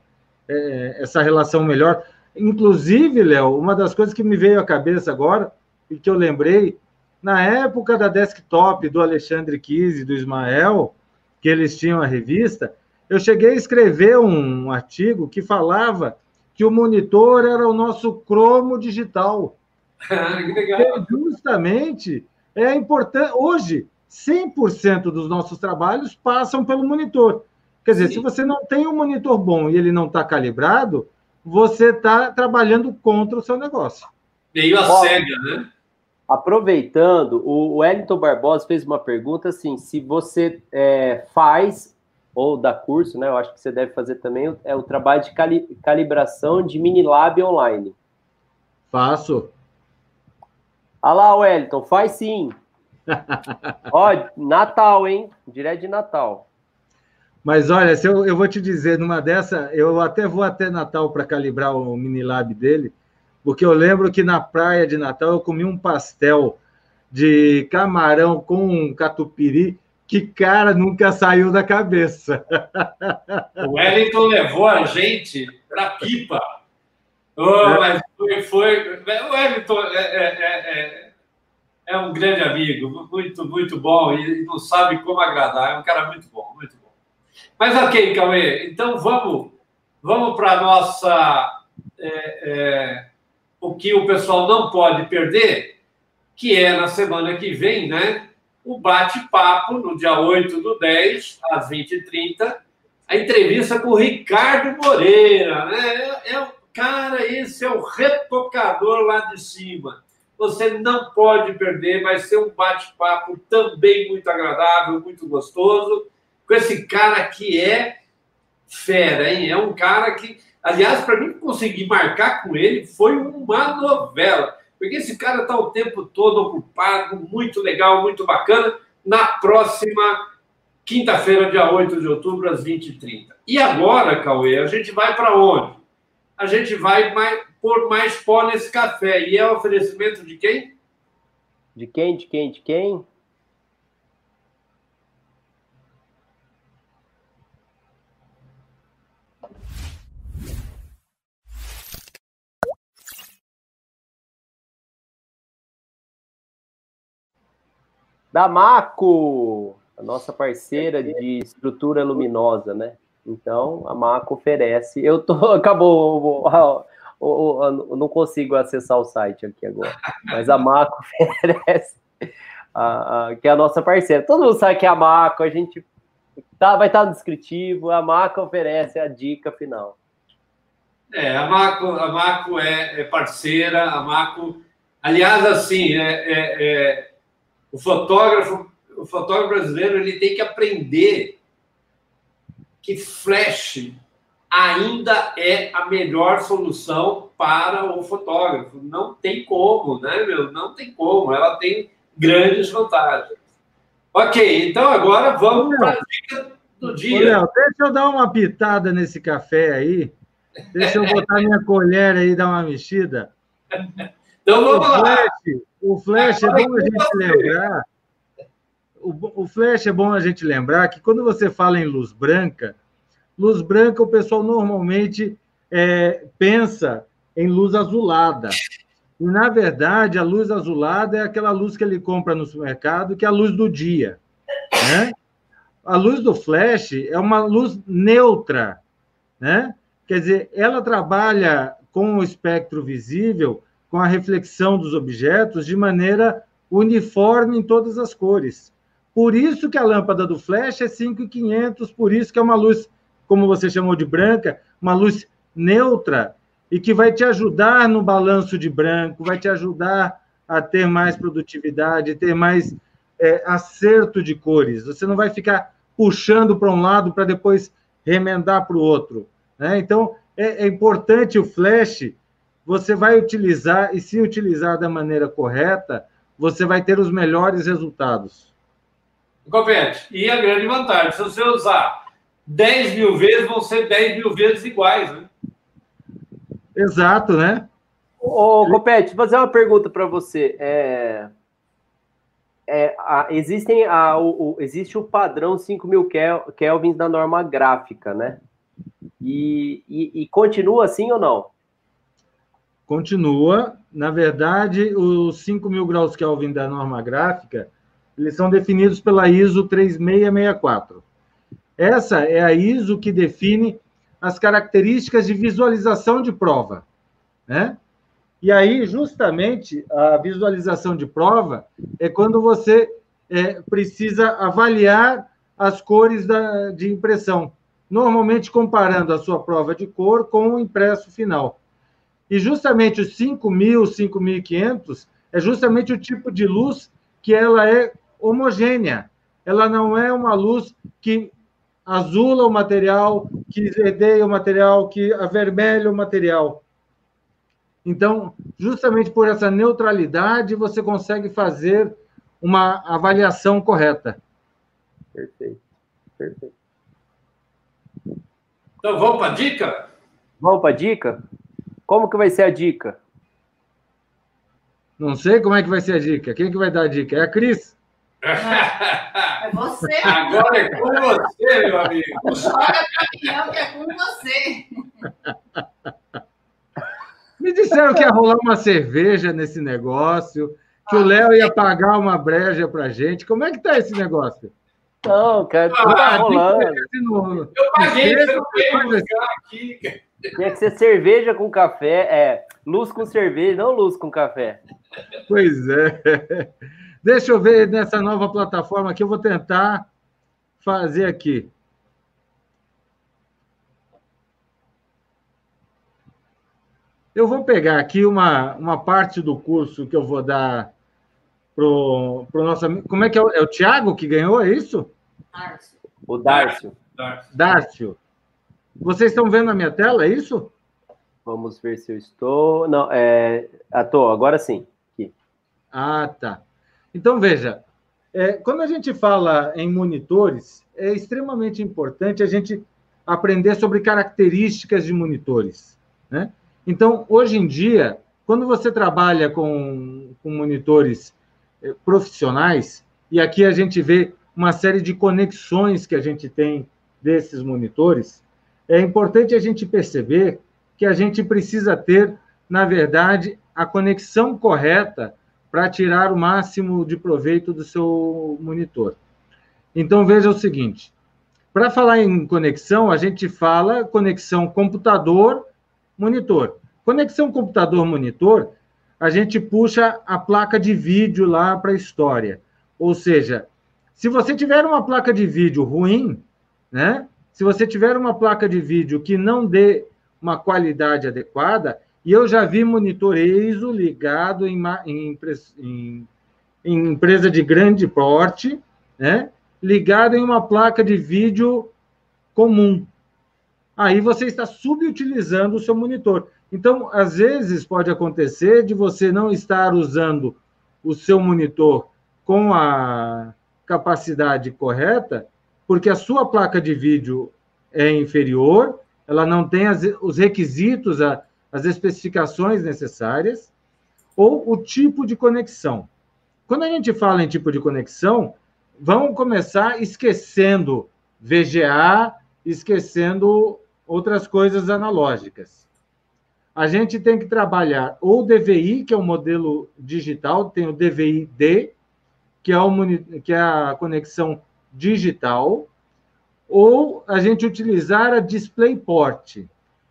é, essa relação melhor. Inclusive, Léo, uma das coisas que me veio à cabeça agora e que eu lembrei, na época da desktop do Alexandre Kise, do Ismael, que eles tinham a revista, eu cheguei a escrever um artigo que falava que o monitor era o nosso cromo digital. que legal. Justamente é importante. Hoje, 100% dos nossos trabalhos passam pelo monitor. Quer dizer, Sim. se você não tem um monitor bom e ele não está calibrado, você está trabalhando contra o seu negócio. Meio a cega, né? Aproveitando, o Wellington Barbosa fez uma pergunta assim: se você é, faz ou dá curso, né? Eu acho que você deve fazer também, é o trabalho de cali calibração de mini lab online. Faço. Olha lá, Wellington, faz sim. Ó, Natal, hein? Direto de Natal. Mas olha, se eu, eu vou te dizer, numa dessa, eu até vou até Natal para calibrar o mini lab dele, porque eu lembro que na praia de Natal eu comi um pastel de camarão com catupiry que cara nunca saiu da cabeça. O Wellington levou a gente para pipa. Oh, é. Mas foi, foi. O Wellington é, é, é, é, é, um grande amigo, muito, muito bom e não sabe como agradar. É um cara muito bom, muito bom. Mas ok, Cauê, então vamos, vamos para a nossa. É, o que o pessoal não pode perder, que é na semana que vem, né? O bate-papo, no dia 8 do 10, às 20h30, a entrevista com o Ricardo Moreira, né? É, é, cara, esse é o retocador lá de cima. Você não pode perder, vai ser um bate-papo também muito agradável, muito gostoso, com esse cara que é fera, hein? É um cara que Aliás, para mim conseguir marcar com ele foi uma novela, porque esse cara está o tempo todo ocupado, muito legal, muito bacana. Na próxima quinta-feira, dia 8 de outubro, às 20h30. E agora, Cauê, a gente vai para onde? A gente vai mais, pôr mais pó nesse café. E é oferecimento de quem? De quem? De quem? De quem? da Maco, a nossa parceira de estrutura luminosa, né? Então, a Maco oferece. Eu tô. Acabou. Eu não consigo acessar o site aqui agora, mas a Maco oferece, a, a, que é a nossa parceira. Todo mundo sabe que é a Maco, a gente tá, vai estar no descritivo, a Maco oferece a dica final. É, a Maco, a Maco é, é parceira, a Maco. Aliás, assim, é, é, é o fotógrafo, o fotógrafo brasileiro, ele tem que aprender que flash ainda é a melhor solução para o fotógrafo. Não tem como, né, meu? Não tem como. Ela tem grandes vantagens. Ok, então agora vamos para a dica do dia. Ô, Léo, deixa eu dar uma pitada nesse café aí. Deixa eu botar minha colher aí e dar uma mexida. Então vamos lá. O flash é bom a gente lembrar. O, o flash é bom a gente lembrar que quando você fala em luz branca, luz branca o pessoal normalmente é, pensa em luz azulada. E, na verdade, a luz azulada é aquela luz que ele compra no supermercado, que é a luz do dia. Né? A luz do flash é uma luz neutra. Né? Quer dizer, ela trabalha com o espectro visível com a reflexão dos objetos de maneira uniforme em todas as cores. Por isso que a lâmpada do flash é 5,500, por isso que é uma luz, como você chamou de branca, uma luz neutra e que vai te ajudar no balanço de branco, vai te ajudar a ter mais produtividade, ter mais é, acerto de cores. Você não vai ficar puxando para um lado para depois remendar para o outro. Né? Então, é, é importante o flash você vai utilizar, e se utilizar da maneira correta, você vai ter os melhores resultados. Compete. E a grande vantagem, se você usar 10 mil vezes, vão ser 10 mil vezes iguais, né? Exato, né? Ô, Copete, vou fazer uma pergunta para você. É, é, a, existem a, o, o, existe o padrão 5 mil kelvins da norma gráfica, né? E, e, e, continua assim ou não? continua. Na verdade, os 5 mil graus Kelvin da norma gráfica, eles são definidos pela ISO 3664. Essa é a ISO que define as características de visualização de prova, né? E aí, justamente, a visualização de prova é quando você é, precisa avaliar as cores da, de impressão, normalmente comparando a sua prova de cor com o impresso final. E justamente os 5.000, 5.500 é justamente o tipo de luz que ela é homogênea. Ela não é uma luz que azula o material, que verdeia o material, que avermelha o material. Então, justamente por essa neutralidade, você consegue fazer uma avaliação correta. Perfeito, perfeito. Então, vamos para a dica? Vamos para a dica? Como que vai ser a dica? Não sei como é que vai ser a dica. Quem que vai dar a dica? É a Cris? É você. Agora é com você, meu amigo. Joga campeão que é com você. Me disseram que ia rolar uma cerveja nesse negócio, que o Léo ia pagar uma breja pra gente. Como é que tá esse negócio? Não, cara, tudo tá rolando. Eu paguei, você não veio buscar aqui. Tinha que ser cerveja com café, é, luz com cerveja, não luz com café. Pois é. Deixa eu ver nessa nova plataforma que eu vou tentar fazer aqui. Eu vou pegar aqui uma, uma parte do curso que eu vou dar para o nosso amigo. Como é que é? É o Tiago que ganhou, é isso? Márcio. O Dárcio. Dárcio. Vocês estão vendo a minha tela, é isso? Vamos ver se eu estou. Não, é. Ah, tô, agora sim. Aqui. Ah, tá. Então, veja, é, quando a gente fala em monitores, é extremamente importante a gente aprender sobre características de monitores. Né? Então, hoje em dia, quando você trabalha com, com monitores é, profissionais, e aqui a gente vê uma série de conexões que a gente tem desses monitores, é importante a gente perceber que a gente precisa ter, na verdade, a conexão correta para tirar o máximo de proveito do seu monitor. Então, veja o seguinte: para falar em conexão, a gente fala conexão computador-monitor. Conexão computador-monitor, a gente puxa a placa de vídeo lá para a história. Ou seja, se você tiver uma placa de vídeo ruim, né? Se você tiver uma placa de vídeo que não dê uma qualidade adequada, e eu já vi monitor EISO ligado em, em, em, em empresa de grande porte, né? ligado em uma placa de vídeo comum. Aí você está subutilizando o seu monitor. Então, às vezes pode acontecer de você não estar usando o seu monitor com a capacidade correta, porque a sua placa de vídeo é inferior, ela não tem as, os requisitos, a, as especificações necessárias, ou o tipo de conexão. Quando a gente fala em tipo de conexão, vamos começar esquecendo VGA, esquecendo outras coisas analógicas. A gente tem que trabalhar ou DVI, que é o modelo digital, tem o DVI-D, que é, que é a conexão digital, ou a gente utilizar a DisplayPort.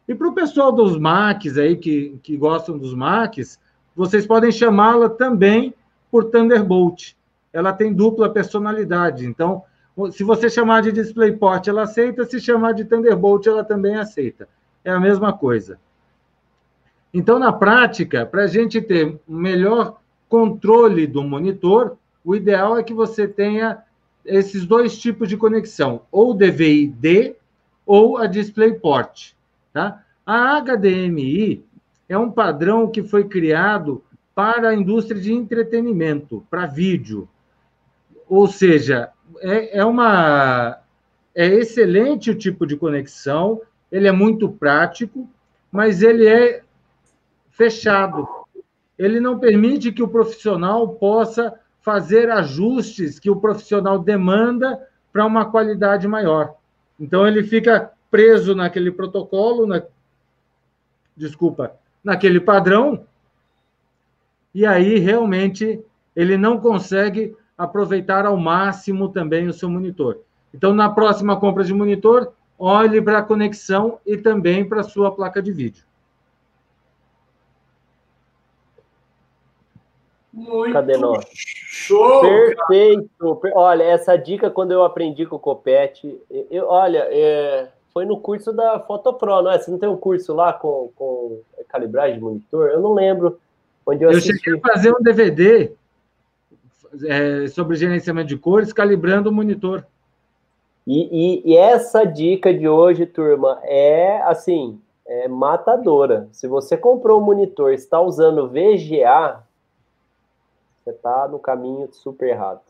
E para o pessoal dos Macs aí, que, que gostam dos Macs, vocês podem chamá-la também por Thunderbolt. Ela tem dupla personalidade. Então, se você chamar de DisplayPort, ela aceita. Se chamar de Thunderbolt, ela também aceita. É a mesma coisa. Então, na prática, para a gente ter melhor controle do monitor, o ideal é que você tenha esses dois tipos de conexão, ou DVI-D ou a DisplayPort. Tá? A HDMI é um padrão que foi criado para a indústria de entretenimento, para vídeo. Ou seja, é, é, uma é excelente o tipo de conexão, ele é muito prático, mas ele é fechado. Ele não permite que o profissional possa fazer ajustes que o profissional demanda para uma qualidade maior. Então ele fica preso naquele protocolo, na, desculpa, naquele padrão, e aí realmente ele não consegue aproveitar ao máximo também o seu monitor. Então, na próxima compra de monitor, olhe para a conexão e também para a sua placa de vídeo. Muito Cadê nós? Show! Perfeito! Olha, essa dica quando eu aprendi com o Copete, eu, olha, é, foi no curso da Fotopro, não é? Você não tem um curso lá com, com calibragem de monitor? Eu não lembro onde eu, eu cheguei a fazer um DVD é, sobre gerenciamento de cores, calibrando o monitor. E, e, e, essa dica de hoje, turma, é assim, é matadora. Se você comprou um monitor está usando VGA, você está no caminho super errado.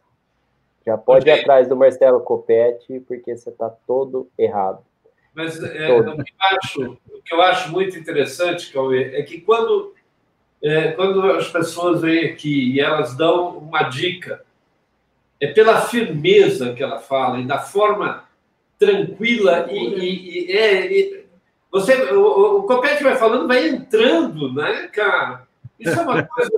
Já pode okay. ir atrás do Marcelo Copete, porque você está todo errado. Mas é. O, que acho, o, que eu acho, muito interessante, Cauê, é que quando, é, quando as pessoas vêm aqui e elas dão uma dica, é pela firmeza que ela fala e da forma tranquila e, e, e, é, e você o, o Copete vai falando vai entrando né cara isso é uma coisa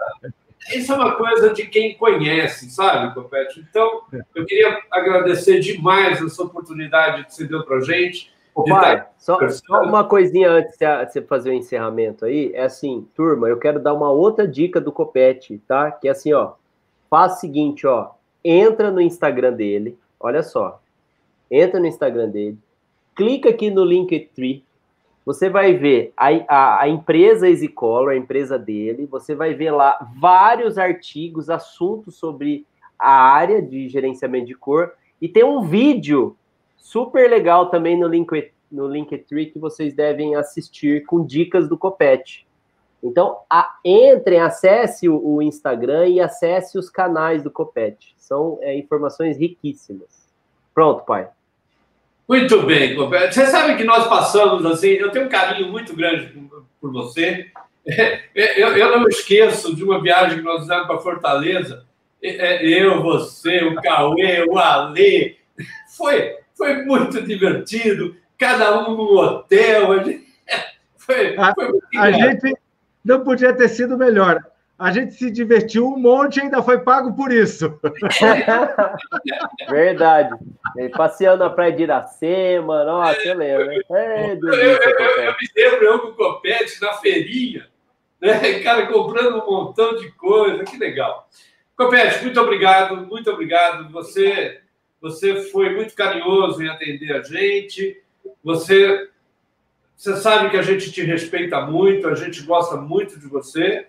isso é uma coisa de quem conhece, sabe, Copete? Então, eu queria agradecer demais essa oportunidade que você deu para a gente. Ô, pai, só, só, uma coisinha antes de você fazer o encerramento aí. É assim, turma, eu quero dar uma outra dica do Copete, tá? Que é assim, ó. Faz o seguinte, ó. Entra no Instagram dele, olha só. Entra no Instagram dele, clica aqui no Linktree, você vai ver a, a, a empresa EasyColor, a empresa dele, você vai ver lá vários artigos, assuntos sobre a área de gerenciamento de cor, e tem um vídeo super legal também no, link, no Linktree que vocês devem assistir com dicas do Copete. Então, a, entrem, acesse o, o, Instagram e acesse os canais do Copete. São é, informações riquíssimas. Pronto, pai. Muito bem, Você sabe que nós passamos assim, eu tenho um carinho muito grande por você. Eu, eu não esqueço de uma viagem que nós fizemos para Fortaleza. É, eu, você, o Cauê, o Alê. Foi, foi muito divertido. Cada um no hotel. Foi, foi a, a gente não podia ter sido melhor a gente se divertiu um monte e ainda foi pago por isso. Verdade. Passeando na praia de Iracema, nossa, eu lembro. É, eu, eu, eu, eu, me lembro eu com o Copete na feirinha, né? cara comprando um montão de coisa, que legal. Copete, muito obrigado, muito obrigado. Você, você foi muito carinhoso em atender a gente. Você, você sabe que a gente te respeita muito, a gente gosta muito de você.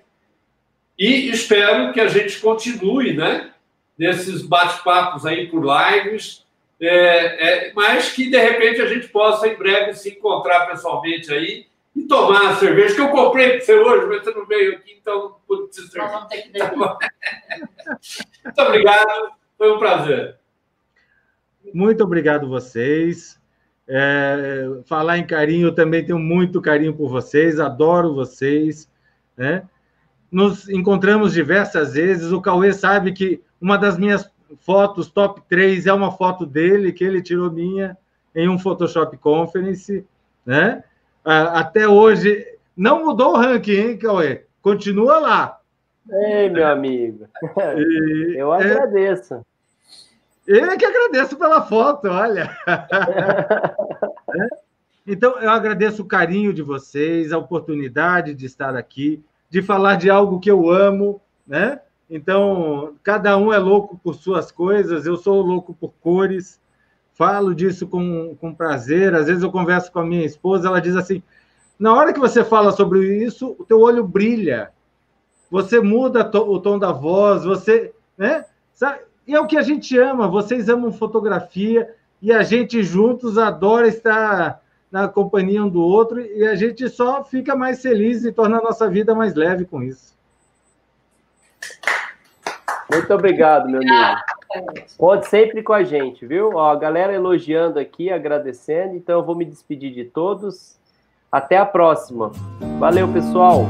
E espero que a gente continue, né? Nesses bate-papos aí por lives, é, é, mas que de repente a gente possa em breve se encontrar pessoalmente aí e tomar a cerveja que eu comprei para você hoje, mas você não veio aqui, então não pude te servir. Vamos ter que tá Muito obrigado, foi um prazer. Muito obrigado vocês. É, falar em carinho, eu também tenho muito carinho por vocês, adoro vocês, né? nos encontramos diversas vezes. O Cauê sabe que uma das minhas fotos top 3 é uma foto dele, que ele tirou minha em um Photoshop Conference, né? Até hoje, não mudou o ranking, hein, Cauê? Continua lá. Ei, meu amigo. E, eu agradeço. É, que agradeço pela foto, olha. então, eu agradeço o carinho de vocês, a oportunidade de estar aqui de falar de algo que eu amo, né? Então, cada um é louco por suas coisas, eu sou louco por cores, falo disso com, com prazer. Às vezes eu converso com a minha esposa, ela diz assim: na hora que você fala sobre isso, o teu olho brilha, você muda o tom da voz, você. Né? E é o que a gente ama, vocês amam fotografia e a gente juntos adora estar na companhia um do outro e a gente só fica mais feliz e torna a nossa vida mais leve com isso. Muito obrigado, meu amigo. Pode sempre com a gente, viu? Ó, a galera elogiando aqui, agradecendo. Então eu vou me despedir de todos. Até a próxima. Valeu, pessoal.